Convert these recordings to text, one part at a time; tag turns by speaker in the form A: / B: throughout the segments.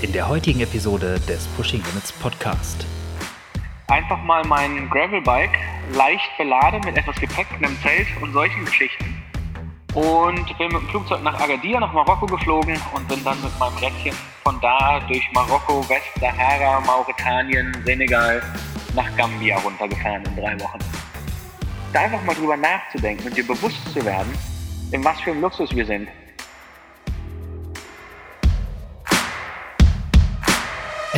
A: in der heutigen Episode des Pushing Limits Podcast.
B: Einfach mal mein Gravelbike leicht beladen mit etwas Gepäck, einem Zelt und solchen Geschichten. Und bin mit dem Flugzeug nach Agadir, nach Marokko geflogen und bin dann mit meinem Rädchen von da durch Marokko, Westsahara, Mauretanien, Senegal nach Gambia runtergefahren in drei Wochen. Da einfach mal drüber nachzudenken und dir bewusst zu werden, in was für einem Luxus wir sind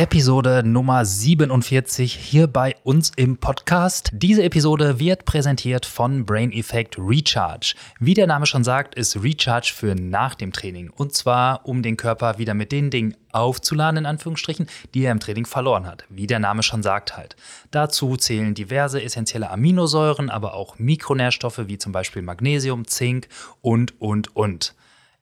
A: Episode Nummer 47 hier bei uns im Podcast. Diese Episode wird präsentiert von Brain Effect Recharge. Wie der Name schon sagt, ist Recharge für nach dem Training. Und zwar, um den Körper wieder mit den Dingen aufzuladen, in Anführungsstrichen, die er im Training verloren hat. Wie der Name schon sagt halt. Dazu zählen diverse essentielle Aminosäuren, aber auch Mikronährstoffe wie zum Beispiel Magnesium, Zink und, und, und.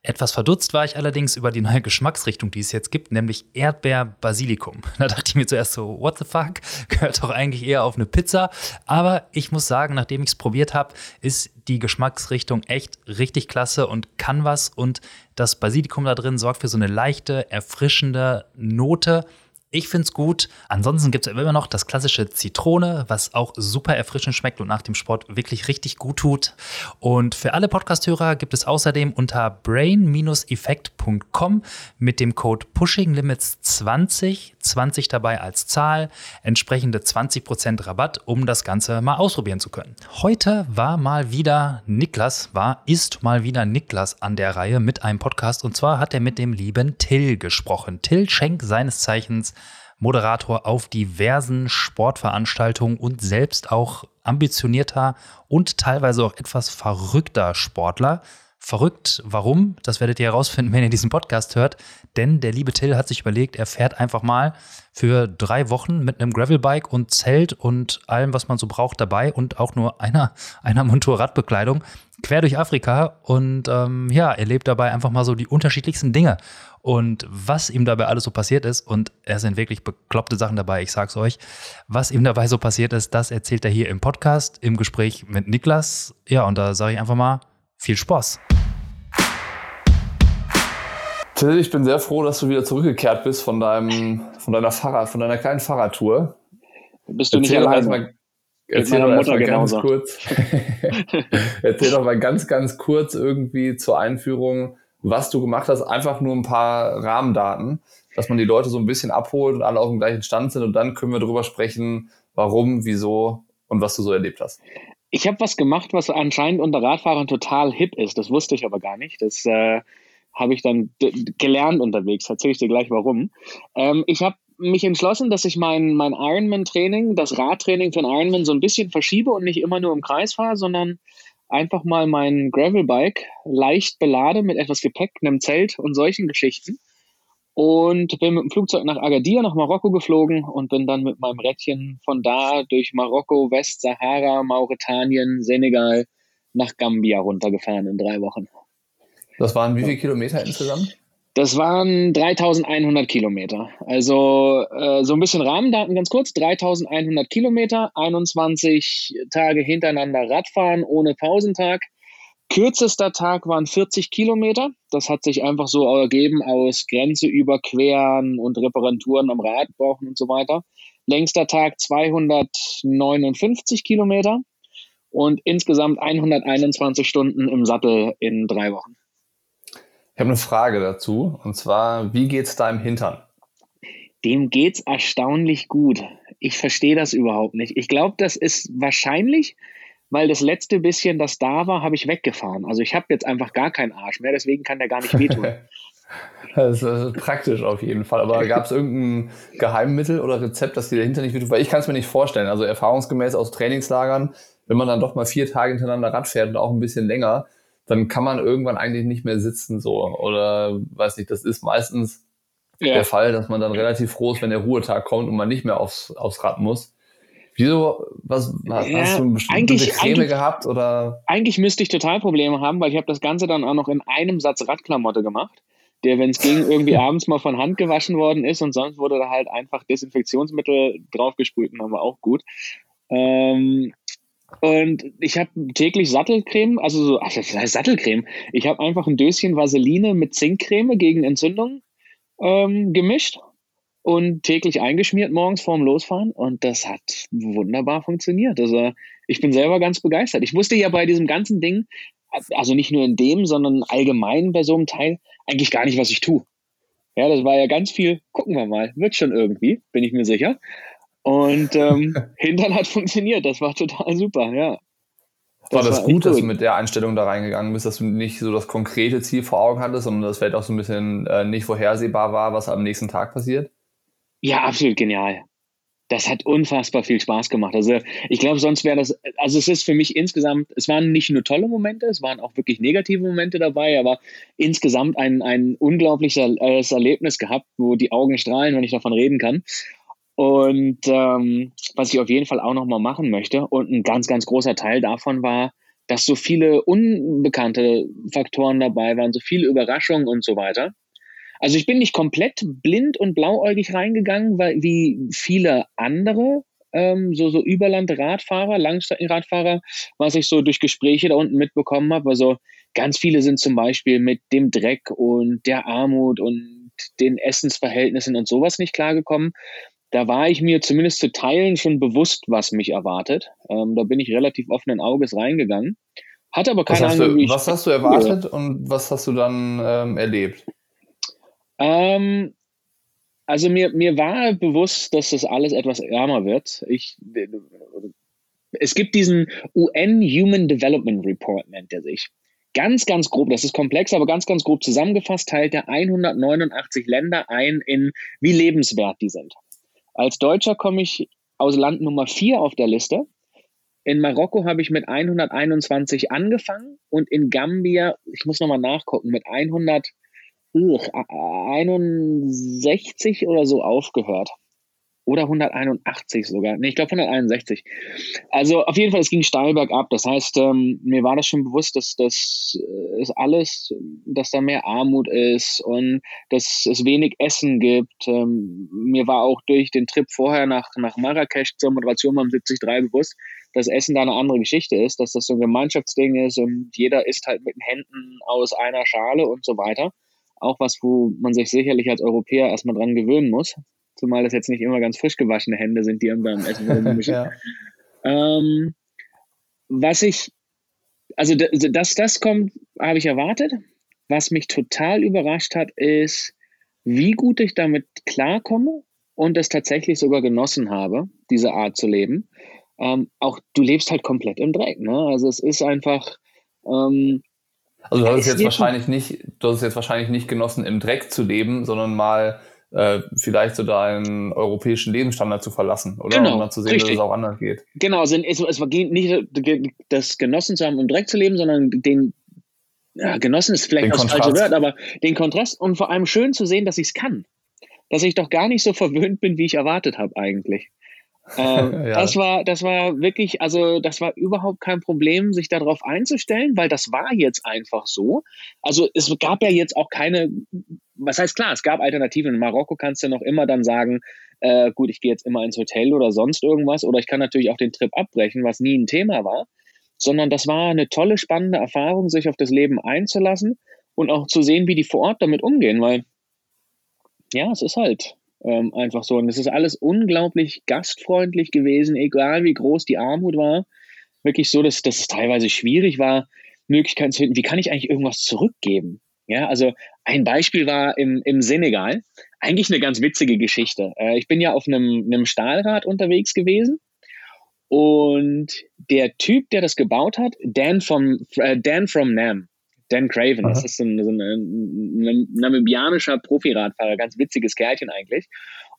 A: Etwas verdutzt war ich allerdings über die neue Geschmacksrichtung, die es jetzt gibt, nämlich Erdbeer-Basilikum. Da dachte ich mir zuerst so, what the fuck? Gehört doch eigentlich eher auf eine Pizza. Aber ich muss sagen, nachdem ich es probiert habe, ist die Geschmacksrichtung echt richtig klasse und kann was. Und das Basilikum da drin sorgt für so eine leichte, erfrischende Note ich finde es gut. Ansonsten gibt es immer noch das klassische Zitrone, was auch super erfrischend schmeckt und nach dem Sport wirklich richtig gut tut. Und für alle Podcasthörer gibt es außerdem unter brain-effekt.com mit dem Code PushingLimits20, 20 dabei als Zahl, entsprechende 20% Rabatt, um das Ganze mal ausprobieren zu können. Heute war mal wieder Niklas, war, ist mal wieder Niklas an der Reihe mit einem Podcast und zwar hat er mit dem lieben Till gesprochen. Till Schenk seines Zeichens Moderator auf diversen Sportveranstaltungen und selbst auch ambitionierter und teilweise auch etwas verrückter Sportler. Verrückt, warum? Das werdet ihr herausfinden, wenn ihr diesen Podcast hört. Denn der liebe Till hat sich überlegt, er fährt einfach mal für drei Wochen mit einem Gravelbike und Zelt und allem, was man so braucht, dabei und auch nur einer, einer Motorradbekleidung quer durch Afrika und ähm, ja, erlebt dabei einfach mal so die unterschiedlichsten Dinge und was ihm dabei alles so passiert ist. Und es sind wirklich bekloppte Sachen dabei, ich sag's euch. Was ihm dabei so passiert ist, das erzählt er hier im Podcast, im Gespräch mit Niklas. Ja, und da sage ich einfach mal viel Spaß.
C: Till, ich bin sehr froh, dass du wieder zurückgekehrt bist von deinem, von deiner Fahrrad, von deiner kleinen Fahrradtour.
B: Bist du Erzähl nicht alleine? Mal,
C: erzähl doch mal ganz kurz. erzähl doch mal ganz, ganz kurz irgendwie zur Einführung, was du gemacht hast, einfach nur ein paar Rahmendaten, dass man die Leute so ein bisschen abholt und alle auf dem gleichen Stand sind und dann können wir darüber sprechen, warum, wieso und was du so erlebt hast.
B: Ich habe was gemacht, was anscheinend unter Radfahrern total hip ist. Das wusste ich aber gar nicht. Das äh, habe ich dann gelernt unterwegs. Erzähle ich dir gleich warum. Ähm, ich habe mich entschlossen, dass ich mein, mein Ironman-Training, das Radtraining für den Ironman so ein bisschen verschiebe und nicht immer nur im Kreis fahre, sondern einfach mal mein Gravelbike leicht belade mit etwas Gepäck, einem Zelt und solchen Geschichten. Und bin mit dem Flugzeug nach Agadir, nach Marokko geflogen und bin dann mit meinem Rädchen von da durch Marokko, Westsahara, Mauretanien, Senegal nach Gambia runtergefahren in drei Wochen.
C: Das waren wie viele Kilometer insgesamt?
B: Das waren 3100 Kilometer. Also äh, so ein bisschen Rahmendaten ganz kurz. 3100 Kilometer, 21 Tage hintereinander Radfahren ohne Pausentag. Kürzester Tag waren 40 Kilometer. Das hat sich einfach so ergeben aus Grenze überqueren und Reparaturen am Rad brauchen und so weiter. Längster Tag 259 Kilometer und insgesamt 121 Stunden im Sattel in drei Wochen.
C: Ich habe eine Frage dazu und zwar, wie geht's deinem Hintern?
B: Dem geht's erstaunlich gut. Ich verstehe das überhaupt nicht. Ich glaube, das ist wahrscheinlich, weil das letzte bisschen, das da war, habe ich weggefahren. Also ich habe jetzt einfach gar keinen Arsch mehr, deswegen kann der gar nicht wehtun.
C: das ist praktisch auf jeden Fall. Aber gab es irgendein Geheimmittel oder Rezept, das dir dahinter nicht wehtut? Weil ich kann es mir nicht vorstellen. Also erfahrungsgemäß aus Trainingslagern, wenn man dann doch mal vier Tage hintereinander Rad fährt und auch ein bisschen länger, dann kann man irgendwann eigentlich nicht mehr sitzen so. Oder weiß nicht, das ist meistens ja. der Fall, dass man dann relativ froh ist, wenn der Ruhetag kommt und man nicht mehr aufs, aufs Rad muss. Wieso, was, ja, hast du eine bestimmte Creme gehabt oder?
B: Eigentlich müsste ich total Probleme haben, weil ich habe das Ganze dann auch noch in einem Satz Radklamotte gemacht, der, wenn es ging, irgendwie abends mal von Hand gewaschen worden ist und sonst wurde da halt einfach Desinfektionsmittel draufgesprüht und dann war auch gut. Ähm, und ich habe täglich Sattelcreme, also so, ach, das heißt Sattelcreme. Ich habe einfach ein Döschen Vaseline mit Zinkcreme gegen Entzündung ähm, gemischt und täglich eingeschmiert morgens vorm Losfahren und das hat wunderbar funktioniert. Also ich bin selber ganz begeistert. Ich wusste ja bei diesem ganzen Ding, also nicht nur in dem, sondern allgemein bei so einem Teil, eigentlich gar nicht, was ich tue. Ja, das war ja ganz viel, gucken wir mal, wird schon irgendwie, bin ich mir sicher. Und ähm, Hintern hat funktioniert, das war total super, ja.
C: Das war das war gut, dass du mit der Einstellung da reingegangen bist, dass du nicht so das konkrete Ziel vor Augen hattest, sondern dass vielleicht auch so ein bisschen äh, nicht vorhersehbar war, was am nächsten Tag passiert?
B: Ja, absolut genial. Das hat unfassbar viel Spaß gemacht. Also ich glaube, sonst wäre das, also es ist für mich insgesamt, es waren nicht nur tolle Momente, es waren auch wirklich negative Momente dabei, aber insgesamt ein, ein unglaubliches Erlebnis gehabt, wo die Augen strahlen, wenn ich davon reden kann. Und ähm, was ich auf jeden Fall auch nochmal machen möchte, und ein ganz, ganz großer Teil davon war, dass so viele unbekannte Faktoren dabei waren, so viele Überraschungen und so weiter. Also ich bin nicht komplett blind und blauäugig reingegangen, weil wie viele andere ähm, so, so Überland-Radfahrer, Langstreckenradfahrer, was ich so durch Gespräche da unten mitbekommen habe. Also ganz viele sind zum Beispiel mit dem Dreck und der Armut und den Essensverhältnissen und sowas nicht klargekommen da war ich mir zumindest zu Teilen schon bewusst, was mich erwartet. Ähm, da bin ich relativ offenen Auges reingegangen. Hatte aber keine
C: Ahnung. Was hast du erwartet cool. und was hast du dann ähm, erlebt?
B: Ähm, also mir, mir war bewusst, dass das alles etwas ärmer wird. Ich, es gibt diesen UN Human Development Report, nennt er sich. Ganz, ganz grob, das ist komplex, aber ganz, ganz grob zusammengefasst, teilt er 189 Länder ein in, wie lebenswert die sind. Als Deutscher komme ich aus Land Nummer 4 auf der Liste. In Marokko habe ich mit 121 angefangen und in Gambia, ich muss nochmal nachgucken, mit 161 oder so aufgehört oder 181 sogar. Nee, ich glaube 161. Also auf jeden Fall, es ging steil bergab. Das heißt, ähm, mir war das schon bewusst, dass das äh, ist alles, dass da mehr Armut ist und dass es wenig Essen gibt. Ähm, mir war auch durch den Trip vorher nach, nach Marrakesch zur Moderation beim 73 bewusst, dass Essen da eine andere Geschichte ist, dass das so ein Gemeinschaftsding ist und jeder isst halt mit den Händen aus einer Schale und so weiter. Auch was, wo man sich sicherlich als Europäer erstmal dran gewöhnen muss zumal das jetzt nicht immer ganz frisch gewaschene Hände sind, die beim Essen ja. ähm, was ich, also dass das kommt, habe ich erwartet. Was mich total überrascht hat, ist, wie gut ich damit klarkomme und es tatsächlich sogar genossen habe, diese Art zu leben. Ähm, auch du lebst halt komplett im Dreck. Ne? Also es ist einfach. Ähm,
C: also du hast es jetzt wahrscheinlich nicht, du hast es jetzt wahrscheinlich nicht genossen, im Dreck zu leben, sondern mal äh, vielleicht so deinen europäischen Lebensstandard zu verlassen, oder?
B: Genau,
C: um dann zu sehen, richtig. dass es auch anders geht.
B: Genau, es, es war nicht das Genossen zu haben, um direkt zu leben, sondern den ja, Genossen ist vielleicht das falsche Wort, aber den Kontrast und vor allem schön zu sehen, dass ich es kann. Dass ich doch gar nicht so verwöhnt bin, wie ich erwartet habe eigentlich. Ähm, ja. Das war, das war wirklich, also das war überhaupt kein Problem, sich darauf einzustellen, weil das war jetzt einfach so. Also es gab ja jetzt auch keine, was heißt klar, es gab Alternativen. In Marokko kannst du noch immer dann sagen, äh, gut, ich gehe jetzt immer ins Hotel oder sonst irgendwas, oder ich kann natürlich auch den Trip abbrechen, was nie ein Thema war, sondern das war eine tolle, spannende Erfahrung, sich auf das Leben einzulassen und auch zu sehen, wie die vor Ort damit umgehen, weil ja, es ist halt ähm, einfach so. Und es ist alles unglaublich gastfreundlich gewesen, egal wie groß die Armut war. Wirklich so, dass, dass es teilweise schwierig war, Möglichkeiten zu finden, wie kann ich eigentlich irgendwas zurückgeben? Ja, also ein Beispiel war im, im Senegal, eigentlich eine ganz witzige Geschichte. Äh, ich bin ja auf einem, einem Stahlrad unterwegs gewesen und der Typ, der das gebaut hat, Dan, vom, äh, Dan from Nam, Dan Craven, Aha. das ist so ein, so ein, ein namibianischer Profiradfahrer, ganz witziges Kerlchen eigentlich.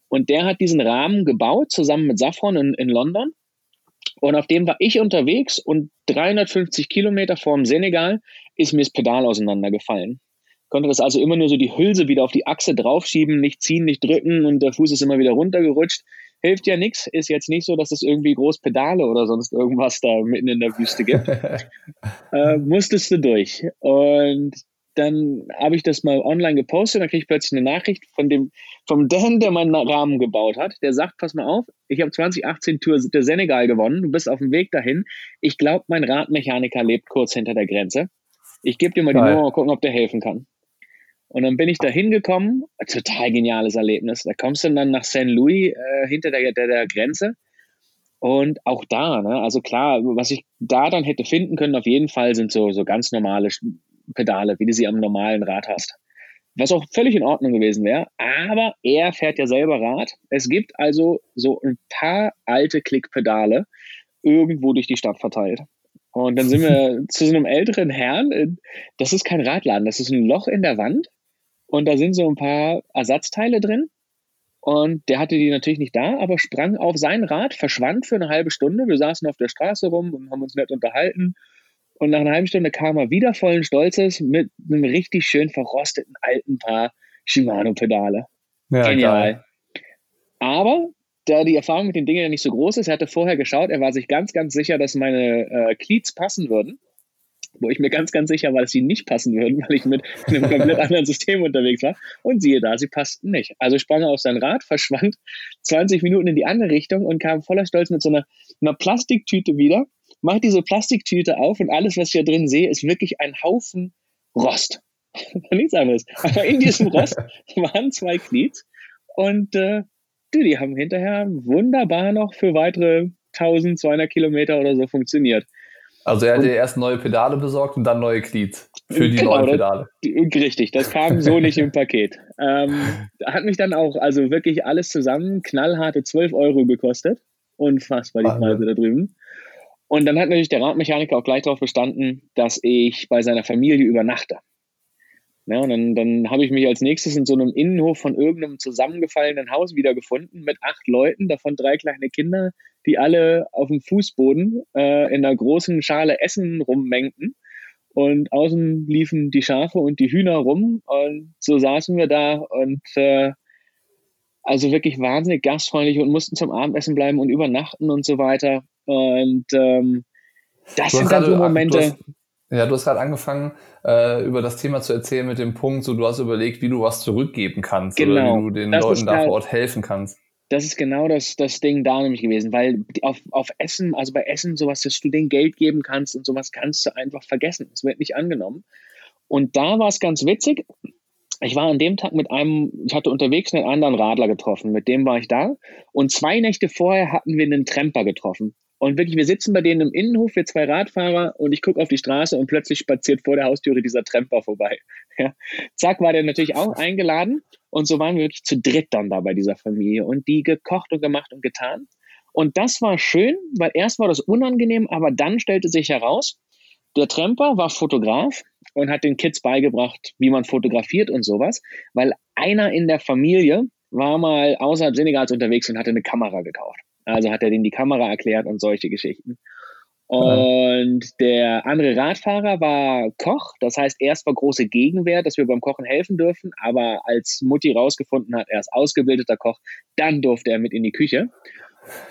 B: Und der hat diesen Rahmen gebaut, zusammen mit Safron in, in London. Und auf dem war ich unterwegs und 350 Kilometer vorm Senegal ist mir das Pedal auseinandergefallen. Konnte das also immer nur so die Hülse wieder auf die Achse draufschieben, nicht ziehen, nicht drücken und der Fuß ist immer wieder runtergerutscht hilft ja nichts. Ist jetzt nicht so, dass es irgendwie groß Pedale oder sonst irgendwas da mitten in der Wüste gibt. äh, musstest du durch. Und dann habe ich das mal online gepostet, dann kriege ich plötzlich eine Nachricht von dem, vom Dan, der meinen Rahmen gebaut hat. Der sagt, pass mal auf, ich habe 2018 Tour der Senegal gewonnen, du bist auf dem Weg dahin. Ich glaube, mein Radmechaniker lebt kurz hinter der Grenze. Ich gebe dir mal Geil. die Nummer und gucken, ob der helfen kann. Und dann bin ich da hingekommen, total geniales Erlebnis. Da kommst du dann nach St. Louis äh, hinter der, der, der Grenze. Und auch da, ne, also klar, was ich da dann hätte finden können, auf jeden Fall sind so, so ganz normale Pedale, wie du sie am normalen Rad hast. Was auch völlig in Ordnung gewesen wäre. Aber er fährt ja selber Rad. Es gibt also so ein paar alte Klickpedale irgendwo durch die Stadt verteilt. Und dann sind wir zu so einem älteren Herrn. Das ist kein Radladen, das ist ein Loch in der Wand. Und da sind so ein paar Ersatzteile drin. Und der hatte die natürlich nicht da, aber sprang auf sein Rad, verschwand für eine halbe Stunde. Wir saßen auf der Straße rum und haben uns nett unterhalten. Und nach einer halben Stunde kam er wieder vollen Stolzes mit einem richtig schön verrosteten alten Paar Shimano-Pedale. Ja, Genial. Geil. Aber da die Erfahrung mit den Dingen ja nicht so groß ist, er hatte vorher geschaut, er war sich ganz, ganz sicher, dass meine äh, Cleats passen würden wo ich mir ganz, ganz sicher war, dass sie nicht passen würden, weil ich mit einem komplett anderen System unterwegs war. Und siehe da, sie passten nicht. Also sprang er auf sein Rad, verschwand 20 Minuten in die andere Richtung und kam voller Stolz mit so einer, einer Plastiktüte wieder, macht diese Plastiktüte auf und alles, was ich da drin sehe, ist wirklich ein Haufen Rost. Nichts anderes. Aber in diesem Rost waren zwei Cleats und äh, die haben hinterher wunderbar noch für weitere 1200 Kilometer oder so funktioniert.
C: Also er hat dir erst neue Pedale besorgt und dann neue Cleats für die genau, neuen Pedale.
B: Das, richtig, das kam so nicht im Paket. Ähm, hat mich dann auch, also wirklich alles zusammen, knallharte 12 Euro gekostet. Unfassbar die Preise da drüben. Und dann hat natürlich der Radmechaniker auch gleich darauf bestanden, dass ich bei seiner Familie übernachte. Ja, und dann, dann habe ich mich als nächstes in so einem Innenhof von irgendeinem zusammengefallenen Haus wiedergefunden mit acht Leuten, davon drei kleine Kinder, die alle auf dem Fußboden äh, in einer großen Schale Essen rummengten. Und außen liefen die Schafe und die Hühner rum. Und so saßen wir da und äh, also wirklich wahnsinnig gastfreundlich und mussten zum Abendessen bleiben und übernachten und so weiter. Und ähm, das sind dann so Momente.
C: Ja, du hast gerade angefangen, äh, über das Thema zu erzählen mit dem Punkt, so du hast überlegt, wie du was zurückgeben kannst genau. oder wie du den Leuten da vor Ort helfen kannst.
B: Das ist genau das, das Ding da nämlich gewesen, weil auf, auf Essen, also bei Essen, sowas, dass du den Geld geben kannst und sowas kannst du einfach vergessen. Es wird nicht angenommen. Und da war es ganz witzig. Ich war an dem Tag mit einem, ich hatte unterwegs einen anderen Radler getroffen, mit dem war ich da. Und zwei Nächte vorher hatten wir einen Tremper getroffen. Und wirklich, wir sitzen bei denen im Innenhof, wir zwei Radfahrer, und ich gucke auf die Straße und plötzlich spaziert vor der Haustüre dieser Tremper vorbei. Ja. Zack, war der natürlich auch eingeladen. Und so waren wir wirklich zu dritt dann da bei dieser Familie und die gekocht und gemacht und getan. Und das war schön, weil erst war das unangenehm, aber dann stellte sich heraus, der Tremper war Fotograf und hat den Kids beigebracht, wie man fotografiert und sowas, weil einer in der Familie war mal außerhalb Senegals unterwegs und hatte eine Kamera gekauft. Also hat er denen die Kamera erklärt und solche Geschichten. Und der andere Radfahrer war Koch. Das heißt, erst war große Gegenwehr, dass wir beim Kochen helfen dürfen. Aber als Mutti rausgefunden hat, er ist ausgebildeter Koch, dann durfte er mit in die Küche.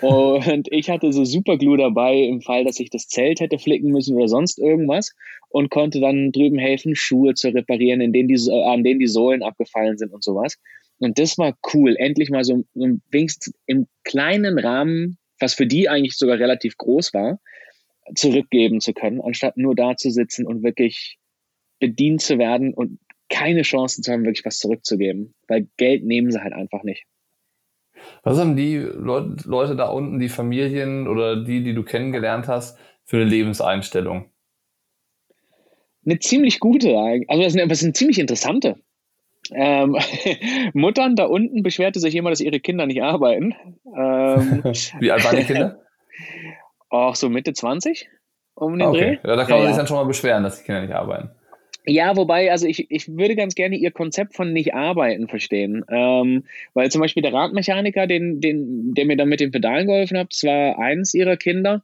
B: Und ich hatte so Superglue dabei im Fall, dass ich das Zelt hätte flicken müssen oder sonst irgendwas und konnte dann drüben helfen, Schuhe zu reparieren, in denen die, an denen die Sohlen abgefallen sind und sowas. Und das war cool, endlich mal so, so wenigstens im kleinen Rahmen, was für die eigentlich sogar relativ groß war, zurückgeben zu können, anstatt nur da zu sitzen und wirklich bedient zu werden und keine Chance zu haben, wirklich was zurückzugeben. Weil Geld nehmen sie halt einfach nicht.
C: Was haben die Leute da unten, die Familien oder die, die du kennengelernt hast, für eine Lebenseinstellung?
B: Eine ziemlich gute, also das ist eine, das ist eine ziemlich interessante. Ähm, Muttern da unten beschwerte sich immer, dass ihre Kinder nicht arbeiten. Ähm,
C: Wie alt waren die Kinder?
B: Auch so Mitte 20
C: um den okay. Dreh. Ja, da kann man ja, sich dann schon mal beschweren, dass die Kinder nicht arbeiten.
B: Ja, wobei, also ich, ich würde ganz gerne ihr Konzept von nicht arbeiten verstehen. Ähm, weil zum Beispiel der Radmechaniker, den, den, der mir dann mit den Pedalen geholfen hat, das war eines ihrer Kinder.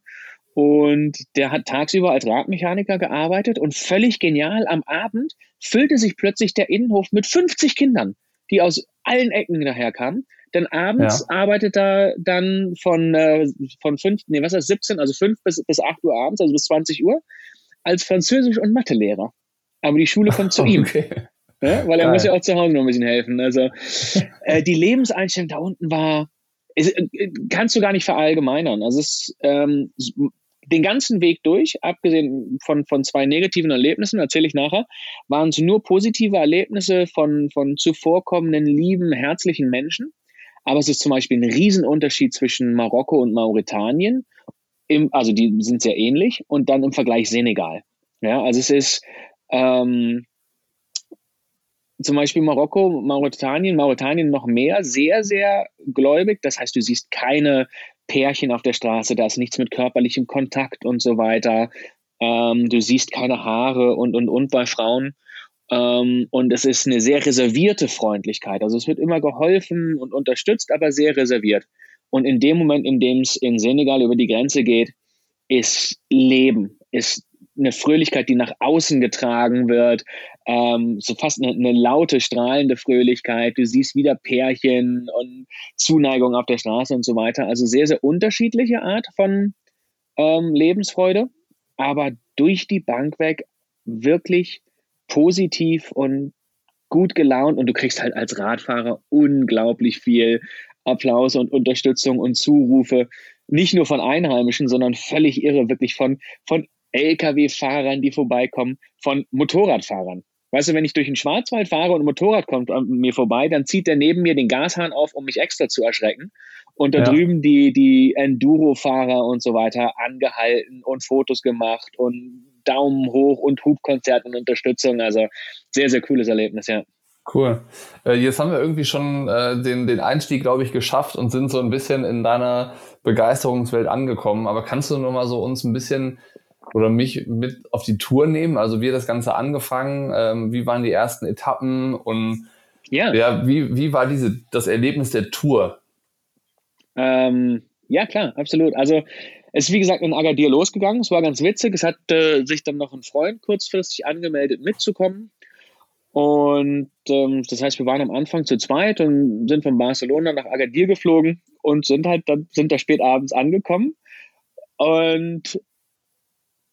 B: Und der hat tagsüber als Radmechaniker gearbeitet und völlig genial am Abend füllte sich plötzlich der Innenhof mit 50 Kindern, die aus allen Ecken daherkamen. Denn abends ja. arbeitet er dann von, äh, von 5, nee, was ist das, 17, also 5 bis, bis 8 Uhr abends, also bis 20 Uhr, als Französisch- und Mathelehrer. Aber die Schule kommt zu okay. ihm. Ja, weil er Geil. muss ja auch zu Hause noch ein bisschen helfen. Also äh, die Lebenseinstellung da unten war, ist, äh, kannst du gar nicht verallgemeinern. Also es ähm, den ganzen Weg durch, abgesehen von, von zwei negativen Erlebnissen, erzähle ich nachher, waren es nur positive Erlebnisse von, von zuvorkommenden, lieben, herzlichen Menschen. Aber es ist zum Beispiel ein Riesenunterschied zwischen Marokko und Mauretanien. Im, also die sind sehr ähnlich und dann im Vergleich Senegal. Ja, also es ist ähm, zum Beispiel Marokko, Mauretanien, Mauretanien noch mehr, sehr, sehr gläubig. Das heißt, du siehst keine Pärchen auf der Straße, da ist nichts mit körperlichem Kontakt und so weiter. Ähm, du siehst keine Haare und, und, und bei Frauen. Ähm, und es ist eine sehr reservierte Freundlichkeit. Also es wird immer geholfen und unterstützt, aber sehr reserviert. Und in dem Moment, in dem es in Senegal über die Grenze geht, ist Leben, ist eine Fröhlichkeit, die nach außen getragen wird, ähm, so fast eine, eine, laute, strahlende Fröhlichkeit. Du siehst wieder Pärchen und Zuneigung auf der Straße und so weiter. Also sehr, sehr unterschiedliche Art von ähm, Lebensfreude, aber durch die Bank weg wirklich positiv und gut gelaunt und du kriegst halt als Radfahrer unglaublich viel Applaus und Unterstützung und Zurufe, nicht nur von Einheimischen, sondern völlig irre, wirklich von, von Lkw-Fahrern, die vorbeikommen, von Motorradfahrern. Weißt du, wenn ich durch den Schwarzwald fahre und ein Motorrad kommt an mir vorbei, dann zieht der neben mir den Gashahn auf, um mich extra zu erschrecken. Und da ja. drüben die, die Enduro-Fahrer und so weiter angehalten und Fotos gemacht und Daumen hoch und Hubkonzert und Unterstützung. Also sehr, sehr cooles Erlebnis, ja.
C: Cool. Äh, jetzt haben wir irgendwie schon äh, den, den Einstieg, glaube ich, geschafft und sind so ein bisschen in deiner Begeisterungswelt angekommen. Aber kannst du noch mal so uns ein bisschen oder mich mit auf die Tour nehmen? Also wie hat das Ganze angefangen? Ähm, wie waren die ersten Etappen und ja, ja wie, wie war diese, das Erlebnis der Tour?
B: Ähm, ja, klar, absolut. Also es ist wie gesagt in Agadir losgegangen. Es war ganz witzig. Es hat äh, sich dann noch ein Freund kurzfristig angemeldet, mitzukommen. Und ähm, das heißt, wir waren am Anfang zu zweit und sind von Barcelona nach Agadir geflogen und sind halt dann sind da spät abends angekommen. Und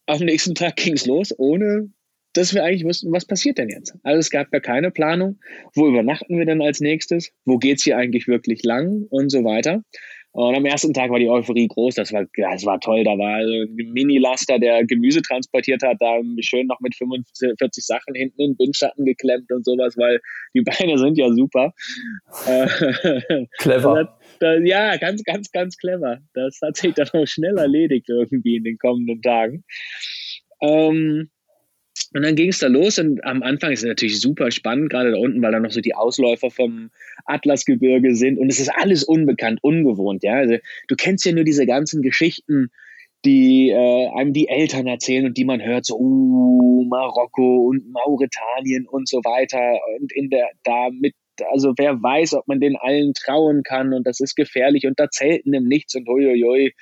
B: am nächsten Tag ging es los, ohne dass wir eigentlich wussten, was passiert denn jetzt. Also es gab ja keine Planung, wo übernachten wir denn als nächstes, wo geht es hier eigentlich wirklich lang und so weiter. Und am ersten Tag war die Euphorie groß, das war, das war toll. Da war ein Mini-Laster, der Gemüse transportiert hat, da schön noch mit 45 Sachen hinten in Windschatten geklemmt und sowas, weil die Beine sind ja super.
C: Clever.
B: Das, ja, ganz, ganz, ganz clever. Das hat sich dann auch schnell erledigt irgendwie in den kommenden Tagen. Ähm, und dann ging es da los und am Anfang ist es natürlich super spannend, gerade da unten, weil da noch so die Ausläufer vom Atlasgebirge sind und es ist alles unbekannt, ungewohnt, ja. Also du kennst ja nur diese ganzen Geschichten, die äh, einem die Eltern erzählen und die man hört, so uh, Marokko und Mauretanien und so weiter und in der da mit also wer weiß, ob man den allen trauen kann und das ist gefährlich und da zelten im Nichts und huiuiui.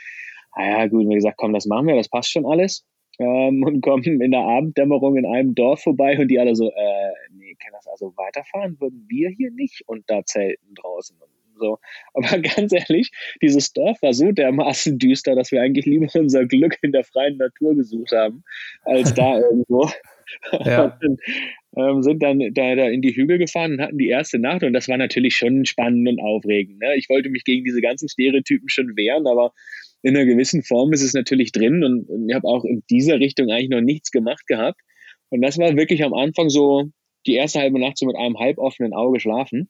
B: Naja, gut, wie gesagt, komm, das machen wir, das passt schon alles ähm, und kommen in der Abenddämmerung in einem Dorf vorbei und die alle so, äh, nee, kann das also weiterfahren würden wir hier nicht und da zelten draußen und so. Aber ganz ehrlich, dieses Dorf war so dermaßen düster, dass wir eigentlich lieber unser Glück in der freien Natur gesucht haben, als da irgendwo. Ja. Und, ähm, sind dann da, da in die Hügel gefahren und hatten die erste Nacht und das war natürlich schon spannend und aufregend. Ne? Ich wollte mich gegen diese ganzen Stereotypen schon wehren, aber in einer gewissen Form ist es natürlich drin und, und ich habe auch in dieser Richtung eigentlich noch nichts gemacht gehabt. Und das war wirklich am Anfang so die erste halbe Nacht so mit einem halboffenen Auge schlafen.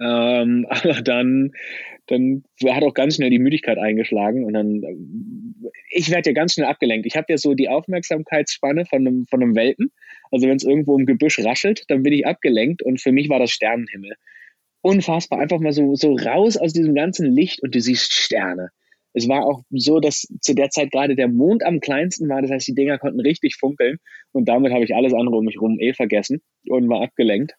B: Ähm, aber dann, dann hat auch ganz schnell die Müdigkeit eingeschlagen und dann, ich werde ja ganz schnell abgelenkt. Ich habe ja so die Aufmerksamkeitsspanne von einem, von einem Welpen. Also wenn es irgendwo im Gebüsch raschelt, dann bin ich abgelenkt und für mich war das Sternenhimmel. Unfassbar, einfach mal so, so raus aus diesem ganzen Licht und du siehst Sterne. Es war auch so, dass zu der Zeit gerade der Mond am kleinsten war. Das heißt, die Dinger konnten richtig funkeln. Und damit habe ich alles andere um mich herum eh vergessen und war abgelenkt.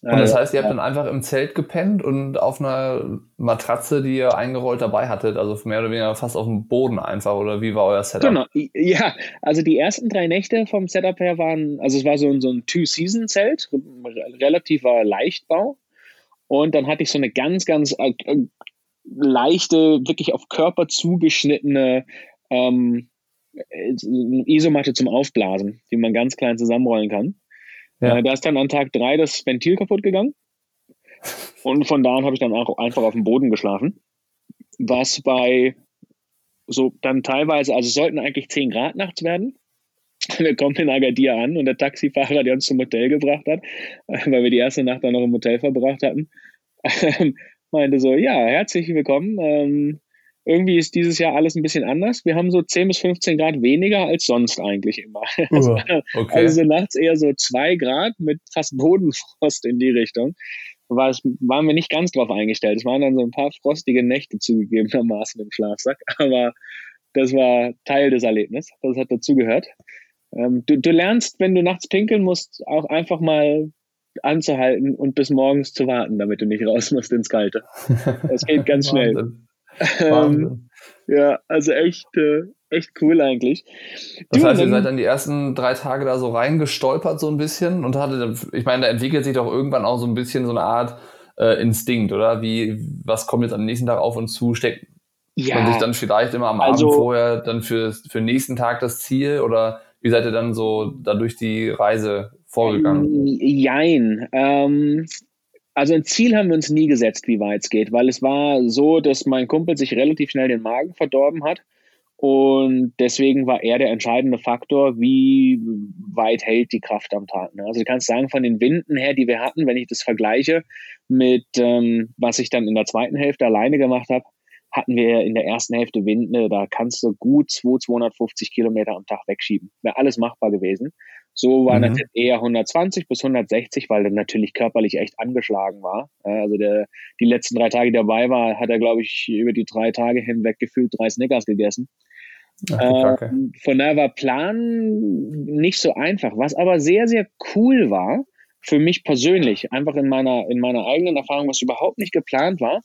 C: Und das heißt, ihr habt dann einfach im Zelt gepennt und auf einer Matratze, die ihr eingerollt dabei hattet, also mehr oder weniger fast auf dem Boden einfach, oder wie war euer Setup?
B: Genau, ja, also die ersten drei Nächte vom Setup her waren, also es war so ein, so ein Two-Season-Zelt, relativer Leichtbau. Und dann hatte ich so eine ganz, ganz äh, leichte, wirklich auf Körper zugeschnittene ähm, Isomatte zum Aufblasen, die man ganz klein zusammenrollen kann. Ja. Äh, da ist dann an Tag drei das Ventil kaputt gegangen. Und von da an habe ich dann auch einfach auf dem Boden geschlafen. Was bei so dann teilweise, also sollten eigentlich 10 Grad nachts werden. Wir kommen in Agadir an und der Taxifahrer, der uns zum Hotel gebracht hat, weil wir die erste Nacht dann noch im Hotel verbracht hatten, meinte so, ja, herzlich willkommen. Irgendwie ist dieses Jahr alles ein bisschen anders. Wir haben so 10 bis 15 Grad weniger als sonst eigentlich immer. Also, okay. also nachts eher so 2 Grad mit fast Bodenfrost in die Richtung. War es, waren wir nicht ganz drauf eingestellt. Es waren dann so ein paar frostige Nächte zugegebenermaßen im Schlafsack, aber das war Teil des Erlebnisses. Das hat dazugehört. Ähm, du, du lernst, wenn du nachts pinkeln musst, auch einfach mal anzuhalten und bis morgens zu warten, damit du nicht raus musst ins Kalte. Das geht ganz schnell. Ähm, ja, also echt, äh, echt cool eigentlich.
C: Das du, heißt, ihr seid dann die ersten drei Tage da so reingestolpert so ein bisschen und hatte, ich meine, da entwickelt sich doch irgendwann auch so ein bisschen so eine Art äh, Instinkt, oder? Wie, was kommt jetzt am nächsten Tag auf uns zu? Steckt ja. man sich dann vielleicht immer am also, Abend vorher dann für, für den nächsten Tag das Ziel oder wie seid ihr dann so da durch die Reise vorgegangen?
B: Jein. Ähm, also ein Ziel haben wir uns nie gesetzt, wie weit es geht, weil es war so, dass mein Kumpel sich relativ schnell den Magen verdorben hat. Und deswegen war er der entscheidende Faktor, wie weit hält die Kraft am Tag. Ne? Also du kannst sagen, von den Winden her, die wir hatten, wenn ich das vergleiche mit, ähm, was ich dann in der zweiten Hälfte alleine gemacht habe, hatten wir in der ersten Hälfte Winde, da kannst du gut 2, 250 Kilometer am Tag wegschieben. Wäre alles machbar gewesen. So war mhm. natürlich eher 120 bis 160, weil er natürlich körperlich echt angeschlagen war. Also der, die letzten drei Tage dabei war, hat er, glaube ich, über die drei Tage hinweg gefühlt drei Snickers gegessen. Ach, ähm, von daher war Plan nicht so einfach. Was aber sehr, sehr cool war, für mich persönlich, einfach in meiner, in meiner eigenen Erfahrung, was überhaupt nicht geplant war,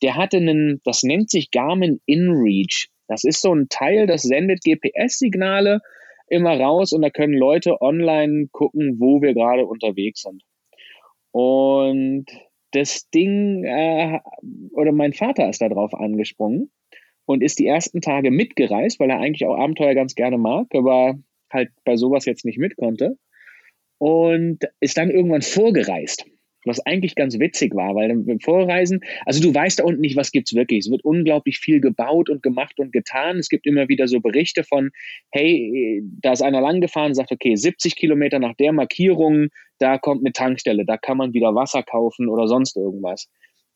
B: der hatte einen, das nennt sich Garmin InReach. Das ist so ein Teil, das sendet GPS-Signale immer raus und da können Leute online gucken, wo wir gerade unterwegs sind. Und das Ding, äh, oder mein Vater ist da drauf angesprungen und ist die ersten Tage mitgereist, weil er eigentlich auch Abenteuer ganz gerne mag, aber halt bei sowas jetzt nicht mit konnte und ist dann irgendwann vorgereist. Was eigentlich ganz witzig war, weil beim Vorreisen, also du weißt da unten nicht, was gibt's wirklich. Es wird unglaublich viel gebaut und gemacht und getan. Es gibt immer wieder so Berichte von, hey, da ist einer lang gefahren, sagt, okay, 70 Kilometer nach der Markierung, da kommt eine Tankstelle, da kann man wieder Wasser kaufen oder sonst irgendwas.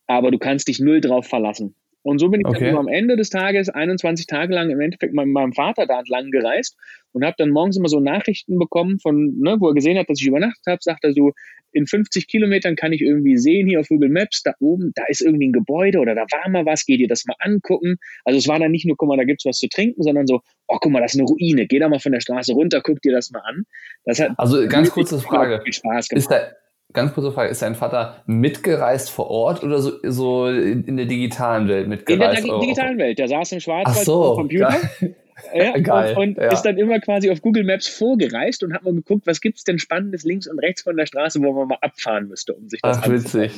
B: Aber du kannst dich null drauf verlassen. Und so bin ich okay. dann am Ende des Tages 21 Tage lang im Endeffekt mit meinem Vater da entlang gereist und habe dann morgens immer so Nachrichten bekommen von, ne, wo er gesehen hat, dass ich übernachtet habe, sagt er so, in 50 Kilometern kann ich irgendwie sehen hier auf Google Maps, da oben, da ist irgendwie ein Gebäude oder da war mal was, geh dir das mal angucken. Also es war dann nicht nur, guck mal, da gibt's was zu trinken, sondern so, oh, guck mal, das ist eine Ruine, geh da mal von der Straße runter, guck dir das mal an. Das
C: hat also ganz kurze Frage. Viel Spaß gemacht. Ist da, ganz kurze Frage, ist dein Vater mitgereist vor Ort oder so, so in, der digitalen Welt mitgereist?
B: In der digitalen Welt. Der saß im Schwarzwald so, am Computer. Ja, Geil, und, und ja. ist dann immer quasi auf Google Maps vorgereist und hat mal geguckt, was gibt es denn Spannendes links und rechts von der Straße, wo man mal abfahren müsste, um sich das
C: Ach, witzig.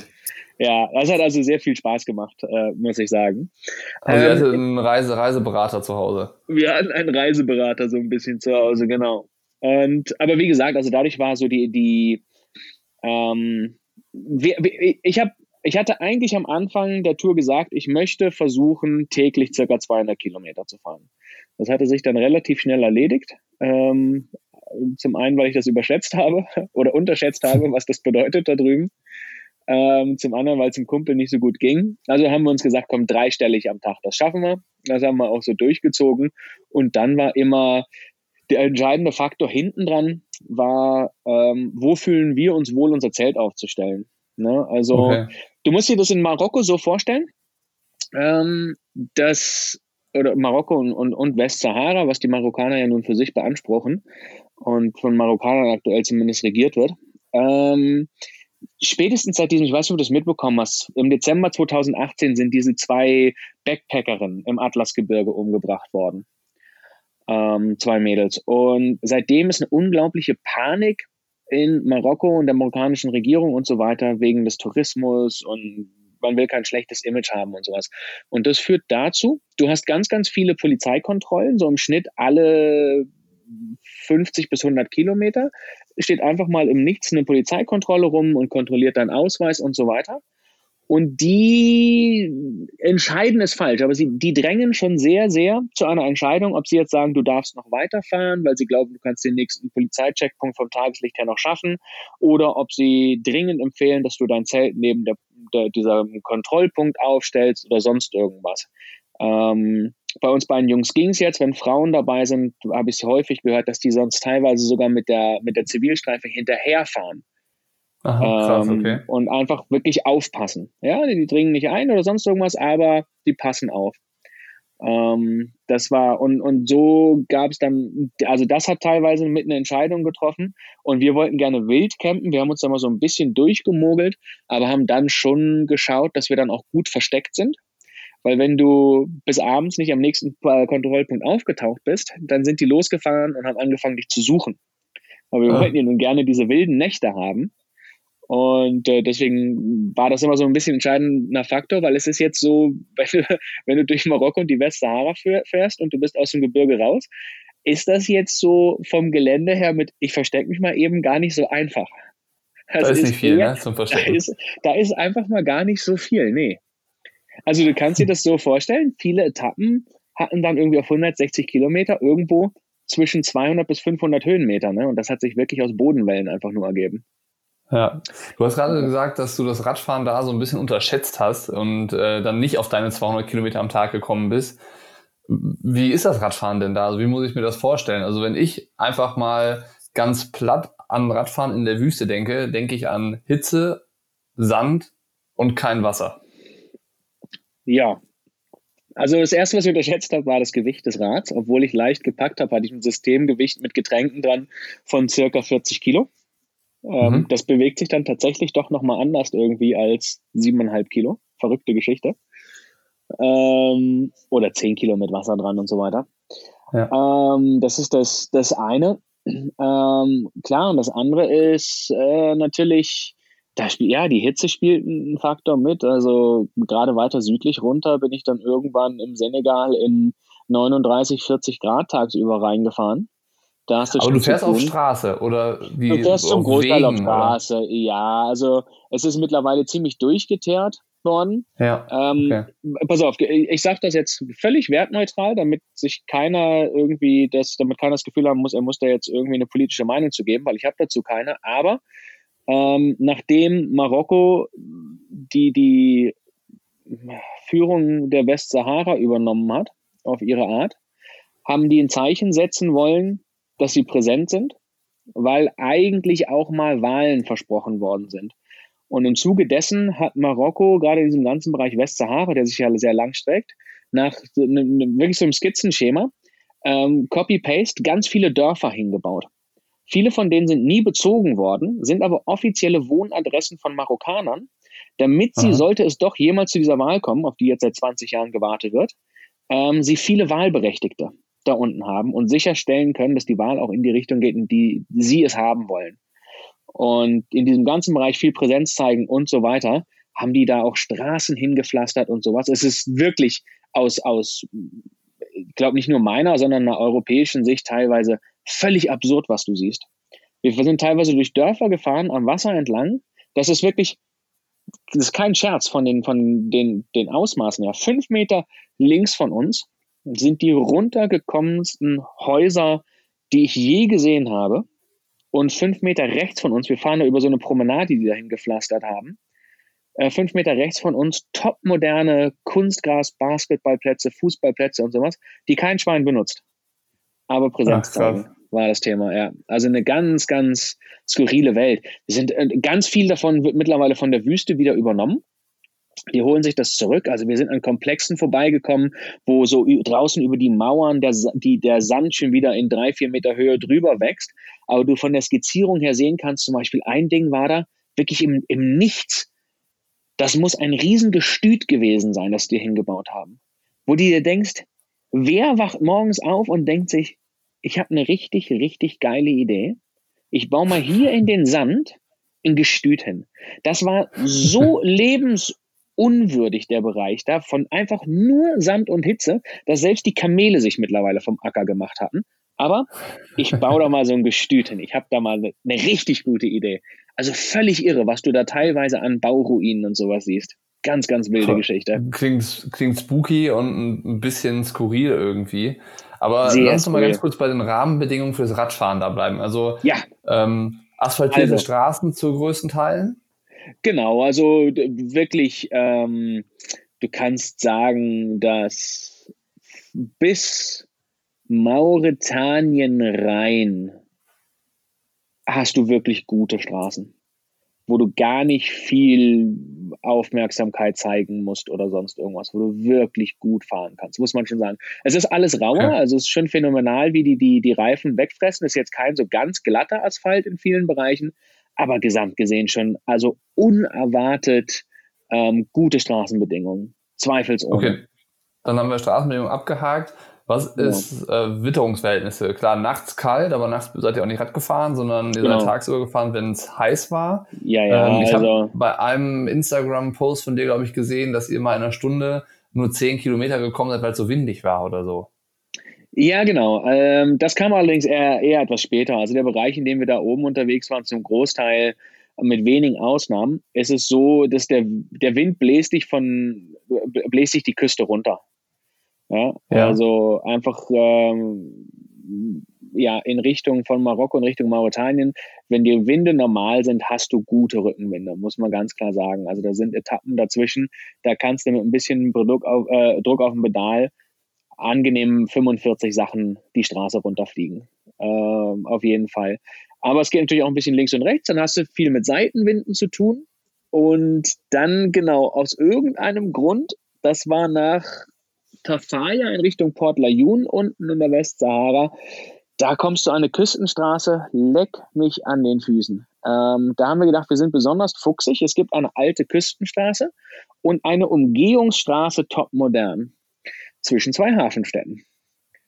B: Ja, das hat also sehr viel Spaß gemacht, äh, muss ich sagen.
C: Also, ähm, ihr hattet einen Reise Reiseberater zu Hause.
B: Wir hatten einen Reiseberater so ein bisschen zu Hause, genau. Und, aber wie gesagt, also dadurch war so die, die, ähm, wir, ich habe ich hatte eigentlich am Anfang der Tour gesagt, ich möchte versuchen, täglich circa 200 Kilometer zu fahren. Das hatte sich dann relativ schnell erledigt. Ähm, zum einen, weil ich das überschätzt habe oder unterschätzt habe, was das bedeutet da drüben. Ähm, zum anderen, weil es dem Kumpel nicht so gut ging. Also haben wir uns gesagt, komm, dreistellig am Tag, das schaffen wir. Das haben wir auch so durchgezogen. Und dann war immer der entscheidende Faktor hinten dran, war, ähm, wo fühlen wir uns wohl, unser Zelt aufzustellen. Ne? Also okay. du musst dir das in Marokko so vorstellen, ähm, dass oder Marokko und, und, und Westsahara, was die Marokkaner ja nun für sich beanspruchen und von Marokkanern aktuell zumindest regiert wird. Ähm, spätestens seit diesem, ich weiß nicht, ob du das mitbekommen hast, im Dezember 2018 sind diese zwei Backpackerinnen im Atlasgebirge umgebracht worden. Ähm, zwei Mädels. Und seitdem ist eine unglaubliche Panik in Marokko und der marokkanischen Regierung und so weiter wegen des Tourismus und man will kein schlechtes Image haben und sowas. Und das führt dazu, du hast ganz, ganz viele Polizeikontrollen, so im Schnitt alle 50 bis 100 Kilometer, steht einfach mal im Nichts eine Polizeikontrolle rum und kontrolliert deinen Ausweis und so weiter. Und die entscheiden es falsch, aber sie, die drängen schon sehr, sehr zu einer Entscheidung, ob sie jetzt sagen, du darfst noch weiterfahren, weil sie glauben, du kannst den nächsten Polizeicheckpunkt vom Tageslicht her noch schaffen, oder ob sie dringend empfehlen, dass du dein Zelt neben der, der dieser Kontrollpunkt aufstellst oder sonst irgendwas. Ähm, bei uns beiden Jungs ging es jetzt, wenn Frauen dabei sind, habe ich häufig gehört, dass die sonst teilweise sogar mit der, mit der Zivilstreife hinterherfahren Aha, krass, ähm, okay. Und einfach wirklich aufpassen. Ja, die, die, dringen nicht ein oder sonst irgendwas, aber die passen auf. Ähm, das war, und, und so gab es dann, also das hat teilweise mit einer Entscheidung getroffen und wir wollten gerne wild campen. Wir haben uns da mal so ein bisschen durchgemogelt, aber haben dann schon geschaut, dass wir dann auch gut versteckt sind. Weil wenn du bis abends nicht am nächsten Kontrollpunkt aufgetaucht bist, dann sind die losgefahren und haben angefangen, dich zu suchen. Aber wir ah. wollten ja nun gerne diese wilden Nächte haben. Und äh, deswegen war das immer so ein bisschen entscheidender Faktor, weil es ist jetzt so, wenn du, wenn du durch Marokko und die Westsahara fährst und du bist aus dem Gebirge raus, ist das jetzt so vom Gelände her mit, ich verstecke mich mal eben gar nicht so einfach.
C: Das da ist, ist nicht viel, eher, ne, zum
B: Verstecken. Da ist, da ist einfach mal gar nicht so viel, nee. Also du kannst dir das so vorstellen, viele Etappen hatten dann irgendwie auf 160 Kilometer irgendwo zwischen 200 bis 500 Höhenmeter, ne? Und das hat sich wirklich aus Bodenwellen einfach nur ergeben.
C: Ja, du hast gerade gesagt, dass du das Radfahren da so ein bisschen unterschätzt hast und äh, dann nicht auf deine 200 Kilometer am Tag gekommen bist. Wie ist das Radfahren denn da? Also wie muss ich mir das vorstellen? Also wenn ich einfach mal ganz platt an Radfahren in der Wüste denke, denke ich an Hitze, Sand und kein Wasser.
B: Ja. Also das erste, was ich unterschätzt habe, war das Gewicht des Rads. Obwohl ich leicht gepackt habe, hatte ich ein Systemgewicht mit Getränken dran von circa 40 Kilo. Ähm, mhm. Das bewegt sich dann tatsächlich doch nochmal anders irgendwie als siebeneinhalb Kilo. Verrückte Geschichte. Ähm, oder zehn Kilo mit Wasser dran und so weiter. Ja. Ähm, das ist das, das eine. Ähm, klar, und das andere ist äh, natürlich, da spielt, ja, die Hitze spielt einen Faktor mit. Also gerade weiter südlich runter bin ich dann irgendwann im Senegal in 39, 40 Grad tagsüber reingefahren.
C: Da hast du Aber du fährst auf Straße oder wie?
B: Du fährst zum Großteil Wegen, auf Straße, oder? ja. Also es ist mittlerweile ziemlich durchgeteert worden.
C: Ja. Ähm, okay.
B: Pass auf, ich sage das jetzt völlig wertneutral, damit sich keiner irgendwie das, damit keiner das Gefühl haben muss, er muss da jetzt irgendwie eine politische Meinung zu geben, weil ich habe dazu keine. Aber ähm, nachdem Marokko die, die Führung der Westsahara übernommen hat, auf ihre Art, haben die ein Zeichen setzen wollen, dass sie präsent sind, weil eigentlich auch mal Wahlen versprochen worden sind. Und im Zuge dessen hat Marokko gerade in diesem ganzen Bereich Westsahara, der sich ja sehr lang streckt, nach wirklich so einem Skizzenschema, ähm, Copy-Paste, ganz viele Dörfer hingebaut. Viele von denen sind nie bezogen worden, sind aber offizielle Wohnadressen von Marokkanern, damit sie, Aha. sollte es doch jemals zu dieser Wahl kommen, auf die jetzt seit 20 Jahren gewartet wird, ähm, sie viele Wahlberechtigte da unten haben und sicherstellen können, dass die Wahl auch in die Richtung geht, in die sie es haben wollen. Und in diesem ganzen Bereich viel Präsenz zeigen und so weiter, haben die da auch Straßen hingepflastert und sowas. Es ist wirklich aus, aus, ich glaube nicht nur meiner, sondern einer europäischen Sicht teilweise völlig absurd, was du siehst. Wir sind teilweise durch Dörfer gefahren, am Wasser entlang. Das ist wirklich, das ist kein Scherz von den, von den, den Ausmaßen her. Fünf Meter links von uns sind die runtergekommensten Häuser, die ich je gesehen habe. Und fünf Meter rechts von uns, wir fahren da über so eine Promenade, die die dahin gepflastert haben. Äh, fünf Meter rechts von uns topmoderne Kunstgras, Basketballplätze, Fußballplätze und sowas, die kein Schwein benutzt. Aber Präsenz war das Thema, ja. Also eine ganz, ganz skurrile Welt. Wir sind, äh, ganz viel davon wird mittlerweile von der Wüste wieder übernommen. Die holen sich das zurück. Also wir sind an Komplexen vorbeigekommen, wo so draußen über die Mauern der, die, der Sand schon wieder in drei, vier Meter Höhe drüber wächst. Aber du von der Skizzierung her sehen kannst, zum Beispiel ein Ding war da wirklich im, im Nichts. Das muss ein Riesengestüt gewesen sein, das die hingebaut haben. Wo du dir denkst, wer wacht morgens auf und denkt sich, ich habe eine richtig, richtig geile Idee. Ich baue mal hier in den Sand ein Gestüt hin. Das war so lebens unwürdig, der Bereich da, von einfach nur Sand und Hitze, dass selbst die Kamele sich mittlerweile vom Acker gemacht hatten. Aber ich baue da mal so ein Gestüt hin. Ich habe da mal eine, eine richtig gute Idee. Also völlig irre, was du da teilweise an Bauruinen und sowas siehst. Ganz, ganz wilde Geschichte.
C: Klingt, klingt spooky und ein bisschen skurril irgendwie. Aber Sehr lass uns mal ganz kurz bei den Rahmenbedingungen fürs Radfahren da bleiben. Also
B: ja.
C: ähm, asphaltierte also, Straßen zu größten Teilen?
B: Genau, also wirklich, ähm, du kannst sagen, dass bis Mauretanien rein hast du wirklich gute Straßen, wo du gar nicht viel Aufmerksamkeit zeigen musst oder sonst irgendwas, wo du wirklich gut fahren kannst, muss man schon sagen. Es ist alles rauer, ja. also es ist schon phänomenal, wie die, die die Reifen wegfressen. Es ist jetzt kein so ganz glatter Asphalt in vielen Bereichen, aber gesamt gesehen schon, also unerwartet ähm, gute Straßenbedingungen, zweifelsohne. Okay,
C: dann haben wir Straßenbedingungen abgehakt. Was ist äh, Witterungsverhältnisse? Klar, nachts kalt, aber nachts seid ihr auch nicht Rad gefahren, sondern ihr genau. seid tagsüber gefahren, wenn es heiß war.
B: Ja, ja.
C: Ähm, ich also, habe bei einem Instagram-Post von dir, glaube ich, gesehen, dass ihr mal in einer Stunde nur 10 Kilometer gekommen seid, weil es so windig war oder so.
B: Ja, genau. Ähm, das kam allerdings eher, eher etwas später. Also der Bereich, in dem wir da oben unterwegs waren, zum Großteil mit wenigen Ausnahmen, ist es so, dass der, der Wind bläst dich von, bläst dich die Küste runter. Ja, ja. Also einfach ähm, ja, in Richtung von Marokko in Richtung Mauretanien, wenn die Winde normal sind, hast du gute Rückenwinde, muss man ganz klar sagen. Also da sind Etappen dazwischen, da kannst du mit ein bisschen Druck auf, äh, Druck auf dem Pedal angenehm 45 Sachen die Straße runterfliegen. Ähm, auf jeden Fall. Aber es geht natürlich auch ein bisschen links und rechts, dann hast du viel mit Seitenwinden zu tun. Und dann genau aus irgendeinem Grund, das war nach Tafaya in Richtung Port Layoun unten in der Westsahara. Da kommst du an eine Küstenstraße, leck mich an den Füßen. Ähm, da haben wir gedacht, wir sind besonders fuchsig. Es gibt eine alte Küstenstraße und eine Umgehungsstraße top modern zwischen zwei Hafenstädten.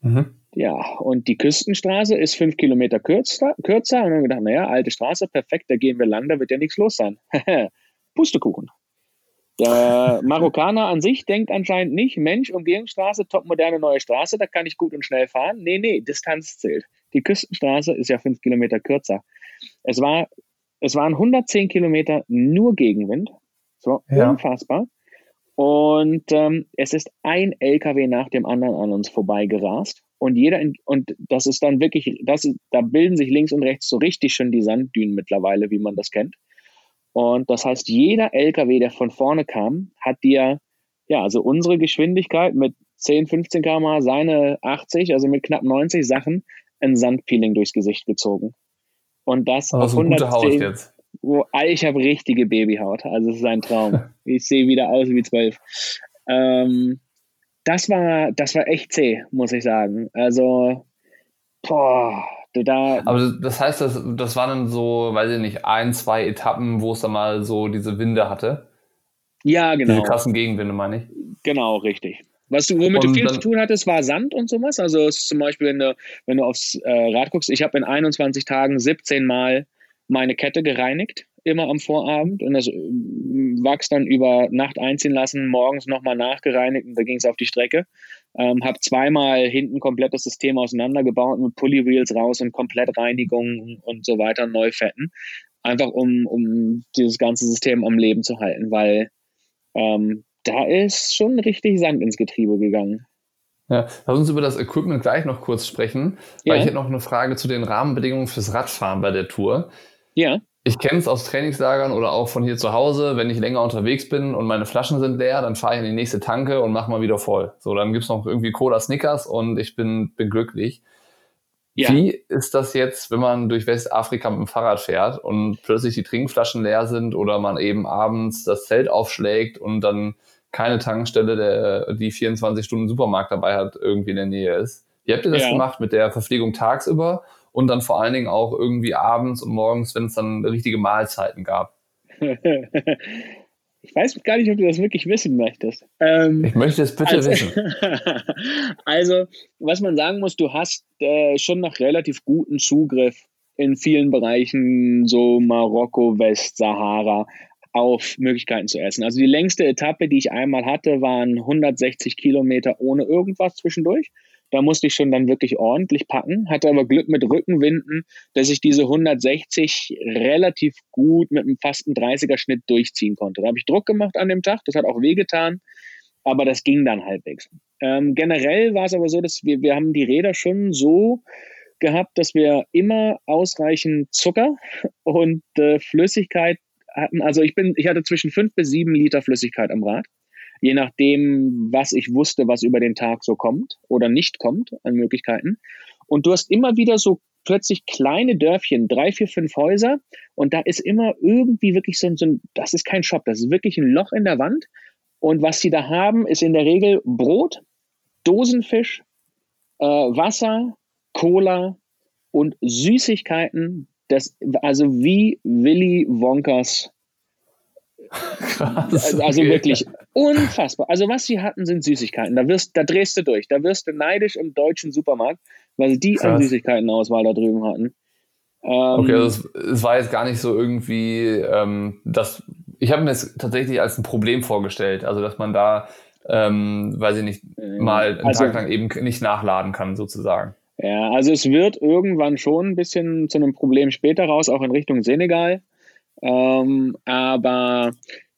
B: Mhm. Ja, und die Küstenstraße ist fünf Kilometer kürzer, kürzer. Und dann haben wir gedacht, naja, alte Straße, perfekt, da gehen wir lang, da wird ja nichts los sein. Pustekuchen. Der Marokkaner an sich denkt anscheinend nicht, Mensch, Umgehungsstraße, topmoderne neue Straße, da kann ich gut und schnell fahren. Nee, nee, Distanz zählt. Die Küstenstraße ist ja fünf Kilometer kürzer. Es, war, es waren 110 Kilometer nur Gegenwind. So ja. unfassbar. Und ähm, es ist ein LKW nach dem anderen an uns vorbei gerast. Und jeder, in, und das ist dann wirklich, das ist, da bilden sich links und rechts so richtig schon die Sanddünen mittlerweile, wie man das kennt. Und das heißt, jeder LKW, der von vorne kam, hat dir, ja, also unsere Geschwindigkeit mit 10, 15 km seine 80, also mit knapp 90 Sachen, ein Sandpeeling durchs Gesicht gezogen. Und das
C: also auf 110, Haut jetzt.
B: Wo, ich habe richtige Babyhaut, also es ist ein Traum. ich sehe wieder aus wie zwölf. Ähm, das war, das war echt zäh, muss ich sagen. Also, boah, da.
C: Aber das heißt, das, das waren dann so, weiß ich nicht, ein, zwei Etappen, wo es dann mal so diese Winde hatte.
B: Ja, genau.
C: Diese krassen Gegenwinde, meine ich.
B: Genau, richtig. Was du, womit und du viel zu tun hattest, war Sand und sowas. Also zum Beispiel, wenn du, wenn du aufs äh, Rad guckst, ich habe in 21 Tagen 17 Mal meine Kette gereinigt, immer am Vorabend. Und das äh, Wachs dann über Nacht einziehen lassen, morgens nochmal nachgereinigt und da ging es auf die Strecke. Ähm, habe zweimal hinten komplett das System auseinandergebaut mit Pulley Wheels raus und Komplettreinigung und so weiter, neu fetten. Einfach um, um dieses ganze System am Leben zu halten, weil ähm, da ist schon richtig Sand ins Getriebe gegangen.
C: Ja, lass uns über das Equipment gleich noch kurz sprechen, weil ja. ich hätte noch eine Frage zu den Rahmenbedingungen fürs Radfahren bei der Tour.
B: Ja.
C: Ich kenne es aus Trainingslagern oder auch von hier zu Hause, wenn ich länger unterwegs bin und meine Flaschen sind leer, dann fahre ich in die nächste Tanke und mache mal wieder voll. So, dann gibt's noch irgendwie Cola Snickers und ich bin, bin glücklich. Ja. Wie ist das jetzt, wenn man durch Westafrika mit dem Fahrrad fährt und plötzlich die Trinkflaschen leer sind oder man eben abends das Zelt aufschlägt und dann keine Tankstelle, der die 24 Stunden Supermarkt dabei hat, irgendwie in der Nähe ist? Wie habt ihr das ja. gemacht mit der Verpflegung tagsüber und dann vor allen Dingen auch irgendwie abends und morgens, wenn es dann richtige Mahlzeiten gab.
B: Ich weiß gar nicht, ob du das wirklich wissen möchtest.
C: Ähm, ich möchte es bitte also, wissen.
B: also, was man sagen muss, du hast äh, schon noch relativ guten Zugriff in vielen Bereichen, so Marokko, Westsahara, auf Möglichkeiten zu essen. Also die längste Etappe, die ich einmal hatte, waren 160 Kilometer ohne irgendwas zwischendurch. Da musste ich schon dann wirklich ordentlich packen, hatte aber Glück mit Rückenwinden, dass ich diese 160 relativ gut mit einem fast 30er Schnitt durchziehen konnte. Da habe ich Druck gemacht an dem Tag, das hat auch wehgetan, aber das ging dann halbwegs. Ähm, generell war es aber so, dass wir, wir haben die Räder schon so gehabt, dass wir immer ausreichend Zucker und äh, Flüssigkeit hatten. Also ich bin, ich hatte zwischen fünf bis sieben Liter Flüssigkeit am Rad je nachdem, was ich wusste, was über den Tag so kommt oder nicht kommt an Möglichkeiten. Und du hast immer wieder so plötzlich kleine Dörfchen, drei, vier, fünf Häuser und da ist immer irgendwie wirklich so ein, so ein, das ist kein Shop, das ist wirklich ein Loch in der Wand. Und was sie da haben, ist in der Regel Brot, Dosenfisch, äh, Wasser, Cola und Süßigkeiten. Das, also wie Willy Wonkas Krass, also, also okay. wirklich unfassbar. Also was sie hatten, sind Süßigkeiten. Da wirst, da drehst du durch. Da wirst du neidisch im deutschen Supermarkt, weil die Krass. an Süßigkeitenauswahl da drüben hatten.
C: Ähm, okay, also es, es, war jetzt gar nicht so irgendwie, ähm, das. Ich habe mir es tatsächlich als ein Problem vorgestellt. Also dass man da, ähm, weiß ich nicht, mal einen also, Tag lang eben nicht nachladen kann, sozusagen.
B: Ja, also es wird irgendwann schon ein bisschen zu einem Problem später raus, auch in Richtung Senegal. Ähm, aber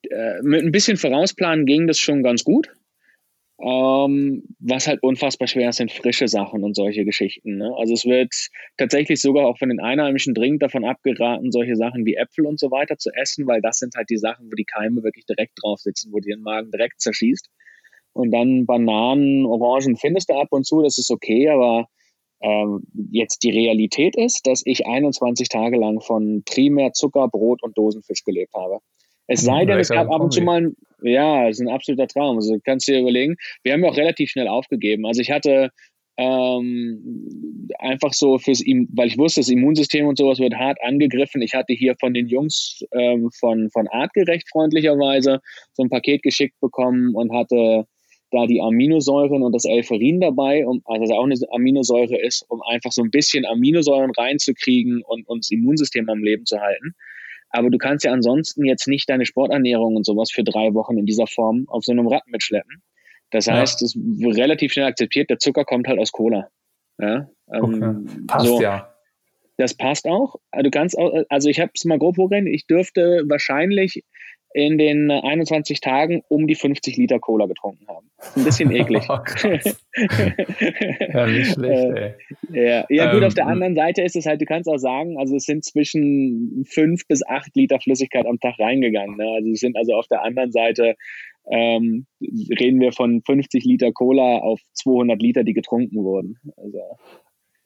B: äh, mit ein bisschen Vorausplanen ging das schon ganz gut. Ähm, was halt unfassbar schwer ist, sind frische Sachen und solche Geschichten. Ne? Also es wird tatsächlich sogar auch von den Einheimischen dringend davon abgeraten, solche Sachen wie Äpfel und so weiter zu essen, weil das sind halt die Sachen, wo die Keime wirklich direkt drauf sitzen, wo die den Magen direkt zerschießt. Und dann Bananen, Orangen findest du ab und zu, das ist okay, aber ähm, jetzt die Realität ist, dass ich 21 Tage lang von primär Zucker, Brot und Dosenfisch gelebt habe. Es sei denn, es gab ab und zu mal, ja, das ist ein absoluter Traum. Also kannst du dir überlegen, wir haben ja auch relativ schnell aufgegeben. Also ich hatte ähm, einfach so fürs, weil ich wusste, das Immunsystem und sowas wird hart angegriffen. Ich hatte hier von den Jungs ähm, von, von Artgerecht freundlicherweise so ein Paket geschickt bekommen und hatte da die Aminosäuren und das Elferin dabei, um, also das auch eine Aminosäure ist, um einfach so ein bisschen Aminosäuren reinzukriegen und, das Immunsystem am Leben zu halten. Aber du kannst ja ansonsten jetzt nicht deine Sporternährung und sowas für drei Wochen in dieser Form auf so einem Rad mitschleppen. Das heißt, es wird relativ schnell akzeptiert, der Zucker kommt halt aus Cola. Ja,
C: ähm, okay. Passt so. ja.
B: Das passt auch. Du kannst auch, also ich habe es mal grob vorgerechnet, ich dürfte wahrscheinlich in den 21 Tagen um die 50 Liter Cola getrunken haben. Ein bisschen eklig. oh,
C: ja, nicht schlecht, ey.
B: Ja, ja gut, ähm, auf der anderen Seite ist es halt, du kannst auch sagen, also es sind zwischen 5 bis 8 Liter Flüssigkeit am Tag reingegangen. Ne? Also es sind also auf der anderen Seite ähm, reden wir von 50 Liter Cola auf 200 Liter, die getrunken wurden. Also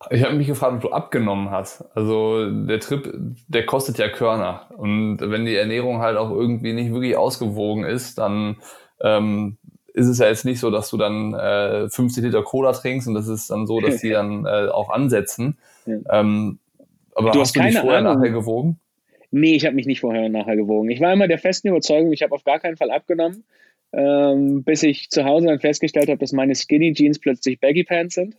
C: ich habe mich gefragt, ob du abgenommen hast. Also der Trip, der kostet ja Körner. Und wenn die Ernährung halt auch irgendwie nicht wirklich ausgewogen ist, dann ähm, ist es ja jetzt nicht so, dass du dann äh, 50 Liter Cola trinkst und das ist dann so, dass die dann äh, auch ansetzen. Ja. Ähm, aber du hast, hast du dich vorher Ahnung. nachher gewogen?
B: Nee, ich habe mich nicht vorher und nachher gewogen. Ich war immer der festen Überzeugung, ich habe auf gar keinen Fall abgenommen, ähm, bis ich zu Hause dann festgestellt habe, dass meine Skinny Jeans plötzlich Baggy Pants sind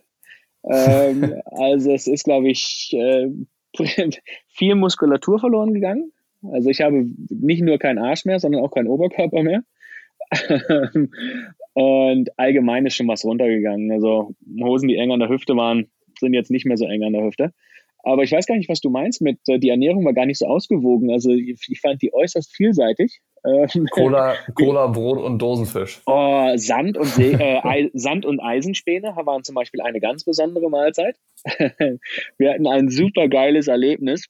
B: ähm, also es ist, glaube ich, äh, viel Muskulatur verloren gegangen. Also ich habe nicht nur keinen Arsch mehr, sondern auch keinen Oberkörper mehr. und allgemein ist schon was runtergegangen. Also Hosen, die eng an der Hüfte waren, sind jetzt nicht mehr so eng an der Hüfte. Aber ich weiß gar nicht, was du meinst mit, äh, die Ernährung war gar nicht so ausgewogen. Also ich, ich fand die äußerst vielseitig.
C: Ähm, Cola, Cola, Brot und Dosenfisch.
B: Oh, Sand, und See, äh, Sand und Eisenspäne waren zum Beispiel eine ganz besondere Mahlzeit. Wir hatten ein super geiles Erlebnis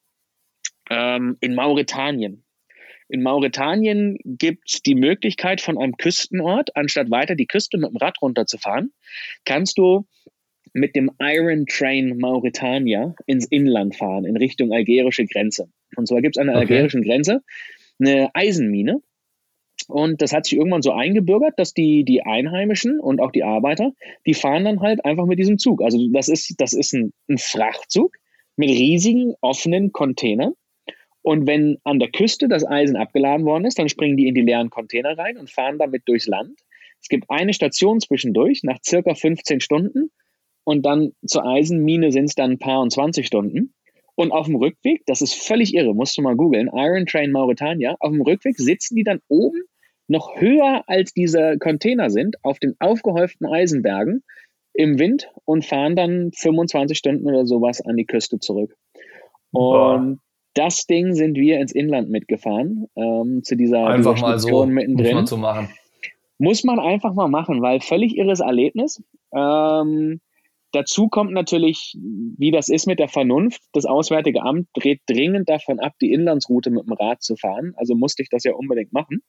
B: ähm, in Mauretanien. In Mauretanien gibt es die Möglichkeit, von einem Küstenort, anstatt weiter die Küste mit dem Rad runterzufahren, kannst du mit dem Iron Train Mauretania ins Inland fahren, in Richtung algerische Grenze. Und zwar gibt es an der okay. algerischen Grenze eine Eisenmine. Und das hat sich irgendwann so eingebürgert, dass die, die Einheimischen und auch die Arbeiter, die fahren dann halt einfach mit diesem Zug. Also das ist, das ist ein, ein Frachtzug mit riesigen offenen Containern. Und wenn an der Küste das Eisen abgeladen worden ist, dann springen die in die leeren Container rein und fahren damit durchs Land. Es gibt eine Station zwischendurch, nach circa 15 Stunden und dann zur Eisenmine sind es dann ein paar und 20 Stunden. Und auf dem Rückweg, das ist völlig irre, musst du mal googeln, Iron Train Mauretania, auf dem Rückweg sitzen die dann oben noch höher als diese Container sind, auf den aufgehäuften Eisenbergen im Wind und fahren dann 25 Stunden oder sowas an die Küste zurück. Und das Ding sind wir ins Inland mitgefahren, ähm, zu dieser,
C: einfach dieser Station
B: so, mittendrin. Muss
C: man so machen.
B: Muss man einfach mal machen, weil völlig irres Erlebnis. Ähm, dazu kommt natürlich, wie das ist mit der Vernunft. Das Auswärtige Amt dreht dringend davon ab, die Inlandsroute mit dem Rad zu fahren. Also musste ich das ja unbedingt machen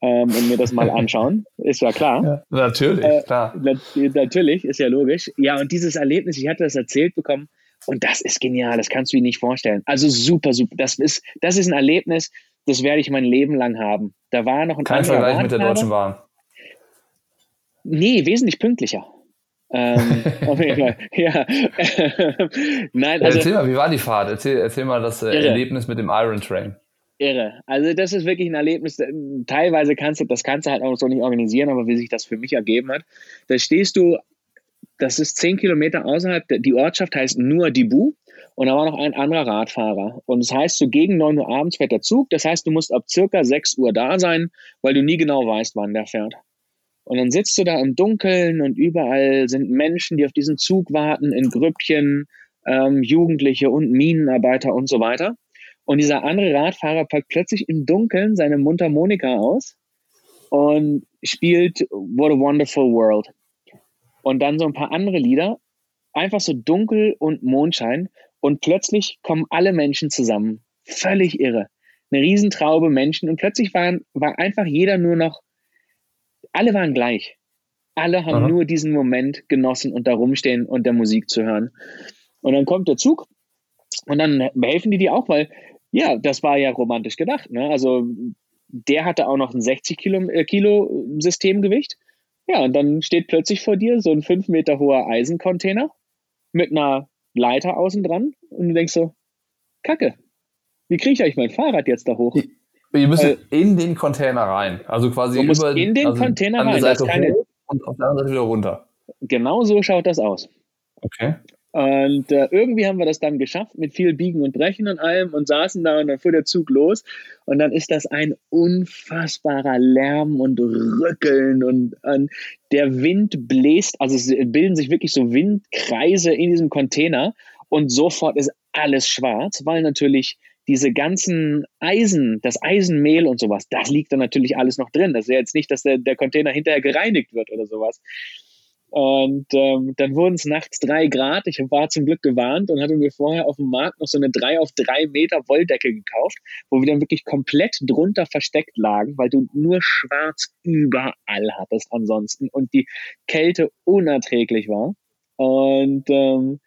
B: ähm, und mir das mal anschauen. Ist ja klar. Ja,
C: natürlich, äh, klar.
B: natürlich, ist ja logisch. Ja, und dieses Erlebnis, ich hatte das erzählt bekommen, und das ist genial, das kannst du dir nicht vorstellen. Also super, super. Das ist, das ist ein Erlebnis, das werde ich mein Leben lang haben. Da war noch ein
C: Kein Vergleich mit der Deutschen Bahn.
B: Nee, wesentlich pünktlicher. Ähm, auf jeden Fall. Ja.
C: Nein, also, erzähl mal, wie war die Fahrt? Erzähl, erzähl mal das äh, Erlebnis mit dem Iron Train.
B: Irre. Also das ist wirklich ein Erlebnis. Äh, teilweise kannst du, das kannst du halt auch so nicht organisieren, aber wie sich das für mich ergeben hat, da stehst du das ist zehn Kilometer außerhalb, die Ortschaft heißt nur Dibu und da war noch ein anderer Radfahrer. Und das heißt, so gegen 9 Uhr abends fährt der Zug, das heißt, du musst ab circa 6 Uhr da sein, weil du nie genau weißt, wann der fährt. Und dann sitzt du da im Dunkeln und überall sind Menschen, die auf diesen Zug warten, in Grüppchen, ähm, Jugendliche und Minenarbeiter und so weiter. Und dieser andere Radfahrer packt plötzlich im Dunkeln seine Mundharmonika aus und spielt What a Wonderful World und dann so ein paar andere Lieder, einfach so dunkel und Mondschein und plötzlich kommen alle Menschen zusammen. Völlig irre. Eine Riesentraube Menschen und plötzlich waren, war einfach jeder nur noch, alle waren gleich. Alle haben Aha. nur diesen Moment genossen und da rumstehen und der Musik zu hören. Und dann kommt der Zug und dann helfen die dir auch, weil ja, das war ja romantisch gedacht. Ne? Also der hatte auch noch ein 60 Kilo, äh, Kilo Systemgewicht ja, und dann steht plötzlich vor dir so ein fünf Meter hoher Eisencontainer mit einer Leiter außen dran und du denkst so, Kacke, wie kriege ich eigentlich mein Fahrrad jetzt da hoch?
C: Ihr müsst äh, in den Container rein. Also quasi
B: über, in den also Container rein.
C: Seite keine, und auf der anderen Seite wieder runter.
B: Genau so schaut das aus.
C: Okay.
B: Und äh, irgendwie haben wir das dann geschafft mit viel Biegen und Brechen und allem und saßen da und dann fuhr der Zug los. Und dann ist das ein unfassbarer Lärm und Rückeln und, und der Wind bläst, also es bilden sich wirklich so Windkreise in diesem Container und sofort ist alles schwarz, weil natürlich diese ganzen Eisen, das Eisenmehl und sowas, das liegt dann natürlich alles noch drin. Das ist ja jetzt nicht, dass der, der Container hinterher gereinigt wird oder sowas. Und ähm, dann wurden es nachts drei Grad. Ich war zum Glück gewarnt und hatte mir vorher auf dem Markt noch so eine drei auf drei Meter Wolldecke gekauft, wo wir dann wirklich komplett drunter versteckt lagen, weil du nur schwarz überall hattest ansonsten und die Kälte unerträglich war. Und ähm,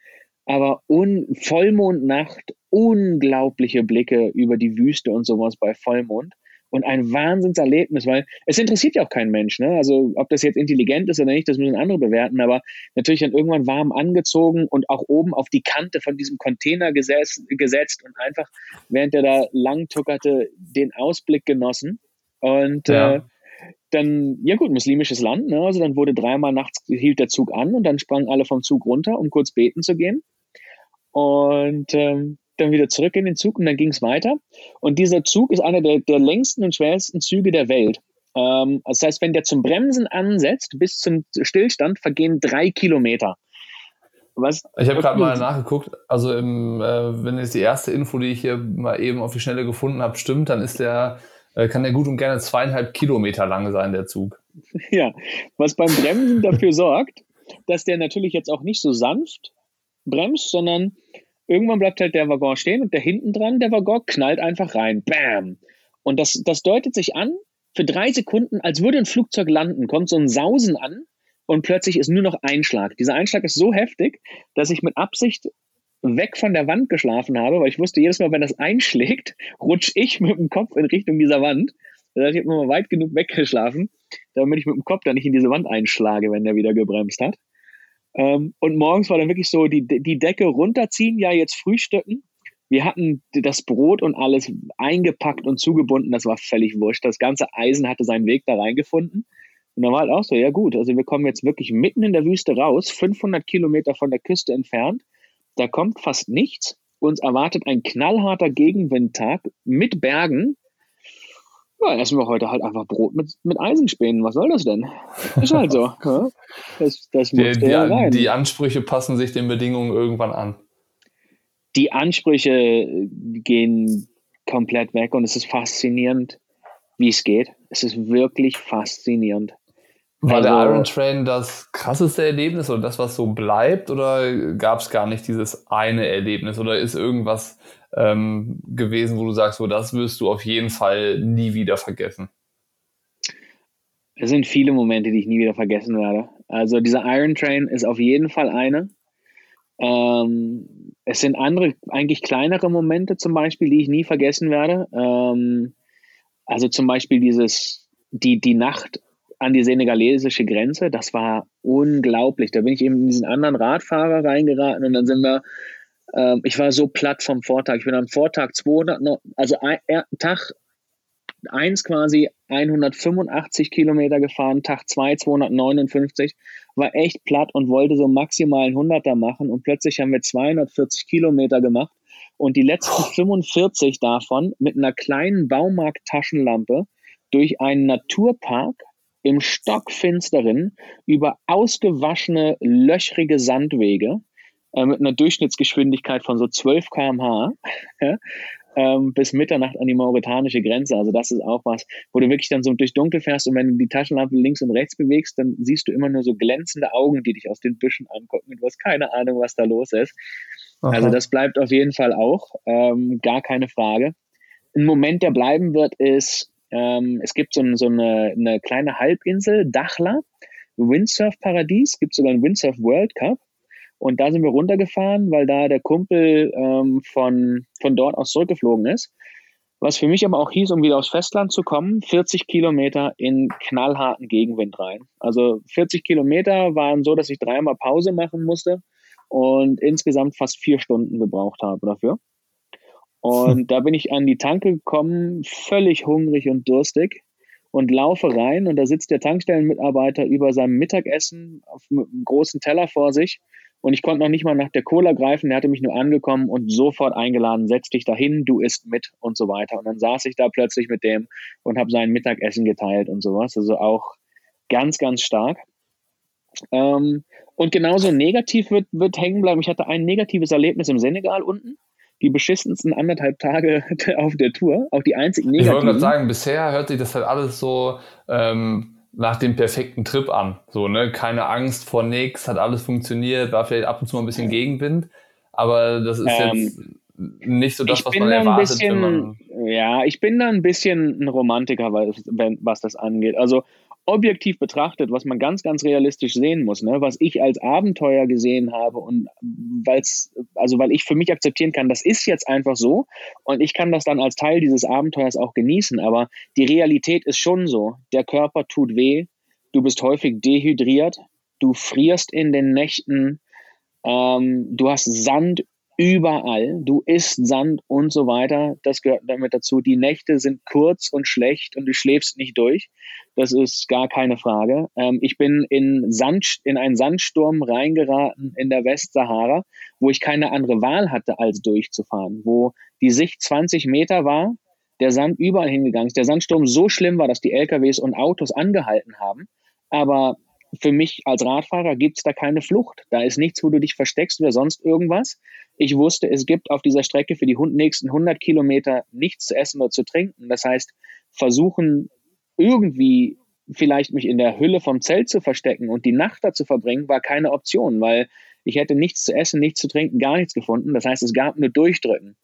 B: aber un Vollmondnacht, unglaubliche Blicke über die Wüste und sowas bei Vollmond und ein Wahnsinnserlebnis, weil es interessiert ja auch keinen Mensch. Ne? Also ob das jetzt intelligent ist oder nicht, das müssen andere bewerten, aber natürlich dann irgendwann warm angezogen und auch oben auf die Kante von diesem Container gesetzt, gesetzt und einfach, während er da lang tuckerte, den Ausblick genossen. Und ja. äh, dann, ja gut, muslimisches Land, ne? also dann wurde dreimal nachts, hielt der Zug an und dann sprangen alle vom Zug runter, um kurz beten zu gehen. Und ähm, dann wieder zurück in den Zug und dann ging es weiter. Und dieser Zug ist einer der, der längsten und schwersten Züge der Welt. Ähm, das heißt, wenn der zum Bremsen ansetzt, bis zum Stillstand vergehen drei Kilometer.
C: Was? Ich habe gerade mal nachgeguckt, also im, äh, wenn jetzt die erste Info, die ich hier mal eben auf die Schnelle gefunden habe, stimmt, dann ist der, äh, kann der gut und gerne zweieinhalb Kilometer lang sein, der Zug.
B: Ja, was beim Bremsen dafür sorgt, dass der natürlich jetzt auch nicht so sanft bremst, sondern irgendwann bleibt halt der Waggon stehen und der hinten dran, der Waggon, knallt einfach rein. Bam! Und das, das deutet sich an, für drei Sekunden, als würde ein Flugzeug landen, kommt so ein Sausen an und plötzlich ist nur noch Einschlag. Dieser Einschlag ist so heftig, dass ich mit Absicht weg von der Wand geschlafen habe, weil ich wusste, jedes Mal, wenn das einschlägt, rutsche ich mit dem Kopf in Richtung dieser Wand. Da habe ich mal weit genug weggeschlafen, damit ich mit dem Kopf dann nicht in diese Wand einschlage, wenn der wieder gebremst hat. Ähm, und morgens war dann wirklich so, die, die Decke runterziehen, ja, jetzt frühstücken. Wir hatten das Brot und alles eingepackt und zugebunden, das war völlig wurscht. Das ganze Eisen hatte seinen Weg da reingefunden. Und dann war halt auch so, ja gut, also wir kommen jetzt wirklich mitten in der Wüste raus, 500 Kilometer von der Küste entfernt. Da kommt fast nichts. Uns erwartet ein knallharter Gegenwindtag mit Bergen. Ja, essen wir heute halt einfach Brot mit, mit Eisenspänen. Was soll das denn? Ist halt so. Ja?
C: Das, das die, die, rein. die Ansprüche passen sich den Bedingungen irgendwann an.
B: Die Ansprüche gehen komplett weg und es ist faszinierend, wie es geht. Es ist wirklich faszinierend.
C: War also, der Iron Train das krasseste Erlebnis oder das, was so bleibt? Oder gab es gar nicht dieses eine Erlebnis? Oder ist irgendwas ähm, gewesen, wo du sagst, so das wirst du auf jeden Fall nie wieder vergessen?
B: Es sind viele Momente, die ich nie wieder vergessen werde. Also dieser Iron Train ist auf jeden Fall eine. Ähm, es sind andere, eigentlich kleinere Momente zum Beispiel, die ich nie vergessen werde. Ähm, also zum Beispiel dieses, die, die Nacht an die senegalesische Grenze, das war unglaublich. Da bin ich eben in diesen anderen Radfahrer reingeraten und dann sind wir, ähm, ich war so platt vom Vortag. Ich bin am Vortag 200, also ein, Tag 1 quasi 185 Kilometer gefahren, Tag 2 259, war echt platt und wollte so maximal einen 100er machen und plötzlich haben wir 240 Kilometer gemacht und die letzten 45 davon mit einer kleinen Baumarkt-Taschenlampe durch einen Naturpark im Stockfinsteren über ausgewaschene, löchrige Sandwege äh, mit einer Durchschnittsgeschwindigkeit von so 12 km/h ähm, bis Mitternacht an die mauretanische Grenze. Also das ist auch was, wo du wirklich dann so durch Dunkel fährst und wenn du die Taschenlampe links und rechts bewegst, dann siehst du immer nur so glänzende Augen, die dich aus den Büschen angucken und du hast keine Ahnung, was da los ist. Aha. Also das bleibt auf jeden Fall auch, ähm, gar keine Frage. Ein Moment, der bleiben wird, ist ähm, es gibt so, so eine, eine, kleine Halbinsel, Dachla, Windsurf-Paradies, gibt sogar einen Windsurf World Cup. Und da sind wir runtergefahren, weil da der Kumpel ähm, von, von dort aus zurückgeflogen ist. Was für mich aber auch hieß, um wieder aufs Festland zu kommen, 40 Kilometer in knallharten Gegenwind rein. Also 40 Kilometer waren so, dass ich dreimal Pause machen musste und insgesamt fast vier Stunden gebraucht habe dafür. Und da bin ich an die Tanke gekommen, völlig hungrig und durstig und laufe rein und da sitzt der Tankstellenmitarbeiter über seinem Mittagessen auf einem großen Teller vor sich und ich konnte noch nicht mal nach der Cola greifen, der hatte mich nur angekommen und sofort eingeladen, setz dich dahin, du isst mit und so weiter. Und dann saß ich da plötzlich mit dem und habe sein Mittagessen geteilt und sowas. Also auch ganz, ganz stark. Ähm, und genauso negativ wird, wird hängen bleiben. Ich hatte ein negatives Erlebnis im Senegal unten die beschissensten anderthalb Tage auf der Tour, auch die einzigen
C: negativen. Ich wollte gerade sagen, bisher hört sich das halt alles so ähm, nach dem perfekten Trip an. So, ne? Keine Angst vor nichts, hat alles funktioniert, war vielleicht ab und zu mal ein bisschen Gegenwind, aber das ist ähm, jetzt nicht so das, was man erwartet.
B: Bisschen, man ja, ich bin da ein bisschen ein Romantiker, was, was das angeht. Also objektiv betrachtet, was man ganz, ganz realistisch sehen muss, ne, was ich als Abenteuer gesehen habe und weil's, also weil ich für mich akzeptieren kann, das ist jetzt einfach so und ich kann das dann als Teil dieses Abenteuers auch genießen, aber die Realität ist schon so. Der Körper tut weh, du bist häufig dehydriert, du frierst in den Nächten, ähm, du hast Sand überall. Du isst Sand und so weiter. Das gehört damit dazu. Die Nächte sind kurz und schlecht und du schläfst nicht durch. Das ist gar keine Frage. Ähm, ich bin in, Sand, in einen Sandsturm reingeraten in der Westsahara, wo ich keine andere Wahl hatte, als durchzufahren, wo die Sicht 20 Meter war, der Sand überall hingegangen ist, der Sandsturm so schlimm war, dass die LKWs und Autos angehalten haben. Aber für mich als Radfahrer gibt es da keine Flucht. Da ist nichts, wo du dich versteckst oder sonst irgendwas. Ich wusste, es gibt auf dieser Strecke für die nächsten 100 Kilometer nichts zu essen oder zu trinken. Das heißt, versuchen irgendwie vielleicht mich in der Hülle vom Zelt zu verstecken und die Nacht da zu verbringen, war keine Option, weil ich hätte nichts zu essen, nichts zu trinken, gar nichts gefunden. Das heißt, es gab nur Durchdrücken.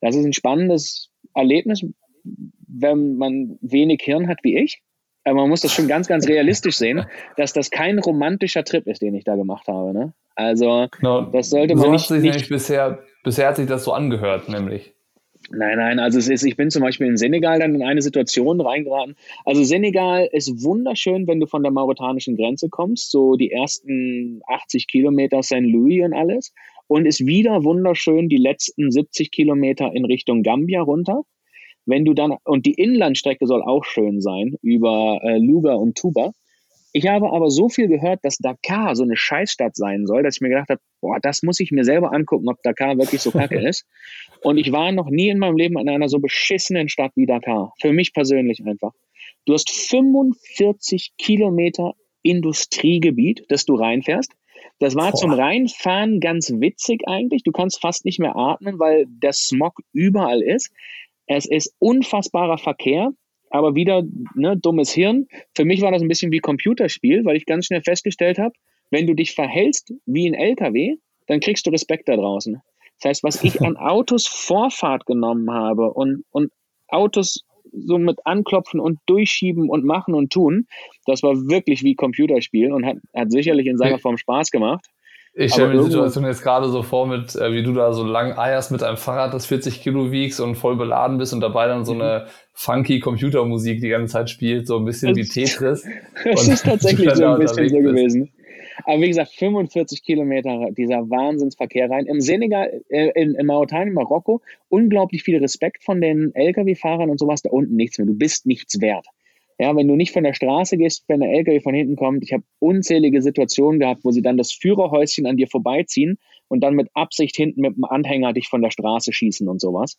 B: Das ist ein spannendes Erlebnis, wenn man wenig Hirn hat wie ich. Aber man muss das schon ganz, ganz realistisch sehen, dass das kein romantischer Trip ist, den ich da gemacht habe. Ne? Also, genau. das sollte man so nicht.
C: Sich nicht bisher, bisher hat sich das so angehört, nämlich.
B: Nein, nein, also es ist, ich bin zum Beispiel in Senegal dann in eine Situation reingeraten. Also Senegal ist wunderschön, wenn du von der mauretanischen Grenze kommst, so die ersten 80 Kilometer St. Louis und alles. Und ist wieder wunderschön die letzten 70 Kilometer in Richtung Gambia runter. Wenn du dann, und die Inlandstrecke soll auch schön sein, über äh, Luga und Tuba. Ich habe aber so viel gehört, dass Dakar so eine Scheißstadt sein soll, dass ich mir gedacht habe, boah, das muss ich mir selber angucken, ob Dakar wirklich so kacke ist. Und ich war noch nie in meinem Leben in einer so beschissenen Stadt wie Dakar. Für mich persönlich einfach. Du hast 45 Kilometer Industriegebiet, das du reinfährst. Das war Boah. zum Reinfahren ganz witzig eigentlich. Du kannst fast nicht mehr atmen, weil der Smog überall ist. Es ist unfassbarer Verkehr, aber wieder ne, dummes Hirn. Für mich war das ein bisschen wie Computerspiel, weil ich ganz schnell festgestellt habe, wenn du dich verhältst wie ein LKW, dann kriegst du Respekt da draußen. Das heißt, was ich an Autos Vorfahrt genommen habe und, und Autos so mit anklopfen und durchschieben und machen und tun, das war wirklich wie Computerspiel und hat, hat sicherlich in seiner Form Spaß gemacht.
C: Ich stelle mir die Situation jetzt gerade so vor, mit, äh, wie du da so lang eierst mit einem Fahrrad, das 40 Kilo wiegst und voll beladen bist und dabei dann so eine funky Computermusik die ganze Zeit spielt, so ein bisschen wie Tetris.
B: Es ist tatsächlich so ein bisschen so gewesen. Aber wie gesagt, 45 Kilometer dieser Wahnsinnsverkehr rein. Im Senegal, äh, in, in Mauretanien, Marokko, unglaublich viel Respekt von den Lkw-Fahrern und sowas. Da unten nichts mehr. Du bist nichts wert. Ja, wenn du nicht von der Straße gehst, wenn der LKW von hinten kommt, ich habe unzählige Situationen gehabt, wo sie dann das Führerhäuschen an dir vorbeiziehen und dann mit Absicht hinten mit dem Anhänger dich von der Straße schießen und sowas.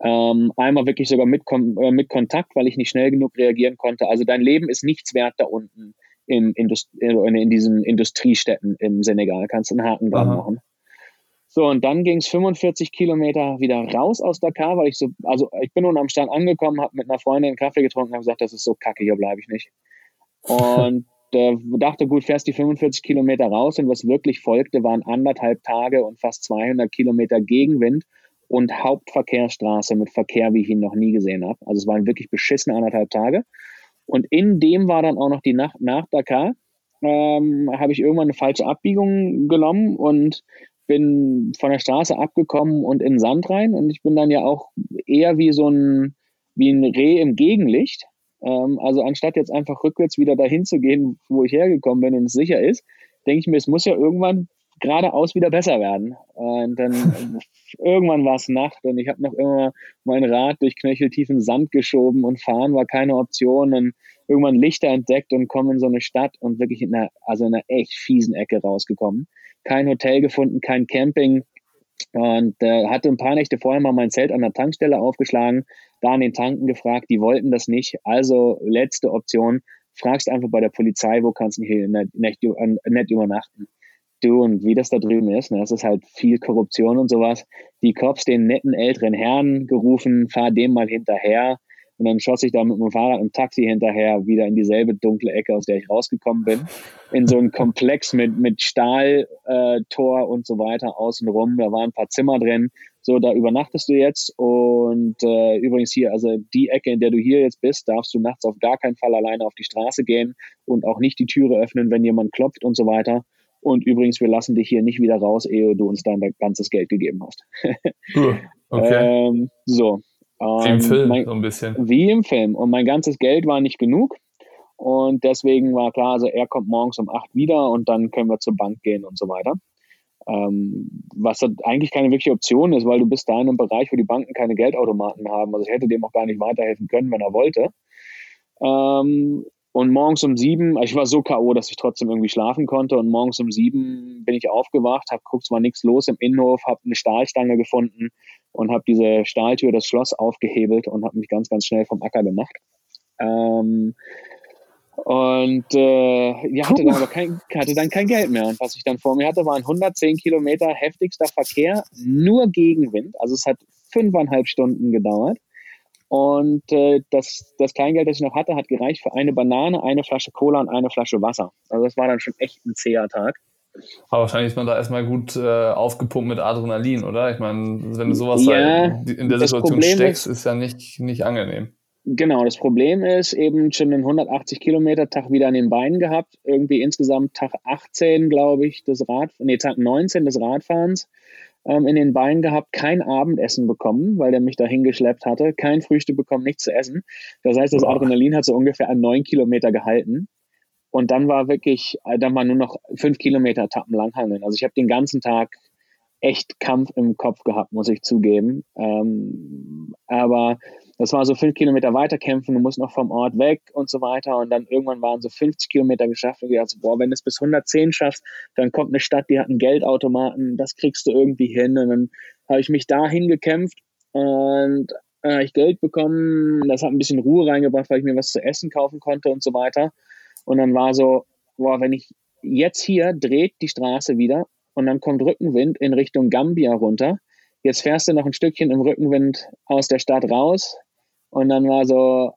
B: Ähm, einmal wirklich sogar mit, äh, mit Kontakt, weil ich nicht schnell genug reagieren konnte. Also dein Leben ist nichts wert da unten in, Indust äh, in diesen Industriestädten im Senegal. Kannst du einen Haken dran machen. So, und dann ging es 45 Kilometer wieder raus aus Dakar, weil ich so, also ich bin nun am Stand angekommen, habe mit einer Freundin Kaffee getrunken, habe gesagt, das ist so kacke, hier bleibe ich nicht. Und äh, dachte, gut, fährst die 45 Kilometer raus und was wirklich folgte, waren anderthalb Tage und fast 200 Kilometer Gegenwind und Hauptverkehrsstraße mit Verkehr, wie ich ihn noch nie gesehen habe. Also es waren wirklich beschissene anderthalb Tage. Und in dem war dann auch noch die Nacht nach Dakar, ähm, habe ich irgendwann eine falsche Abbiegung genommen und bin von der Straße abgekommen und in den Sand rein. Und ich bin dann ja auch eher wie so ein, wie ein Reh im Gegenlicht. Ähm, also anstatt jetzt einfach rückwärts wieder dahin zu gehen, wo ich hergekommen bin und es sicher ist, denke ich mir, es muss ja irgendwann geradeaus wieder besser werden. Und dann irgendwann war es Nacht und ich habe noch immer mein Rad durch knöcheltiefen Sand geschoben und fahren war keine Option. Und irgendwann Lichter entdeckt und komme in so eine Stadt und wirklich in einer, also in einer echt fiesen Ecke rausgekommen. Kein Hotel gefunden, kein Camping. Und äh, hatte ein paar Nächte vorher mal mein Zelt an der Tankstelle aufgeschlagen, da an den Tanken gefragt, die wollten das nicht. Also letzte Option, fragst einfach bei der Polizei, wo kannst du hier nett, nett übernachten du und wie das da drüben ist. Ne? Es ist halt viel Korruption und sowas. Die Cops den netten älteren Herrn gerufen, fahr dem mal hinterher. Und dann schoss ich da mit dem Fahrrad im Taxi hinterher wieder in dieselbe dunkle Ecke, aus der ich rausgekommen bin. In so einen Komplex mit, mit Stahltor äh, und so weiter außenrum. Da waren ein paar Zimmer drin. So, da übernachtest du jetzt. Und äh, übrigens hier, also die Ecke, in der du hier jetzt bist, darfst du nachts auf gar keinen Fall alleine auf die Straße gehen und auch nicht die Türe öffnen, wenn jemand klopft und so weiter. Und übrigens, wir lassen dich hier nicht wieder raus, ehe du uns dein ganzes Geld gegeben hast.
C: okay.
B: Ähm, so.
C: Wie im ähm, Film, mein, so ein bisschen.
B: Wie im Film. Und mein ganzes Geld war nicht genug. Und deswegen war klar, also er kommt morgens um acht wieder und dann können wir zur Bank gehen und so weiter. Ähm, was eigentlich keine wirkliche Option ist, weil du bist da in einem Bereich, wo die Banken keine Geldautomaten haben. Also ich hätte dem auch gar nicht weiterhelfen können, wenn er wollte. Ähm, und morgens um sieben, ich war so K.O., dass ich trotzdem irgendwie schlafen konnte. Und morgens um sieben bin ich aufgewacht, habe guckt, es war nichts los im Innenhof, habe eine Stahlstange gefunden und habe diese Stahltür, das Schloss aufgehebelt und habe mich ganz, ganz schnell vom Acker gemacht. Ähm, und äh, ja, hatte dann aber kein, hatte dann kein Geld mehr. Und was ich dann vor mir hatte, waren 110 Kilometer heftigster Verkehr, nur Gegenwind. Also es hat fünfeinhalb Stunden gedauert. Und äh, das, das Kleingeld, das ich noch hatte, hat gereicht für eine Banane, eine Flasche Cola und eine Flasche Wasser. Also das war dann schon echt ein zäher Tag.
C: Aber wahrscheinlich ist man da erstmal gut äh, aufgepumpt mit Adrenalin, oder? Ich meine, wenn du sowas ja, halt in der Situation steckst, ist, ist ja nicht, nicht angenehm.
B: Genau, das Problem ist eben schon einen 180 Kilometer Tag wieder an den Beinen gehabt. Irgendwie insgesamt Tag 18, glaube ich, des Rad, nee, Tag 19 des Radfahrens ähm, in den Beinen gehabt, kein Abendessen bekommen, weil der mich dahin geschleppt hatte, kein Frühstück bekommen, nichts zu essen. Das heißt, das Adrenalin hat so ungefähr an neun Kilometer gehalten. Und dann war wirklich, äh, dann war nur noch fünf Kilometer Tappen langhangeln. Also ich habe den ganzen Tag echt Kampf im Kopf gehabt, muss ich zugeben. Ähm, aber das war so fünf Kilometer weiterkämpfen, du musst noch vom Ort weg und so weiter. Und dann irgendwann waren so 50 Kilometer geschafft und ich dachte, boah, wenn du es bis 110 schaffst, dann kommt eine Stadt, die hat einen Geldautomaten, das kriegst du irgendwie hin. Und dann habe ich mich dahin gekämpft und äh, ich Geld bekommen. Das hat ein bisschen Ruhe reingebracht, weil ich mir was zu essen kaufen konnte und so weiter. Und dann war so, boah, wenn ich jetzt hier dreht die Straße wieder und dann kommt Rückenwind in Richtung Gambia runter. Jetzt fährst du noch ein Stückchen im Rückenwind aus der Stadt raus und dann war so,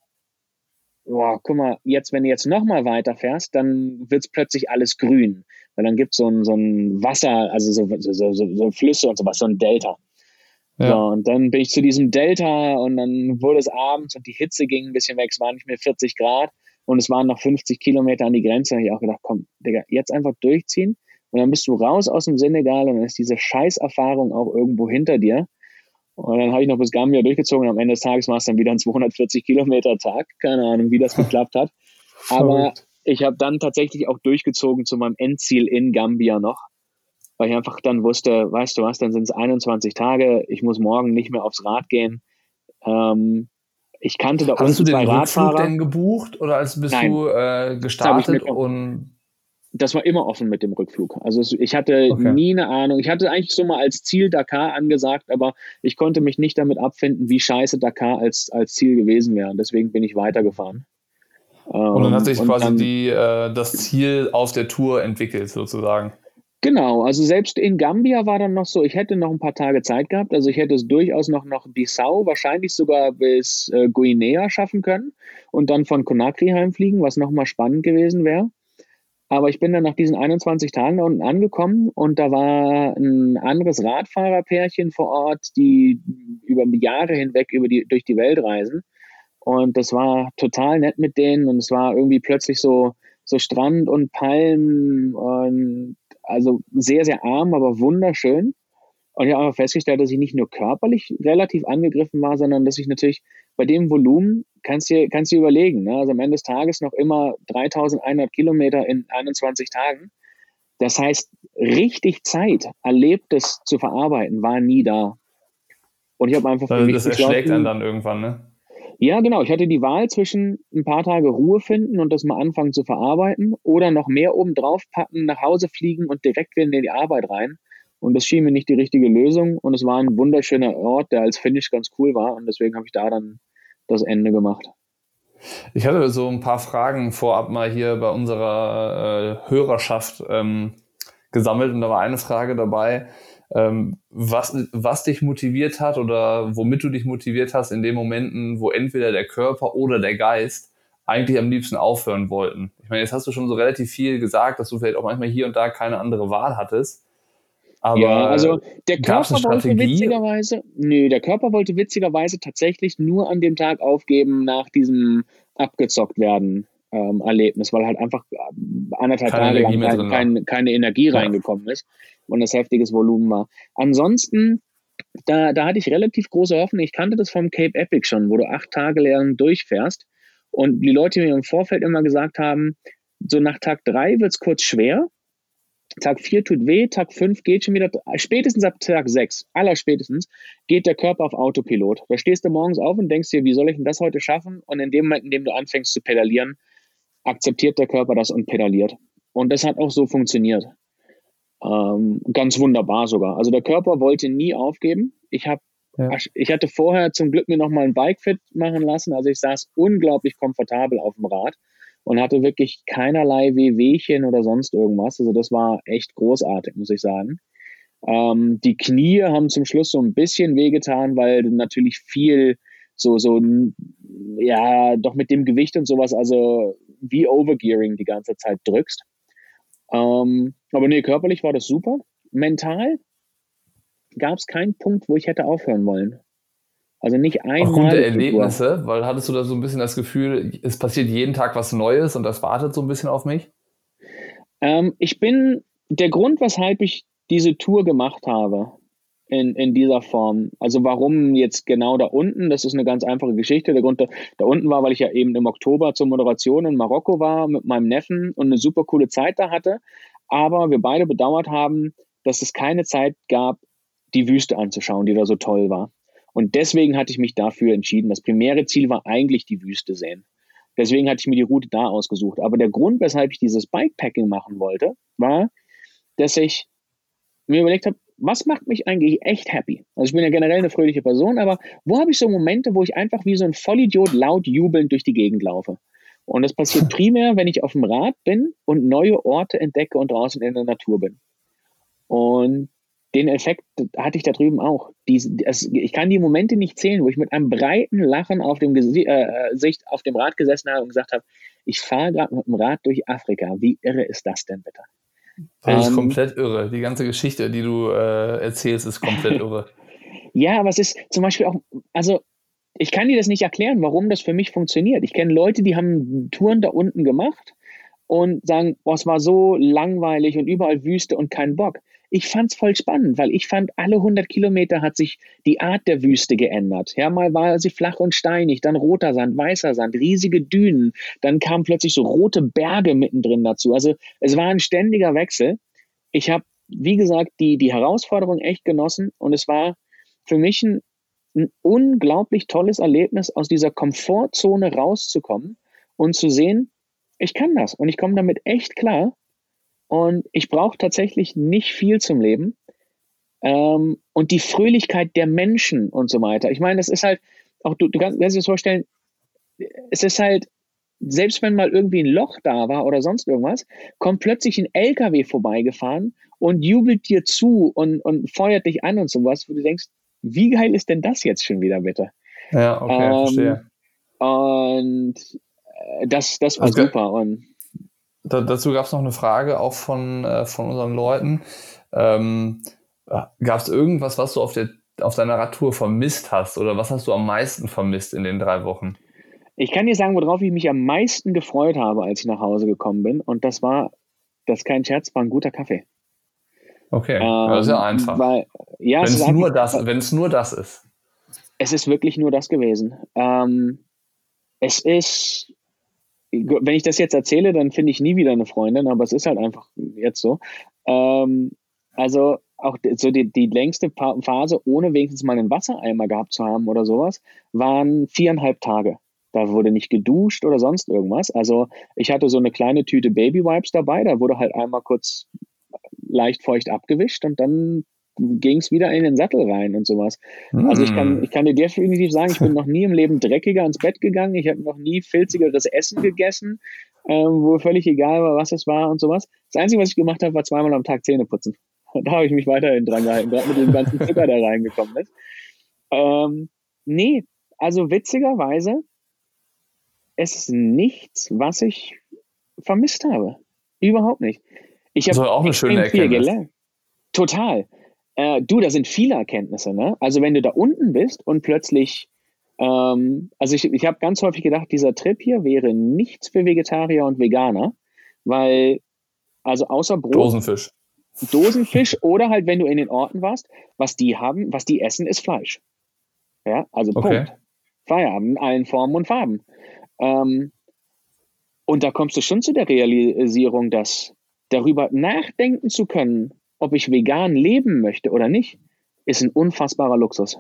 B: boah, guck mal, jetzt, wenn du jetzt nochmal weiterfährst, dann wird es plötzlich alles grün. Weil dann gibt so es so ein Wasser, also so, so, so, so Flüsse und sowas, so ein Delta. Ja. So, und dann bin ich zu diesem Delta und dann wurde es abends und die Hitze ging ein bisschen weg. Es waren nicht mehr 40 Grad und es waren noch 50 Kilometer an die Grenze. Da habe ich auch gedacht, komm, Digga, jetzt einfach durchziehen und dann bist du raus aus dem Senegal und dann ist diese Scheißerfahrung auch irgendwo hinter dir. Und dann habe ich noch bis Gambia durchgezogen und am Ende des Tages war es dann wieder ein 240 Kilometer Tag. Keine Ahnung, wie das geklappt hat. Aber ich habe dann tatsächlich auch durchgezogen zu meinem Endziel in Gambia noch weil ich einfach dann wusste, weißt du was, dann sind es 21 Tage, ich muss morgen nicht mehr aufs Rad gehen. Ähm, ich kannte da
C: Hast du den Rückflug Radfahrer. denn gebucht oder als bist Nein, du äh, gestartet
B: das und das war immer offen mit dem Rückflug. Also ich hatte okay. nie eine Ahnung. Ich hatte eigentlich so mal als Ziel Dakar angesagt, aber ich konnte mich nicht damit abfinden, wie scheiße Dakar als, als Ziel gewesen wäre. Deswegen bin ich weitergefahren.
C: Und dann hat sich ähm, quasi dann, die, äh, das Ziel auf der Tour entwickelt, sozusagen.
B: Genau, also selbst in Gambia war dann noch so, ich hätte noch ein paar Tage Zeit gehabt, also ich hätte es durchaus noch nach Bissau, wahrscheinlich sogar bis äh, Guinea schaffen können und dann von Conakry heimfliegen, was nochmal spannend gewesen wäre. Aber ich bin dann nach diesen 21 Tagen da unten angekommen und da war ein anderes Radfahrerpärchen vor Ort, die über Jahre hinweg über die, durch die Welt reisen. Und das war total nett mit denen und es war irgendwie plötzlich so, so Strand und Palmen und also sehr, sehr arm, aber wunderschön. Und ich habe einfach festgestellt, dass ich nicht nur körperlich relativ angegriffen war, sondern dass ich natürlich bei dem Volumen, kannst du kannst dir überlegen, ne? also am Ende des Tages noch immer 3100 Kilometer in 21 Tagen. Das heißt, richtig Zeit, Erlebtes zu verarbeiten, war nie da.
C: Und ich habe einfach also Das erschlägt einen dann irgendwann, ne?
B: Ja, genau. Ich hatte die Wahl zwischen ein paar Tage Ruhe finden und das mal anfangen zu verarbeiten oder noch mehr oben drauf packen, nach Hause fliegen und direkt wieder in die Arbeit rein. Und das schien mir nicht die richtige Lösung. Und es war ein wunderschöner Ort, der als Finish ganz cool war. Und deswegen habe ich da dann das Ende gemacht.
C: Ich hatte so ein paar Fragen vorab mal hier bei unserer äh, Hörerschaft ähm, gesammelt. Und da war eine Frage dabei was, was dich motiviert hat oder womit du dich motiviert hast in den Momenten, wo entweder der Körper oder der Geist eigentlich am liebsten aufhören wollten. Ich meine, jetzt hast du schon so relativ viel gesagt, dass du vielleicht auch manchmal hier und da keine andere Wahl hattest.
B: Aber ja, also der Körper wollte witzigerweise, nö, der Körper wollte witzigerweise tatsächlich nur an dem Tag aufgeben nach diesem abgezockt werden ähm, Erlebnis, weil halt einfach äh, anderthalb keine Tage lang kein, kein, keine Energie ja. reingekommen ist und das heftiges Volumen war. Ansonsten, da, da hatte ich relativ große Hoffnung. Ich kannte das vom Cape Epic schon, wo du acht Tage lang durchfährst und die Leute mir im Vorfeld immer gesagt haben, so nach Tag drei wird es kurz schwer, Tag 4 tut weh, Tag 5 geht schon wieder, spätestens ab Tag 6, aller spätestens, geht der Körper auf Autopilot. Da stehst du morgens auf und denkst dir, wie soll ich denn das heute schaffen? Und in dem Moment, in dem du anfängst zu pedalieren, akzeptiert der Körper das und pedaliert. Und das hat auch so funktioniert. Ähm, ganz wunderbar sogar. Also der Körper wollte nie aufgeben. Ich habe ja. Ich hatte vorher zum Glück mir noch mal ein Bike-Fit machen lassen. Also ich saß unglaublich komfortabel auf dem Rad und hatte wirklich keinerlei Wehwehchen oder sonst irgendwas. Also das war echt großartig, muss ich sagen. Ähm, die Knie haben zum Schluss so ein bisschen wehgetan, weil natürlich viel so, so, ja, doch mit dem Gewicht und sowas, also wie Overgearing die ganze Zeit drückst. Ähm, aber nee, körperlich war das super. Mental gab es keinen Punkt, wo ich hätte aufhören wollen. Also nicht einmal.
C: Aufgrund der Erlebnisse, weil hattest du da so ein bisschen das Gefühl, es passiert jeden Tag was Neues und das wartet so ein bisschen auf mich?
B: Ähm, ich bin der Grund, weshalb ich diese Tour gemacht habe, in, in dieser Form. Also warum jetzt genau da unten? Das ist eine ganz einfache Geschichte. Der Grund da, da unten war, weil ich ja eben im Oktober zur Moderation in Marokko war mit meinem Neffen und eine super coole Zeit da hatte. Aber wir beide bedauert haben, dass es keine Zeit gab, die Wüste anzuschauen, die da so toll war. Und deswegen hatte ich mich dafür entschieden. Das primäre Ziel war eigentlich die Wüste sehen. Deswegen hatte ich mir die Route da ausgesucht. Aber der Grund, weshalb ich dieses Bikepacking machen wollte, war, dass ich mir überlegt habe, was macht mich eigentlich echt happy? Also ich bin ja generell eine fröhliche Person, aber wo habe ich so Momente, wo ich einfach wie so ein Vollidiot laut jubelnd durch die Gegend laufe? Und das passiert primär, wenn ich auf dem Rad bin und neue Orte entdecke und draußen in der Natur bin. Und den Effekt hatte ich da drüben auch. Die, das, ich kann die Momente nicht zählen, wo ich mit einem breiten Lachen auf dem Gesicht äh, auf dem Rad gesessen habe und gesagt habe, ich fahre gerade mit dem Rad durch Afrika. Wie irre ist das denn bitte?
C: Das ist ähm, komplett irre. Die ganze Geschichte, die du äh, erzählst, ist komplett irre.
B: ja, aber es ist zum Beispiel auch, also ich kann dir das nicht erklären, warum das für mich funktioniert. Ich kenne Leute, die haben Touren da unten gemacht und sagen, oh, es war so langweilig und überall Wüste und kein Bock. Ich fand es voll spannend, weil ich fand, alle 100 Kilometer hat sich die Art der Wüste geändert. Ja, mal war sie flach und steinig, dann roter Sand, weißer Sand, riesige Dünen, dann kamen plötzlich so rote Berge mittendrin dazu. Also es war ein ständiger Wechsel. Ich habe, wie gesagt, die, die Herausforderung echt genossen und es war für mich ein, ein unglaublich tolles Erlebnis, aus dieser Komfortzone rauszukommen und zu sehen, ich kann das und ich komme damit echt klar. Und ich brauche tatsächlich nicht viel zum Leben. Ähm, und die Fröhlichkeit der Menschen und so weiter. Ich meine, das ist halt, auch du, du kannst, kannst dir das vorstellen, es ist halt, selbst wenn mal irgendwie ein Loch da war oder sonst irgendwas, kommt plötzlich ein LKW vorbeigefahren und jubelt dir zu und, und feuert dich an und sowas, wo du denkst, wie geil ist denn das jetzt schon wieder bitte?
C: Ja, okay, ähm, verstehe.
B: Und äh, das, das war okay. super. Und
C: da, dazu gab es noch eine Frage auch von, äh, von unseren Leuten. Ähm, gab es irgendwas, was du auf, der, auf deiner Radtour vermisst hast oder was hast du am meisten vermisst in den drei Wochen?
B: Ich kann dir sagen, worauf ich mich am meisten gefreut habe, als ich nach Hause gekommen bin. Und das war, das ist kein Scherz, war ein guter Kaffee.
C: Okay, ähm, das ist ja einfach.
B: Weil, ja,
C: wenn, es nur das, wenn es nur das ist.
B: Es ist wirklich nur das gewesen. Ähm, es ist wenn ich das jetzt erzähle, dann finde ich nie wieder eine Freundin, aber es ist halt einfach jetzt so. Ähm, also auch so die, die längste Phase, ohne wenigstens mal einen Wassereimer gehabt zu haben oder sowas, waren viereinhalb Tage. Da wurde nicht geduscht oder sonst irgendwas. Also ich hatte so eine kleine Tüte Baby Wipes dabei, da wurde halt einmal kurz leicht feucht abgewischt und dann ging es wieder in den Sattel rein und sowas. Mm. Also ich kann, hm. ich kann dir definitiv sagen, ich bin noch nie im Leben dreckiger ins Bett gegangen. Ich habe noch nie filzigeres Essen gegessen, ähm, wo völlig egal war, was es war und sowas. Das Einzige, was ich gemacht habe, war zweimal am Tag Zähne putzen. Da habe ich mich weiterhin dran gehalten, gerade mit dem ganzen Zucker, der reingekommen ist. Ähm, nee, also witzigerweise, es ist nichts, was ich vermisst habe. Überhaupt nicht. Ich habe
C: auch eine schöne Erkenntnis. Gelernt.
B: Total. Äh, du, da sind viele Erkenntnisse. Ne? Also wenn du da unten bist und plötzlich, ähm, also ich, ich habe ganz häufig gedacht, dieser Trip hier wäre nichts für Vegetarier und Veganer, weil, also außer Brot.
C: Dosenfisch.
B: Dosenfisch oder halt, wenn du in den Orten warst, was die haben, was die essen, ist Fleisch. Ja, also okay. Punkt. Feierabend in allen Formen und Farben. Ähm, und da kommst du schon zu der Realisierung, dass darüber nachdenken zu können, ob ich vegan leben möchte oder nicht, ist ein unfassbarer Luxus.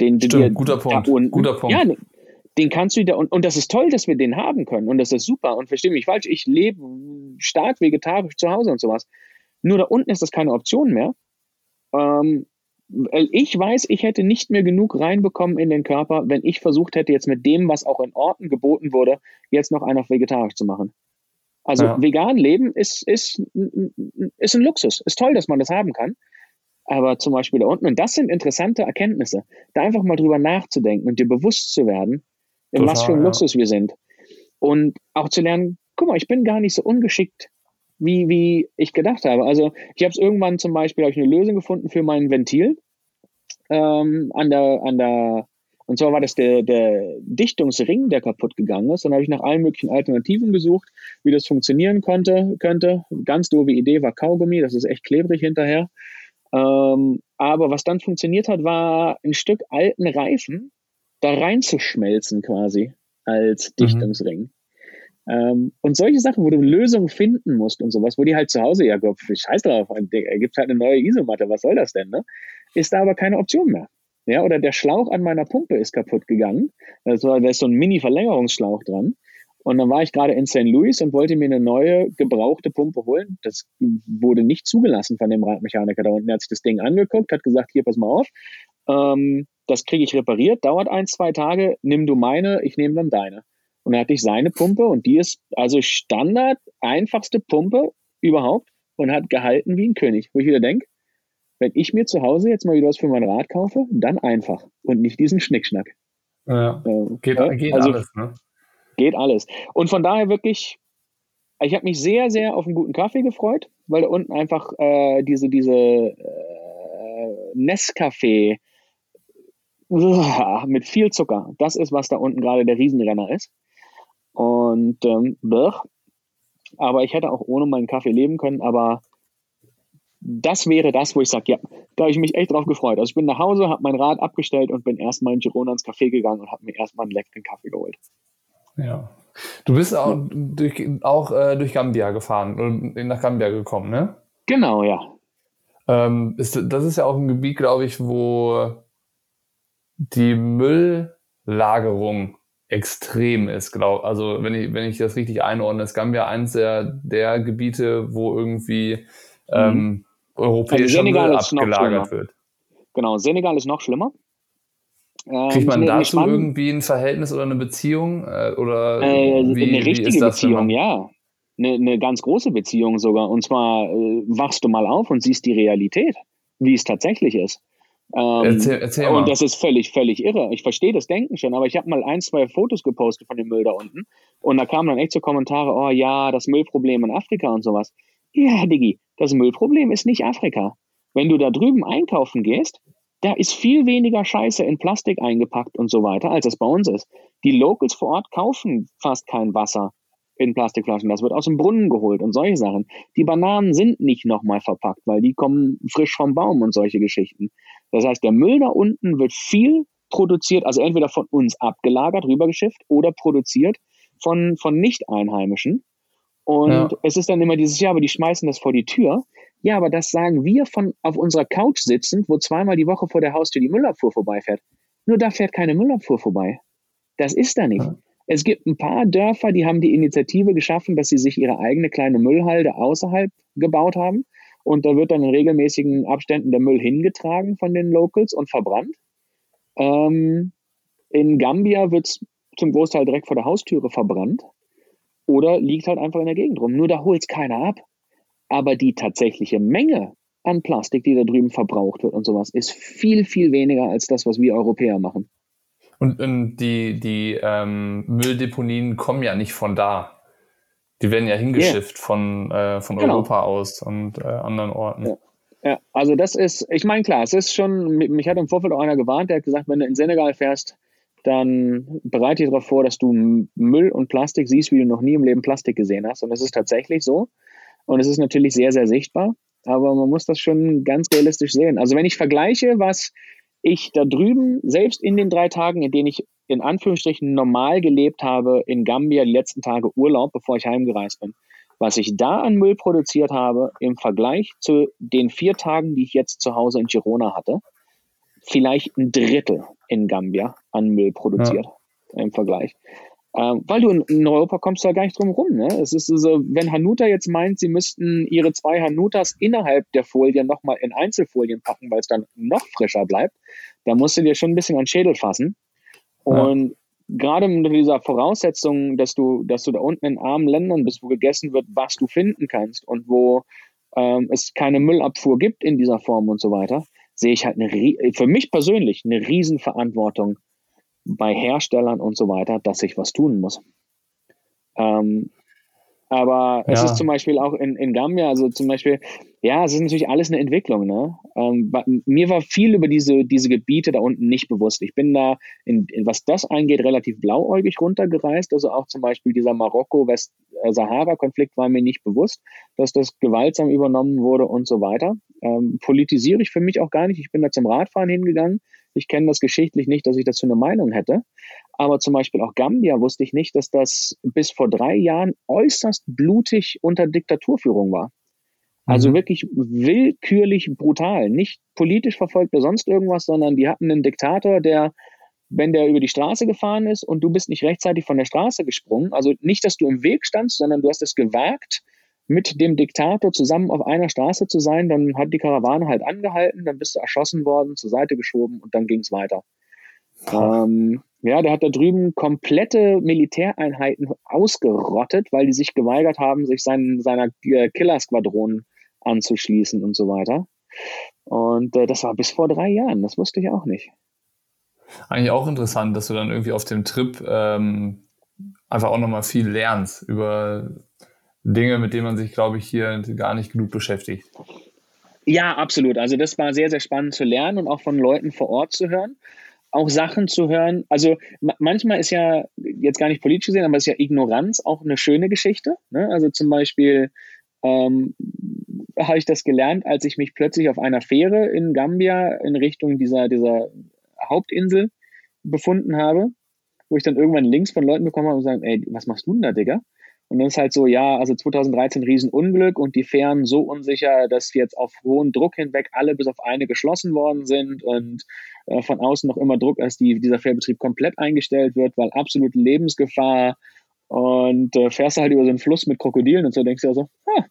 C: Den Stimmt, dir guter Punkt. Unten, guter Punkt.
B: Ja, den kannst du da, und, und das ist toll, dass wir den haben können und das ist super und verstehe mich falsch, ich lebe stark vegetarisch zu Hause und sowas. Nur da unten ist das keine Option mehr. Ähm, ich weiß, ich hätte nicht mehr genug reinbekommen in den Körper, wenn ich versucht hätte, jetzt mit dem, was auch in Orten geboten wurde, jetzt noch einen auf vegetarisch zu machen. Also ja. vegan leben ist, ist, ist ein Luxus. Ist toll, dass man das haben kann. Aber zum Beispiel da unten, und das sind interessante Erkenntnisse, da einfach mal drüber nachzudenken und dir bewusst zu werden, in Total, was für ein ja. Luxus wir sind. Und auch zu lernen, guck mal, ich bin gar nicht so ungeschickt, wie, wie ich gedacht habe. Also ich habe es irgendwann zum Beispiel, habe ich eine Lösung gefunden für mein Ventil ähm, an der, an der und zwar war das der, der Dichtungsring, der kaputt gegangen ist. Dann habe ich nach allen möglichen Alternativen gesucht, wie das funktionieren konnte, könnte. Ganz doofe Idee war Kaugummi, das ist echt klebrig hinterher. Ähm, aber was dann funktioniert hat, war ein Stück alten Reifen da reinzuschmelzen quasi als mhm. Dichtungsring. Mhm. Ähm, und solche Sachen, wo du Lösungen finden musst und sowas, wo die halt zu Hause, ja, scheiß drauf, gibt halt eine neue Isomatte, was soll das denn, ne? Ist da aber keine Option mehr. Ja, oder der Schlauch an meiner Pumpe ist kaputt gegangen. War, da ist so ein Mini-Verlängerungsschlauch dran. Und dann war ich gerade in St. Louis und wollte mir eine neue gebrauchte Pumpe holen. Das wurde nicht zugelassen von dem Radmechaniker da unten. Er hat sich das Ding angeguckt, hat gesagt, hier, pass mal auf, ähm, das kriege ich repariert, dauert ein, zwei Tage, nimm du meine, ich nehme dann deine. Und dann hatte ich seine Pumpe und die ist also Standard, einfachste Pumpe überhaupt und hat gehalten wie ein König. Wo ich wieder denke, wenn ich mir zu Hause jetzt mal wieder was für mein Rad kaufe, dann einfach und nicht diesen Schnickschnack.
C: Ja, äh, geht, geht also, alles, ne?
B: Geht alles. Und von daher wirklich, ich habe mich sehr, sehr auf einen guten Kaffee gefreut, weil da unten einfach äh, diese, diese äh, Nescafé mit viel Zucker, das ist, was da unten gerade der Riesenrenner ist. Und ähm, aber ich hätte auch ohne meinen Kaffee leben können, aber das wäre das, wo ich sage, ja, da habe ich mich echt drauf gefreut. Also ich bin nach Hause, habe mein Rad abgestellt und bin erstmal in Girona ins Café gegangen und habe mir erstmal einen leckeren Kaffee geholt.
C: Ja. Du bist auch durch, auch, äh, durch Gambia gefahren und nach Gambia gekommen, ne?
B: Genau, ja.
C: Ähm, ist, das ist ja auch ein Gebiet, glaube ich, wo die Mülllagerung extrem ist, glaube Also wenn ich, wenn ich das richtig einordne, ist Gambia eins der, der Gebiete, wo irgendwie ähm, mhm. Europäischer also Müll abgelagert wird.
B: Genau, Senegal ist noch schlimmer.
C: Ähm, Kriegt man dazu irgendwie ein Verhältnis oder eine Beziehung? Äh, oder
B: äh, wie, eine richtige das, Beziehung, ja. Eine, eine, ganz große Beziehung sogar. Und zwar äh, wachst du mal auf und siehst die Realität, wie es tatsächlich ist. Ähm, erzähl, erzähl mal. Und das ist völlig, völlig irre. Ich verstehe das Denken schon, aber ich habe mal ein, zwei Fotos gepostet von dem Müll da unten. Und da kamen dann echt so Kommentare, oh ja, das Müllproblem in Afrika und sowas. Ja, Diggi, das Müllproblem ist nicht Afrika. Wenn du da drüben einkaufen gehst, da ist viel weniger Scheiße in Plastik eingepackt und so weiter, als es bei uns ist. Die Locals vor Ort kaufen fast kein Wasser in Plastikflaschen. Das wird aus dem Brunnen geholt und solche Sachen. Die Bananen sind nicht nochmal verpackt, weil die kommen frisch vom Baum und solche Geschichten. Das heißt, der Müll da unten wird viel produziert, also entweder von uns abgelagert, rübergeschifft oder produziert von, von Nicht-Einheimischen. Und ja. es ist dann immer dieses, ja, aber die schmeißen das vor die Tür. Ja, aber das sagen wir von auf unserer Couch sitzend, wo zweimal die Woche vor der Haustür die Müllabfuhr vorbeifährt. Nur da fährt keine Müllabfuhr vorbei. Das ist da nicht. Ja. Es gibt ein paar Dörfer, die haben die Initiative geschaffen, dass sie sich ihre eigene kleine Müllhalde außerhalb gebaut haben. Und da wird dann in regelmäßigen Abständen der Müll hingetragen von den Locals und verbrannt. Ähm, in Gambia wird es zum Großteil direkt vor der Haustüre verbrannt oder liegt halt einfach in der Gegend rum. Nur da holt es keiner ab. Aber die tatsächliche Menge an Plastik, die da drüben verbraucht wird und sowas, ist viel, viel weniger als das, was wir Europäer machen.
C: Und, und die, die ähm, Mülldeponien kommen ja nicht von da. Die werden ja hingeschifft yeah. von, äh, von genau. Europa aus und äh, anderen Orten.
B: Ja. ja. also das ist, ich meine, klar, es ist schon, mich hat im Vorfeld auch einer gewarnt, der hat gesagt, wenn du in Senegal fährst, dann bereite dich darauf vor, dass du Müll und Plastik siehst, wie du noch nie im Leben Plastik gesehen hast. Und das ist tatsächlich so. Und es ist natürlich sehr, sehr sichtbar, aber man muss das schon ganz realistisch sehen. Also wenn ich vergleiche, was ich da drüben, selbst in den drei Tagen, in denen ich in Anführungsstrichen normal gelebt habe, in Gambia die letzten Tage Urlaub, bevor ich heimgereist bin, was ich da an Müll produziert habe im Vergleich zu den vier Tagen, die ich jetzt zu Hause in Girona hatte, vielleicht ein Drittel in Gambia an Müll produziert ja. im Vergleich. Ähm, weil du in, in, Europa kommst ja gar nicht drum rum. Ne? Es ist so, wenn Hanuta jetzt meint, sie müssten ihre zwei Hanutas innerhalb der Folien nochmal in Einzelfolien packen, weil es dann noch frischer bleibt, dann musst du dir schon ein bisschen an den Schädel fassen. Und ja. gerade mit dieser Voraussetzung, dass du, dass du da unten in armen Ländern bist, wo gegessen wird, was du finden kannst und wo ähm, es keine Müllabfuhr gibt in dieser Form und so weiter, sehe ich halt eine, für mich persönlich eine Riesenverantwortung bei Herstellern und so weiter, dass ich was tun muss. Ähm, aber ja. es ist zum Beispiel auch in, in Gambia, also zum Beispiel, ja, es ist natürlich alles eine Entwicklung. Ne? Ähm, mir war viel über diese, diese Gebiete da unten nicht bewusst. Ich bin da, in, in, was das angeht, relativ blauäugig runtergereist. Also auch zum Beispiel dieser Marokko-West-Sahara-Konflikt war mir nicht bewusst, dass das gewaltsam übernommen wurde und so weiter. Ähm, politisiere ich für mich auch gar nicht. Ich bin da zum Radfahren hingegangen. Ich kenne das geschichtlich nicht, dass ich dazu eine Meinung hätte. Aber zum Beispiel auch Gambia wusste ich nicht, dass das bis vor drei Jahren äußerst blutig unter Diktaturführung war. Also mhm. wirklich willkürlich brutal. Nicht politisch verfolgt oder sonst irgendwas, sondern die hatten einen Diktator, der wenn der über die Straße gefahren ist und du bist nicht rechtzeitig von der Straße gesprungen, also nicht, dass du im Weg standst, sondern du hast es gewagt, mit dem Diktator zusammen auf einer Straße zu sein, dann hat die Karawane halt angehalten, dann bist du erschossen worden, zur Seite geschoben und dann ging es weiter. Ähm, ja, der hat da drüben komplette Militäreinheiten ausgerottet, weil die sich geweigert haben, sich seinen, seiner äh, Killer-Squadron anzuschließen und so weiter. Und äh, das war bis vor drei Jahren, das wusste ich auch nicht.
C: Eigentlich auch interessant, dass du dann irgendwie auf dem Trip ähm, einfach auch nochmal viel lernst über Dinge, mit denen man sich, glaube ich, hier gar nicht genug beschäftigt.
B: Ja, absolut. Also das war sehr, sehr spannend zu lernen und auch von Leuten vor Ort zu hören. Auch Sachen zu hören. Also manchmal ist ja, jetzt gar nicht politisch gesehen, aber ist ja Ignoranz auch eine schöne Geschichte. Ne? Also zum Beispiel ähm, habe ich das gelernt, als ich mich plötzlich auf einer Fähre in Gambia in Richtung dieser, dieser Hauptinsel befunden habe, wo ich dann irgendwann Links von Leuten bekommen habe und sagen, ey, was machst du denn da, Digga? Und dann ist halt so, ja, also 2013 Riesenunglück und die Fähren so unsicher, dass jetzt auf hohen Druck hinweg alle bis auf eine geschlossen worden sind und äh, von außen noch immer Druck, dass die, dieser Fährbetrieb komplett eingestellt wird, weil absolute Lebensgefahr und äh, fährst halt über so einen Fluss mit Krokodilen und so denkst du ja so, ah,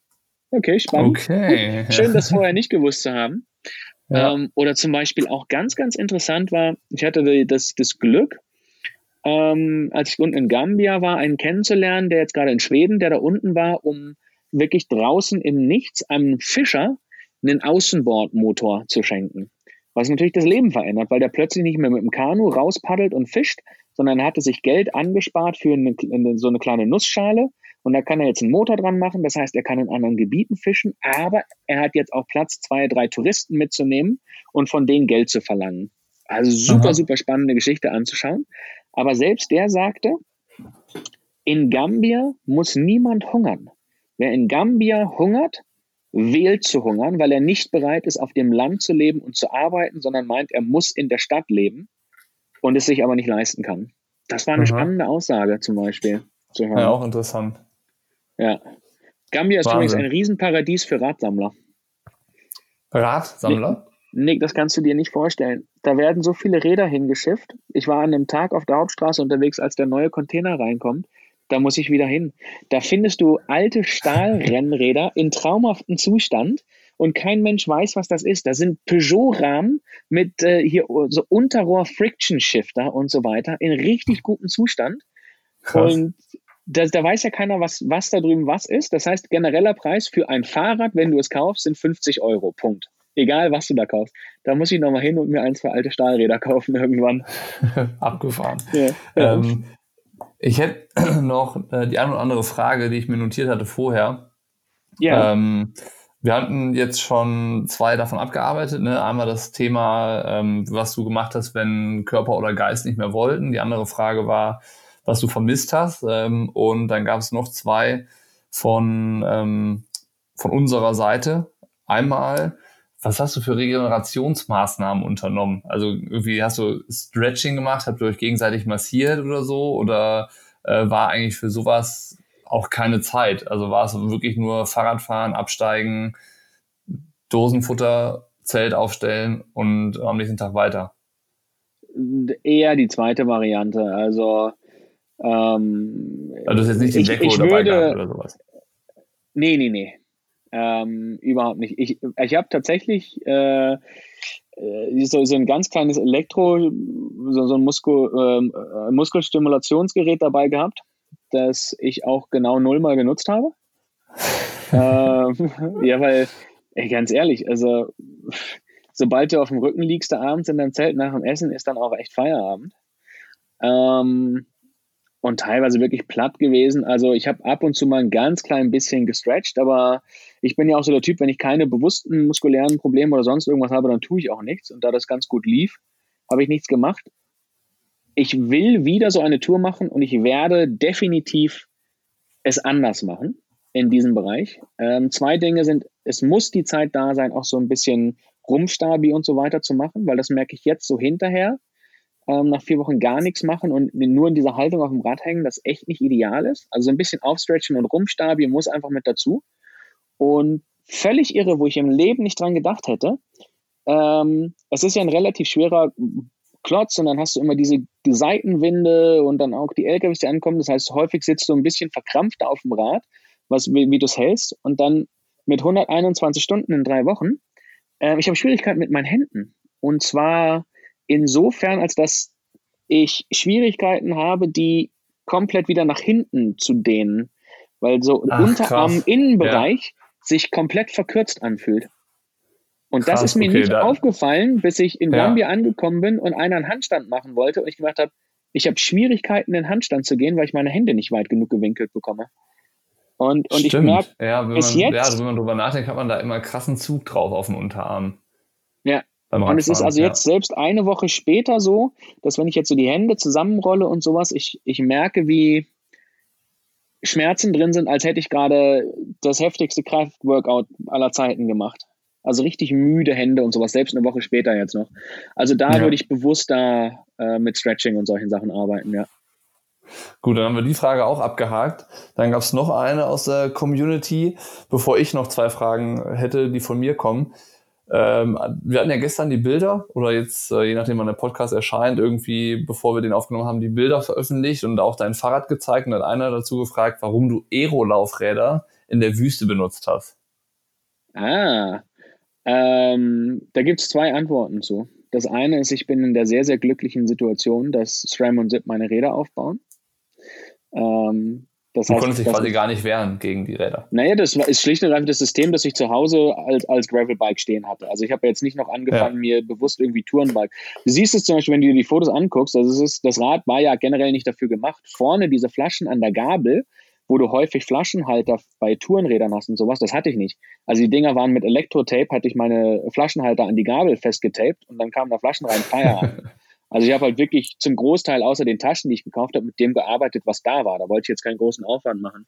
B: okay, spannend.
C: Okay.
B: Schön, das vorher nicht gewusst zu haben. Ja. Ähm, oder zum Beispiel auch ganz, ganz interessant war, ich hatte das, das Glück, ähm, als ich unten in Gambia war, einen kennenzulernen, der jetzt gerade in Schweden, der da unten war, um wirklich draußen im Nichts einem Fischer einen Außenbordmotor zu schenken. Was natürlich das Leben verändert, weil der plötzlich nicht mehr mit dem Kanu rauspaddelt und fischt, sondern er hatte sich Geld angespart für eine, so eine kleine Nussschale und da kann er jetzt einen Motor dran machen. Das heißt, er kann in anderen Gebieten fischen, aber er hat jetzt auch Platz, zwei, drei Touristen mitzunehmen und von denen Geld zu verlangen. Also super, Aha. super spannende Geschichte anzuschauen. Aber selbst der sagte, in Gambia muss niemand hungern. Wer in Gambia hungert, wählt zu hungern, weil er nicht bereit ist, auf dem Land zu leben und zu arbeiten, sondern meint, er muss in der Stadt leben und es sich aber nicht leisten kann. Das war eine Aha. spannende Aussage zum Beispiel.
C: Zu hören. Ja, auch interessant.
B: Ja. Gambia ist Wahnsinn. übrigens ein Riesenparadies für Radsammler.
C: Radsammler?
B: Nick, das kannst du dir nicht vorstellen. Da werden so viele Räder hingeschifft. Ich war an einem Tag auf der Hauptstraße unterwegs, als der neue Container reinkommt. Da muss ich wieder hin. Da findest du alte Stahlrennräder in traumhaftem Zustand und kein Mensch weiß, was das ist. Da sind Peugeot-Rahmen mit äh, hier so Unterrohr-Friction-Shifter und so weiter in richtig gutem Zustand. Krass. Und das, da weiß ja keiner, was, was da drüben was ist. Das heißt, genereller Preis für ein Fahrrad, wenn du es kaufst, sind 50 Euro. Punkt egal was du da kaufst. Da muss ich nochmal hin und mir ein, zwei alte Stahlräder kaufen irgendwann.
C: Abgefahren. Ja. Ähm, ich hätte noch äh, die eine oder andere Frage, die ich mir notiert hatte vorher. Ja. Ähm, wir hatten jetzt schon zwei davon abgearbeitet. Ne? Einmal das Thema, ähm, was du gemacht hast, wenn Körper oder Geist nicht mehr wollten. Die andere Frage war, was du vermisst hast. Ähm, und dann gab es noch zwei von, ähm, von unserer Seite. Einmal, was hast du für Regenerationsmaßnahmen unternommen? Also irgendwie hast du Stretching gemacht, habt ihr euch gegenseitig massiert oder so? Oder äh, war eigentlich für sowas auch keine Zeit? Also war es wirklich nur Fahrradfahren, absteigen, Dosenfutter, Zelt aufstellen und am nächsten Tag weiter?
B: Eher die zweite Variante. Also, ähm,
C: also du hast jetzt nicht den Deko dabei würde, gehabt oder sowas?
B: Nee, nee, nee. Ähm, überhaupt nicht. Ich, ich habe tatsächlich äh, äh, so, so ein ganz kleines Elektro, so, so ein Muskel, ähm, äh, Muskelstimulationsgerät dabei gehabt, das ich auch genau nullmal genutzt habe. ähm, ja, weil, ey, ganz ehrlich, also sobald du auf dem Rücken liegst abends in deinem Zelt nach dem Essen, ist dann auch echt Feierabend. Ähm, und teilweise wirklich platt gewesen. Also ich habe ab und zu mal ein ganz klein bisschen gestretched, aber ich bin ja auch so der Typ, wenn ich keine bewussten muskulären Probleme oder sonst irgendwas habe, dann tue ich auch nichts. Und da das ganz gut lief, habe ich nichts gemacht. Ich will wieder so eine Tour machen und ich werde definitiv es anders machen in diesem Bereich. Ähm, zwei Dinge sind, es muss die Zeit da sein, auch so ein bisschen Rumpfstabi und so weiter zu machen, weil das merke ich jetzt so hinterher ähm, nach vier Wochen gar nichts machen und nur in dieser Haltung auf dem Rad hängen, das echt nicht ideal ist. Also so ein bisschen aufstretchen und rumstabieren muss einfach mit dazu. Und völlig irre, wo ich im Leben nicht dran gedacht hätte. Ähm, es ist ja ein relativ schwerer Klotz und dann hast du immer diese die Seitenwinde und dann auch die LKWs, die ankommen. Das heißt, häufig sitzt du ein bisschen verkrampft auf dem Rad, was, wie, wie du es hältst. Und dann mit 121 Stunden in drei Wochen, äh, ich habe Schwierigkeiten mit meinen Händen. Und zwar insofern, als dass ich Schwierigkeiten habe, die komplett wieder nach hinten zu dehnen, weil so Ach, Unterarm-Innenbereich. Sich komplett verkürzt anfühlt. Und krass, das ist mir okay, nicht aufgefallen, bis ich in ja. angekommen bin und einer einen Handstand machen wollte und ich gedacht habe, ich habe Schwierigkeiten, in den Handstand zu gehen, weil ich meine Hände nicht weit genug gewinkelt bekomme. Und, und ich merke,
C: ja, bis man, jetzt. Ja, also wenn man drüber nachdenkt, hat man da immer krassen Zug drauf auf dem Unterarm.
B: Ja. Und es ist also ja. jetzt selbst eine Woche später so, dass wenn ich jetzt so die Hände zusammenrolle und sowas, ich, ich merke, wie Schmerzen drin sind, als hätte ich gerade das heftigste Kraftworkout aller Zeiten gemacht. Also richtig müde Hände und sowas, selbst eine Woche später jetzt noch. Also da ja. würde ich bewusster äh, mit Stretching und solchen Sachen arbeiten, ja.
C: Gut, dann haben wir die Frage auch abgehakt. Dann gab es noch eine aus der Community, bevor ich noch zwei Fragen hätte, die von mir kommen. Ähm, wir hatten ja gestern die Bilder oder jetzt, äh, je nachdem wann der Podcast erscheint, irgendwie, bevor wir den aufgenommen haben, die Bilder veröffentlicht und auch dein Fahrrad gezeigt und hat einer dazu gefragt, warum du Aero-Laufräder in der Wüste benutzt hast.
B: Ah, ähm, da gibt es zwei Antworten zu. Das eine ist, ich bin in der sehr, sehr glücklichen Situation, dass SRAM und ZIP meine Räder aufbauen.
C: Ähm, das du heißt, konntest dich quasi gar nicht wehren gegen die Räder.
B: Naja, das ist schlicht und einfach das System, das ich zu Hause als, als Gravelbike stehen hatte. Also ich habe jetzt nicht noch angefangen, ja. mir bewusst irgendwie Tourenbike. Du siehst es zum Beispiel, wenn du dir die Fotos anguckst, also ist, das Rad war ja generell nicht dafür gemacht. Vorne diese Flaschen an der Gabel, wo du häufig Flaschenhalter bei Tourenrädern hast und sowas, das hatte ich nicht. Also die Dinger waren mit Elektrotape, hatte ich meine Flaschenhalter an die Gabel festgetaped und dann kamen da Flaschen rein, Feierabend. Also ich habe halt wirklich zum Großteil außer den Taschen, die ich gekauft habe, mit dem gearbeitet, was da war. Da wollte ich jetzt keinen großen Aufwand machen.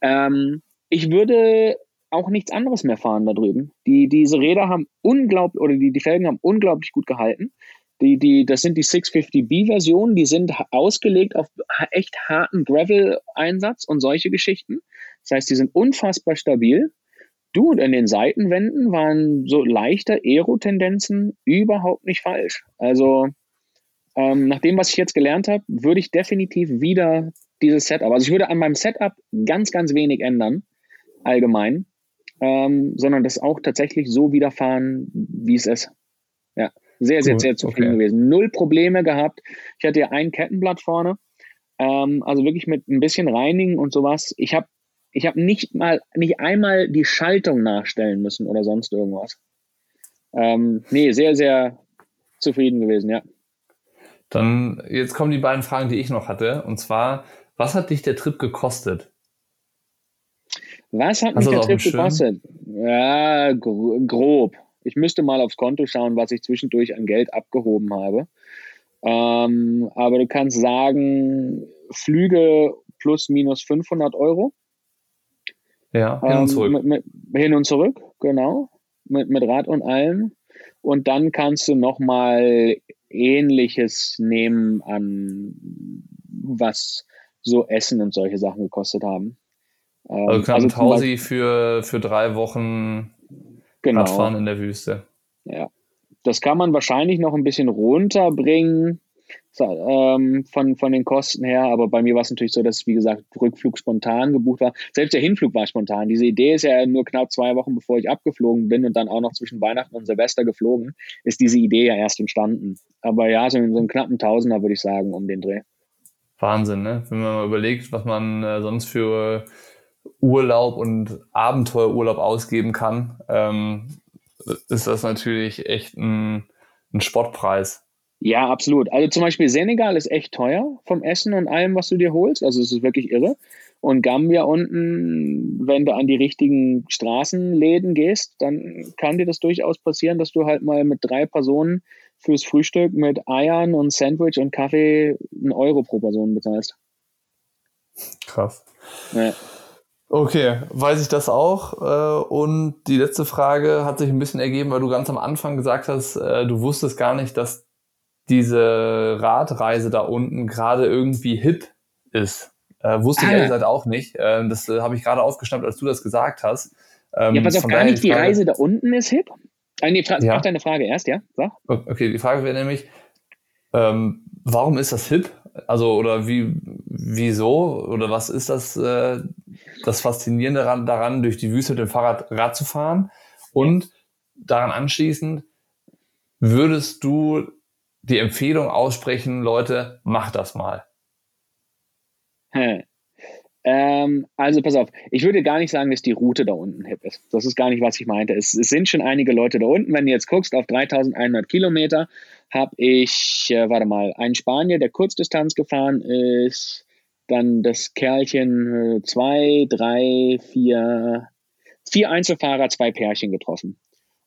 B: Ähm, ich würde auch nichts anderes mehr fahren da drüben. Die, diese Räder haben unglaublich, oder die, die Felgen haben unglaublich gut gehalten. Die, die, das sind die 650B-Versionen, die sind ausgelegt auf echt harten Gravel-Einsatz und solche Geschichten. Das heißt, die sind unfassbar stabil. Du, und in den Seitenwänden waren so leichte Aero-Tendenzen überhaupt nicht falsch. Also ähm, nach dem, was ich jetzt gelernt habe, würde ich definitiv wieder dieses Setup, also ich würde an meinem Setup ganz, ganz wenig ändern, allgemein, ähm, sondern das auch tatsächlich so wiederfahren, wie es ist. Ja, sehr, sehr, cool. sehr zufrieden okay. gewesen. Null Probleme gehabt. Ich hatte ja ein Kettenblatt vorne, ähm, also wirklich mit ein bisschen reinigen und sowas. Ich habe ich hab nicht mal, nicht einmal die Schaltung nachstellen müssen oder sonst irgendwas. Ähm, nee, sehr, sehr zufrieden gewesen, ja.
C: Dann jetzt kommen die beiden Fragen, die ich noch hatte. Und zwar, was hat dich der Trip gekostet?
B: Was hat Hast mich der Trip gekostet? Ja, grob. Ich müsste mal aufs Konto schauen, was ich zwischendurch an Geld abgehoben habe. Ähm, aber du kannst sagen, Flüge plus minus 500 Euro.
C: Ja, hin und ähm, zurück.
B: mit, mit, hin und zurück, genau. Mit, mit Rad und allem. Und dann kannst du nochmal Ähnliches nehmen an, was so Essen und solche Sachen gekostet haben.
C: Ähm, also also Tausi für, für drei Wochen genau. Radfahren in der Wüste.
B: Ja. Das kann man wahrscheinlich noch ein bisschen runterbringen ähm, von, von den Kosten her. Aber bei mir war es natürlich so, dass, wie gesagt, Rückflug spontan gebucht war. Selbst der Hinflug war spontan. Diese Idee ist ja nur knapp zwei Wochen, bevor ich abgeflogen bin und dann auch noch zwischen Weihnachten und Silvester geflogen, ist diese Idee ja erst entstanden. Aber ja, so, so einen knappen Tausender würde ich sagen, um den Dreh.
C: Wahnsinn, ne? Wenn man mal überlegt, was man äh, sonst für Urlaub und Abenteuerurlaub ausgeben kann, ähm, ist das natürlich echt ein, ein Spottpreis.
B: Ja, absolut. Also zum Beispiel Senegal ist echt teuer vom Essen und allem, was du dir holst. Also es ist wirklich irre. Und Gambia unten, wenn du an die richtigen Straßenläden gehst, dann kann dir das durchaus passieren, dass du halt mal mit drei Personen fürs Frühstück mit Eiern und Sandwich und Kaffee einen Euro pro Person bezahlst.
C: Krass. Ja. Okay, weiß ich das auch. Äh, und die letzte Frage hat sich ein bisschen ergeben, weil du ganz am Anfang gesagt hast, äh, du wusstest gar nicht, dass diese Radreise da unten gerade irgendwie hip ist. Äh, wusste ich ah. ehrlich gesagt auch nicht. Ähm, das äh, habe ich gerade aufgeschnappt, als du das gesagt hast.
B: Ähm, ja, pass auf, gar nicht die Reise da unten ist hip? Ah, nee, ja. deine Frage erst, ja?
C: Sag. Okay, die Frage wäre nämlich, Ähm, warum ist das hip? Also, oder wie, wieso? Oder was ist das, äh, das Faszinierende daran, daran, durch die Wüste mit dem Fahrrad Rad zu fahren? Und daran anschließend, würdest du die Empfehlung aussprechen, Leute, macht das mal?
B: Hm. Ähm, also pass auf, ich würde gar nicht sagen, dass die Route da unten hip ist. Das ist gar nicht, was ich meinte. Es, es sind schon einige Leute da unten. Wenn du jetzt guckst, auf 3100 Kilometer habe ich, äh, warte mal, einen Spanier, der Kurzdistanz gefahren ist, dann das Kerlchen äh, zwei, drei, vier, vier Einzelfahrer, zwei Pärchen getroffen.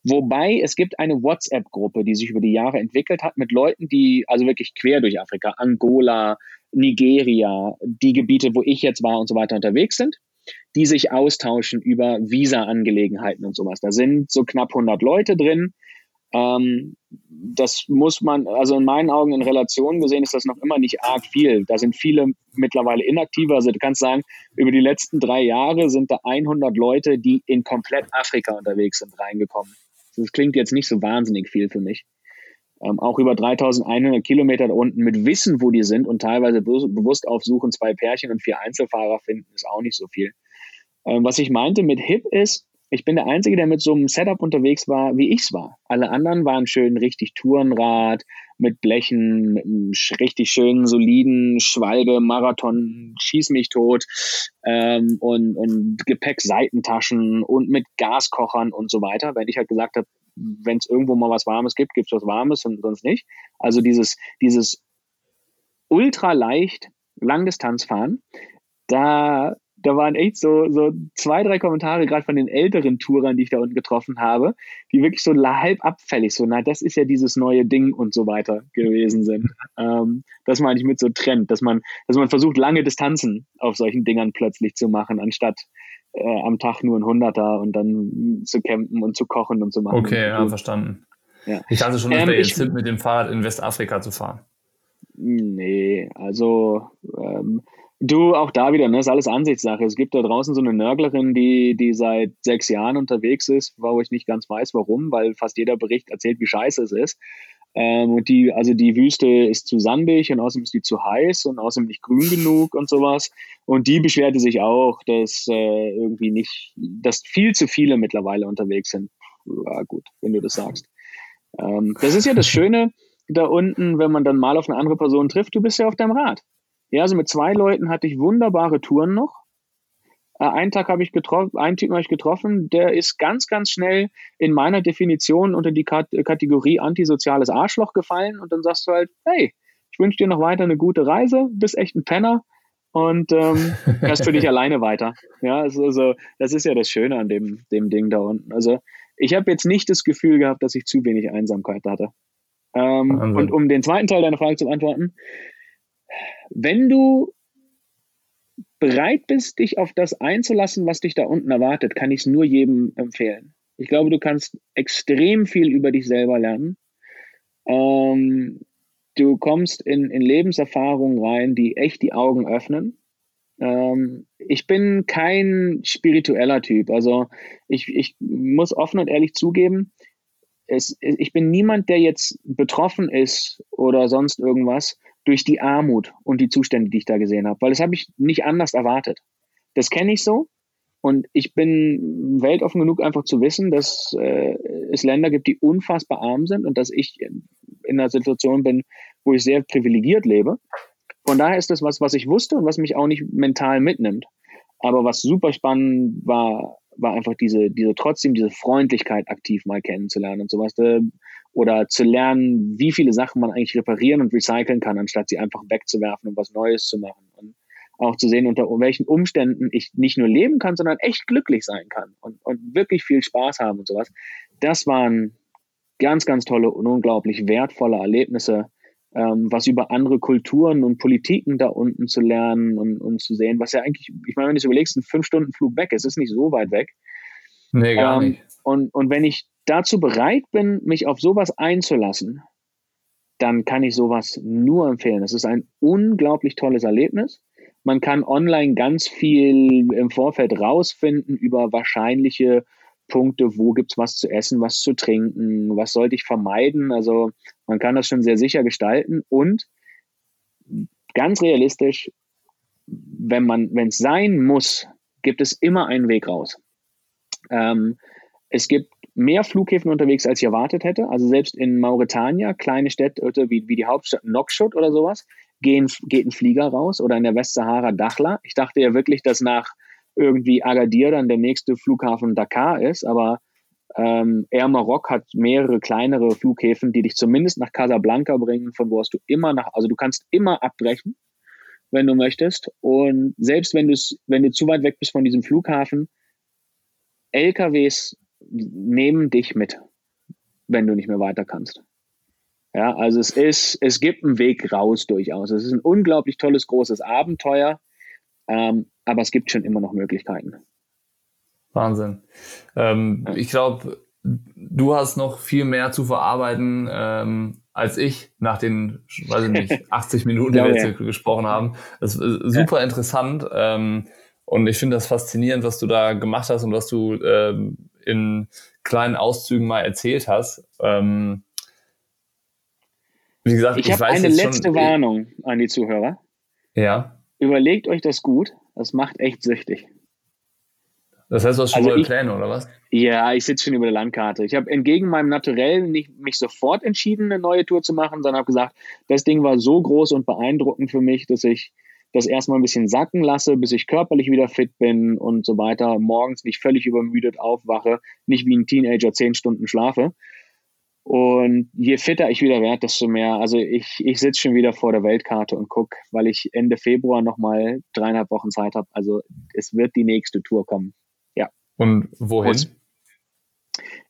B: Wobei es gibt eine WhatsApp-Gruppe, die sich über die Jahre entwickelt hat mit Leuten, die also wirklich quer durch Afrika, Angola, Nigeria, die Gebiete, wo ich jetzt war und so weiter unterwegs sind, die sich austauschen über Visa-Angelegenheiten und sowas. Da sind so knapp 100 Leute drin. Ähm, das muss man, also in meinen Augen in Relation gesehen, ist das noch immer nicht arg viel. Da sind viele mittlerweile inaktiver. Also du kannst sagen, über die letzten drei Jahre sind da 100 Leute, die in komplett Afrika unterwegs sind, reingekommen. Das klingt jetzt nicht so wahnsinnig viel für mich. Ähm, auch über 3100 Kilometer da unten mit Wissen, wo die sind und teilweise bewusst aufsuchen, zwei Pärchen und vier Einzelfahrer finden, ist auch nicht so viel. Ähm, was ich meinte mit Hip ist, ich bin der Einzige, der mit so einem Setup unterwegs war, wie ich es war. Alle anderen waren schön richtig Tourenrad, mit Blechen, mit einem richtig schönen, soliden Schwalbe, Marathon, Schieß mich tot ähm, und, und Gepäck-Seitentaschen und mit Gaskochern und so weiter. Wenn ich halt gesagt habe, wenn es irgendwo mal was Warmes gibt, gibt es was Warmes und sonst nicht. Also dieses, dieses ultra leicht Langdistanzfahren, da da waren echt so, so zwei, drei Kommentare, gerade von den älteren Tourern, die ich da unten getroffen habe, die wirklich so halb abfällig, so, na, das ist ja dieses neue Ding und so weiter gewesen sind. Ähm, das meine ich mit so Trend, dass man, dass man versucht, lange Distanzen auf solchen Dingern plötzlich zu machen, anstatt äh, am Tag nur ein Hunderter und dann zu campen und zu kochen und zu machen.
C: Okay, ja, verstanden. Ja. Ich dachte schon, dass ähm, jetzt Tipp mit dem Fahrrad in Westafrika zu fahren.
B: Nee, also ähm, Du, auch da wieder, ne, ist alles Ansichtssache. Es gibt da draußen so eine Nörglerin, die, die seit sechs Jahren unterwegs ist, wo ich nicht ganz weiß, warum, weil fast jeder Bericht erzählt, wie scheiße es ist. Ähm, und die, also die Wüste ist zu sandig und außerdem ist die zu heiß und außerdem nicht grün genug und sowas. Und die beschwerte sich auch, dass äh, irgendwie nicht, dass viel zu viele mittlerweile unterwegs sind. Ja, gut, wenn du das sagst. Ähm, das ist ja das Schöne da unten, wenn man dann mal auf eine andere Person trifft, du bist ja auf deinem Rad. Ja, also mit zwei Leuten hatte ich wunderbare Touren noch. Äh, einen Tag habe ich getroffen, einen Typen habe ich getroffen, der ist ganz, ganz schnell in meiner Definition unter die Kat Kategorie antisoziales Arschloch gefallen und dann sagst du halt, hey, ich wünsche dir noch weiter eine gute Reise, bist echt ein Penner und ähm, fährst für dich alleine weiter. Ja, also, also, das ist ja das Schöne an dem, dem Ding da unten. Also ich habe jetzt nicht das Gefühl gehabt, dass ich zu wenig Einsamkeit hatte. Ähm, und um den zweiten Teil deiner Frage zu beantworten, wenn du bereit bist, dich auf das einzulassen, was dich da unten erwartet, kann ich es nur jedem empfehlen. Ich glaube, du kannst extrem viel über dich selber lernen. Ähm, du kommst in, in Lebenserfahrungen rein, die echt die Augen öffnen. Ähm, ich bin kein spiritueller Typ. Also ich, ich muss offen und ehrlich zugeben, es, ich bin niemand, der jetzt betroffen ist oder sonst irgendwas durch die Armut und die Zustände, die ich da gesehen habe, weil das habe ich nicht anders erwartet. Das kenne ich so und ich bin weltoffen genug, einfach zu wissen, dass äh, es Länder gibt, die unfassbar arm sind und dass ich in, in einer Situation bin, wo ich sehr privilegiert lebe. Von daher ist das was, was ich wusste und was mich auch nicht mental mitnimmt. Aber was super spannend war, war einfach diese, diese trotzdem diese Freundlichkeit aktiv mal kennenzulernen und sowas. Da, oder zu lernen, wie viele Sachen man eigentlich reparieren und recyceln kann, anstatt sie einfach wegzuwerfen und was Neues zu machen. Und auch zu sehen, unter welchen Umständen ich nicht nur leben kann, sondern echt glücklich sein kann und, und wirklich viel Spaß haben und sowas. Das waren ganz, ganz tolle und unglaublich wertvolle Erlebnisse, ähm, was über andere Kulturen und Politiken da unten zu lernen und, und zu sehen, was ja eigentlich, ich meine, wenn du es überlegst, ein Fünf-Stunden-Flug weg, es ist nicht so weit weg.
C: Nee, gar ähm, nicht.
B: Und, und wenn ich dazu bereit bin, mich auf sowas einzulassen, dann kann ich sowas nur empfehlen. Es ist ein unglaublich tolles Erlebnis. Man kann online ganz viel im Vorfeld rausfinden über wahrscheinliche Anhaltspunkte, wo gibt es was zu essen, was zu trinken, was sollte ich vermeiden. Also man kann das schon sehr sicher gestalten und ganz realistisch, wenn wenn es sein muss, gibt es immer einen Weg raus. Ähm, es gibt mehr Flughäfen unterwegs, als ich erwartet hätte. Also selbst in Mauretania, kleine Städte wie, wie die Hauptstadt Nouakchott oder sowas, gehen, geht ein Flieger raus oder in der Westsahara Dachla. Ich dachte ja wirklich, dass nach irgendwie Agadir dann der nächste Flughafen Dakar ist, aber ähm, Air Maroc hat mehrere kleinere Flughäfen, die dich zumindest nach Casablanca bringen, von wo aus du immer nach, also du kannst immer abbrechen, wenn du möchtest. Und selbst wenn du wenn du zu weit weg bist von diesem Flughafen, LKWs nehmen dich mit, wenn du nicht mehr weiter kannst. Ja, also es ist, es gibt einen Weg raus durchaus. Es ist ein unglaublich tolles, großes Abenteuer, ähm, aber es gibt schon immer noch Möglichkeiten.
C: Wahnsinn. Ähm, ja. Ich glaube, du hast noch viel mehr zu verarbeiten ähm, als ich nach den, weiß ich nicht, 80 Minuten, die wir jetzt ja. gesprochen haben. Das ist super ja. interessant. Ähm, und ich finde das faszinierend, was du da gemacht hast und was du ähm, in kleinen Auszügen mal erzählt hast. Ähm,
B: wie gesagt, ich, ich habe eine letzte schon, Warnung an die Zuhörer.
C: Ja.
B: Überlegt euch das gut. Das macht echt süchtig.
C: Das heißt, du hast schon also Pläne, oder was?
B: Ja, ich sitze schon über der Landkarte. Ich habe entgegen meinem Naturell nicht mich sofort entschieden, eine neue Tour zu machen, sondern habe gesagt, das Ding war so groß und beeindruckend für mich, dass ich das erstmal ein bisschen sacken lasse, bis ich körperlich wieder fit bin und so weiter, morgens nicht völlig übermüdet aufwache, nicht wie ein Teenager zehn Stunden schlafe. Und je fitter ich wieder werde, desto mehr. Also ich, ich sitze schon wieder vor der Weltkarte und gucke, weil ich Ende Februar nochmal dreieinhalb Wochen Zeit habe. Also es wird die nächste Tour kommen. Ja.
C: Und wohin? Und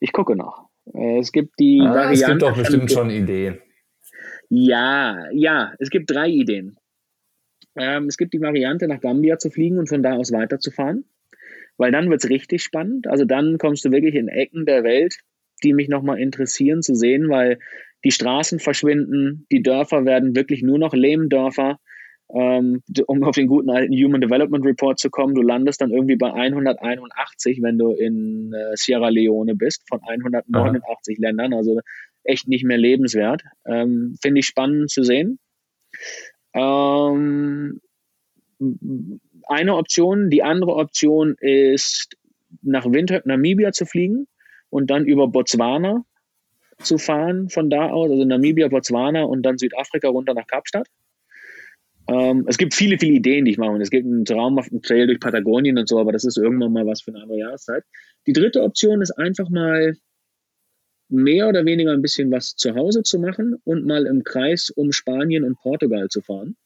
B: ich gucke noch. Äh, es gibt die
C: ah, Variante. Es gibt doch bestimmt schon Ideen.
B: Ja, ja, es gibt drei Ideen. Ähm, es gibt die Variante, nach Gambia zu fliegen und von da aus weiterzufahren, weil dann wird es richtig spannend. Also dann kommst du wirklich in Ecken der Welt, die mich nochmal interessieren zu sehen, weil die Straßen verschwinden, die Dörfer werden wirklich nur noch Lehmdörfer. Ähm, um auf den guten alten Human Development Report zu kommen, du landest dann irgendwie bei 181, wenn du in äh, Sierra Leone bist, von 189 Aha. Ländern, also echt nicht mehr lebenswert. Ähm, Finde ich spannend zu sehen. Ähm, eine Option. Die andere Option ist, nach Windhoek, Namibia zu fliegen und dann über Botswana zu fahren von da aus, also Namibia, Botswana und dann Südafrika runter nach Kapstadt. Ähm, es gibt viele, viele Ideen, die ich mache. Es gibt einen traumhaften Trail durch Patagonien und so, aber das ist irgendwann mal was für eine andere Jahreszeit. Die dritte Option ist einfach mal mehr oder weniger ein bisschen was zu Hause zu machen und mal im Kreis um Spanien und Portugal zu fahren.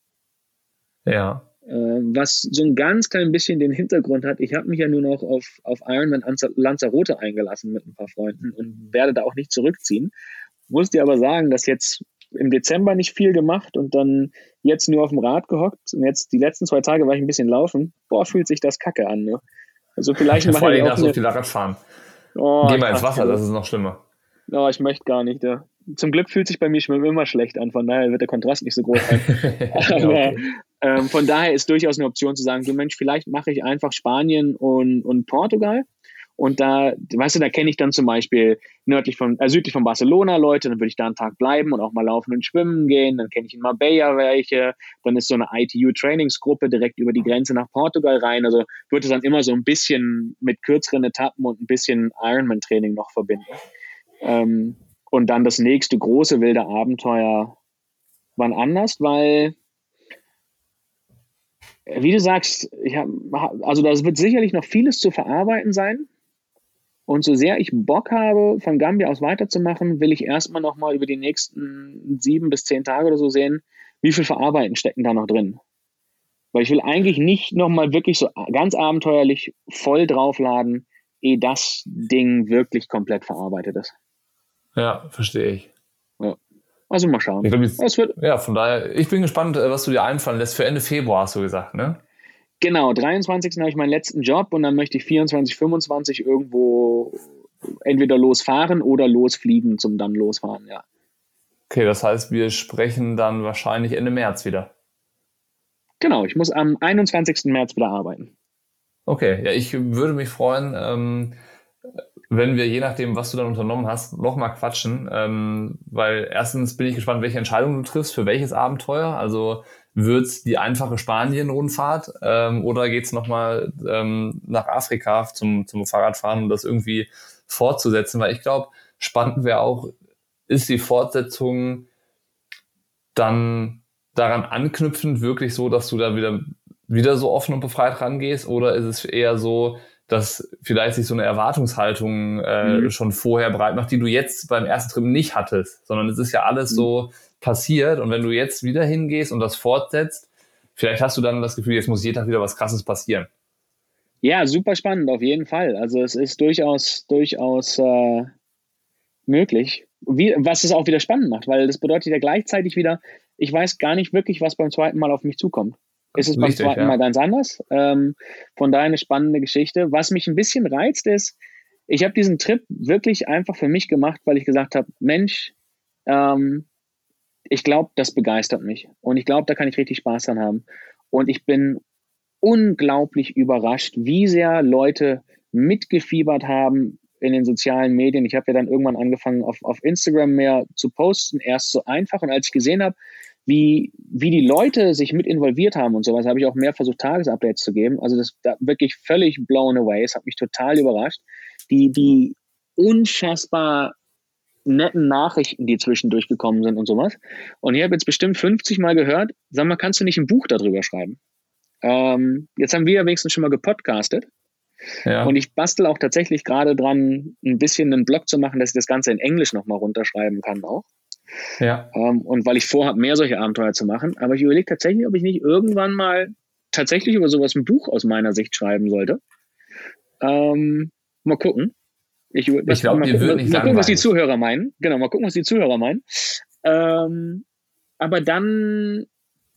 C: Ja.
B: Äh, was so ein ganz klein bisschen den Hintergrund hat, ich habe mich ja nun auch auf, auf Ironman Lanzarote eingelassen mit ein paar Freunden und werde da auch nicht zurückziehen. Muss dir aber sagen, dass jetzt im Dezember nicht viel gemacht und dann jetzt nur auf dem Rad gehockt und jetzt die letzten zwei Tage war ich ein bisschen laufen. Boah, fühlt sich das kacke an. Ne?
C: Also vielleicht mal. Vor allem nach so viel Radfahren. Oh, Geh mal ins Wasser, das ist noch schlimmer.
B: Oh, ich möchte gar nicht. Ja. Zum Glück fühlt sich bei mir Schwimmen immer schlecht an, von daher wird der Kontrast nicht so groß sein. Aber okay. Ähm, von daher ist durchaus eine Option zu sagen, du Mensch, vielleicht mache ich einfach Spanien und, und Portugal. Und da, weißt du, da kenne ich dann zum Beispiel nördlich von, äh, südlich von Barcelona Leute, dann würde ich da einen Tag bleiben und auch mal laufen und schwimmen gehen. Dann kenne ich in Marbella welche. Dann ist so eine ITU-Trainingsgruppe direkt über die Grenze nach Portugal rein. Also würde dann immer so ein bisschen mit kürzeren Etappen und ein bisschen Ironman-Training noch verbinden. Ähm, und dann das nächste große wilde Abenteuer wann anders, weil, wie du sagst, hab, also da wird sicherlich noch vieles zu verarbeiten sein. Und so sehr ich Bock habe, von Gambia aus weiterzumachen, will ich erstmal nochmal über die nächsten sieben bis zehn Tage oder so sehen, wie viel Verarbeiten stecken da noch drin. Weil ich will eigentlich nicht nochmal wirklich so ganz abenteuerlich voll draufladen, ehe das Ding wirklich komplett verarbeitet ist.
C: Ja, verstehe ich.
B: Ja. Also mal schauen.
C: Ich glaub, jetzt, wird ja, von daher, ich bin gespannt, äh, was du dir einfallen lässt. Für Ende Februar hast du gesagt, ne?
B: Genau, 23. habe ich meinen letzten Job und dann möchte ich 24, 25 irgendwo entweder losfahren oder losfliegen zum dann losfahren, ja.
C: Okay, das heißt, wir sprechen dann wahrscheinlich Ende März wieder.
B: Genau, ich muss am 21. März wieder arbeiten.
C: Okay, ja, ich würde mich freuen, ähm, wenn wir je nachdem, was du dann unternommen hast, nochmal quatschen, ähm, weil erstens bin ich gespannt, welche Entscheidung du triffst, für welches Abenteuer. Also wird's die einfache Spanien-Rundfahrt ähm, oder geht's nochmal ähm, nach Afrika zum, zum Fahrradfahren, um das irgendwie fortzusetzen? Weil ich glaube, spannend wäre auch, ist die Fortsetzung dann daran anknüpfend wirklich so, dass du da wieder, wieder so offen und befreit rangehst oder ist es eher so, dass vielleicht sich so eine Erwartungshaltung äh, mhm. schon vorher bereit macht, die du jetzt beim ersten Trip nicht hattest, sondern es ist ja alles mhm. so passiert und wenn du jetzt wieder hingehst und das fortsetzt, vielleicht hast du dann das Gefühl, jetzt muss jeden Tag wieder was Krasses passieren.
B: Ja, super spannend, auf jeden Fall. Also es ist durchaus, durchaus äh, möglich. Wie, was es auch wieder spannend macht, weil das bedeutet ja gleichzeitig wieder, ich weiß gar nicht wirklich, was beim zweiten Mal auf mich zukommt. Ist es beim Richtig, zweiten ja. Mal ganz anders? Ähm, von daher eine spannende Geschichte. Was mich ein bisschen reizt, ist, ich habe diesen Trip wirklich einfach für mich gemacht, weil ich gesagt habe, Mensch, ähm, ich glaube, das begeistert mich. Und ich glaube, da kann ich richtig Spaß dran haben. Und ich bin unglaublich überrascht, wie sehr Leute mitgefiebert haben in den sozialen Medien. Ich habe ja dann irgendwann angefangen, auf, auf Instagram mehr zu posten, erst so einfach. Und als ich gesehen habe, wie, wie die Leute sich mit involviert haben und sowas, habe ich auch mehr versucht, Tagesupdates zu geben. Also das da wirklich völlig blown away. Es hat mich total überrascht. Die, die unfassbar netten Nachrichten, die zwischendurch gekommen sind und sowas. Und ich habe jetzt bestimmt 50 Mal gehört, sag mal, kannst du nicht ein Buch darüber schreiben? Ähm, jetzt haben wir ja wenigstens schon mal gepodcastet. Ja. Und ich bastel auch tatsächlich gerade dran, ein bisschen einen Blog zu machen, dass ich das Ganze in Englisch nochmal runterschreiben kann auch. Ja. Ähm, und weil ich vorhabe, mehr solche Abenteuer zu machen. Aber ich überlege tatsächlich, ob ich nicht irgendwann mal tatsächlich über sowas ein Buch aus meiner Sicht schreiben sollte. Ähm, mal gucken. Ich, ich glaube, mal, gucken, mal, mal gucken, was die Zuhörer meinen. Genau, mal gucken, was die Zuhörer meinen. Ähm, aber dann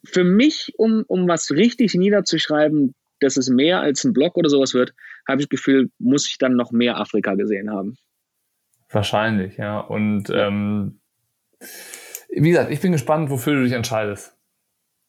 B: für mich, um, um was richtig niederzuschreiben, dass es mehr als ein Blog oder sowas wird, habe ich das Gefühl, muss ich dann noch mehr Afrika gesehen haben.
C: Wahrscheinlich, ja. Und ähm, wie gesagt, ich bin gespannt, wofür du dich entscheidest.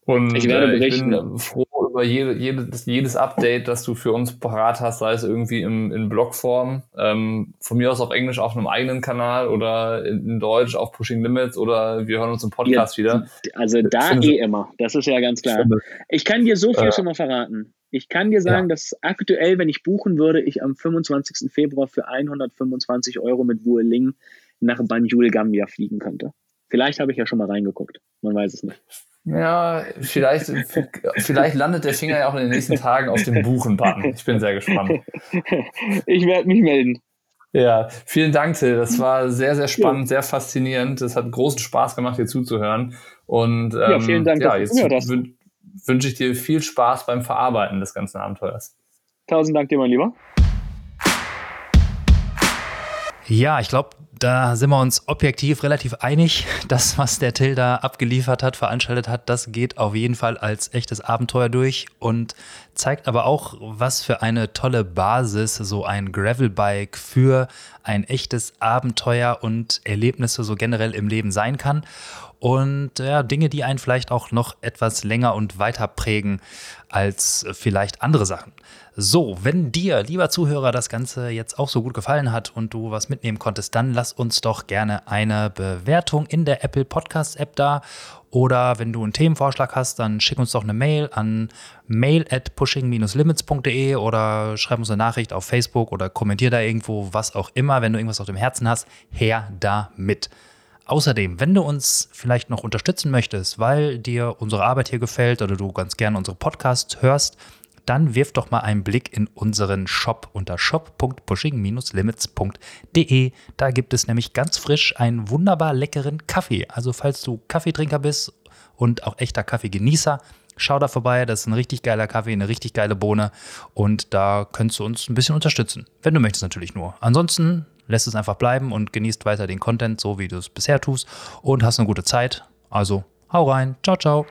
C: Und ich, werde äh, ich bin froh über jede, jedes, jedes Update, das du für uns parat hast, sei es irgendwie im, in Blogform, ähm, von mir aus auf Englisch auf einem eigenen Kanal oder in, Deutsch auf Pushing Limits oder wir hören uns im Podcast ja, wieder.
B: Also da eh immer, das ist ja ganz klar. Ich kann dir so viel äh, schon mal verraten. Ich kann dir sagen, ja. dass aktuell, wenn ich buchen würde, ich am 25. Februar für 125 Euro mit Wueling nach Banjul, Gambia fliegen könnte. Vielleicht habe ich ja schon mal reingeguckt. Man weiß es nicht.
C: Ja, vielleicht, vielleicht landet der Finger ja auch in den nächsten Tagen auf dem Buchen-Button. Ich bin sehr gespannt.
B: Ich werde mich melden.
C: Ja, vielen Dank, Till. Das war sehr, sehr spannend, sehr faszinierend. Es hat großen Spaß gemacht, dir zuzuhören. Und ähm, ja, vielen Dank, ja, jetzt wün wünsche ich dir viel Spaß beim Verarbeiten des ganzen Abenteuers.
B: Tausend Dank dir, mein Lieber.
A: Ja, ich glaube, da sind wir uns objektiv relativ einig. Das, was der Till da abgeliefert hat, veranstaltet hat, das geht auf jeden Fall als echtes Abenteuer durch und zeigt aber auch, was für eine tolle Basis so ein Gravelbike für ein echtes Abenteuer und Erlebnisse so generell im Leben sein kann. Und ja, Dinge, die einen vielleicht auch noch etwas länger und weiter prägen als vielleicht andere Sachen. So, wenn dir, lieber Zuhörer, das Ganze jetzt auch so gut gefallen hat und du was mitnehmen konntest, dann lass uns doch gerne eine Bewertung in der Apple Podcast App da. Oder wenn du einen Themenvorschlag hast, dann schick uns doch eine Mail an mail at pushing-limits.de oder schreib uns eine Nachricht auf Facebook oder kommentier da irgendwo, was auch immer. Wenn du irgendwas auf dem Herzen hast, her damit. Außerdem, wenn du uns vielleicht noch unterstützen möchtest, weil dir unsere Arbeit hier gefällt oder du ganz gerne unsere Podcasts hörst, dann wirf doch mal einen Blick in unseren Shop unter shop.pushing-limits.de. Da gibt es nämlich ganz frisch einen wunderbar leckeren Kaffee. Also falls du Kaffeetrinker bist und auch echter Kaffeegenießer, schau da vorbei. Das ist ein richtig geiler Kaffee, eine richtig geile Bohne. Und da könntest du uns ein bisschen unterstützen. Wenn du möchtest natürlich nur. Ansonsten lässt es einfach bleiben und genießt weiter den Content, so wie du es bisher tust. Und hast eine gute Zeit. Also hau rein. Ciao, ciao.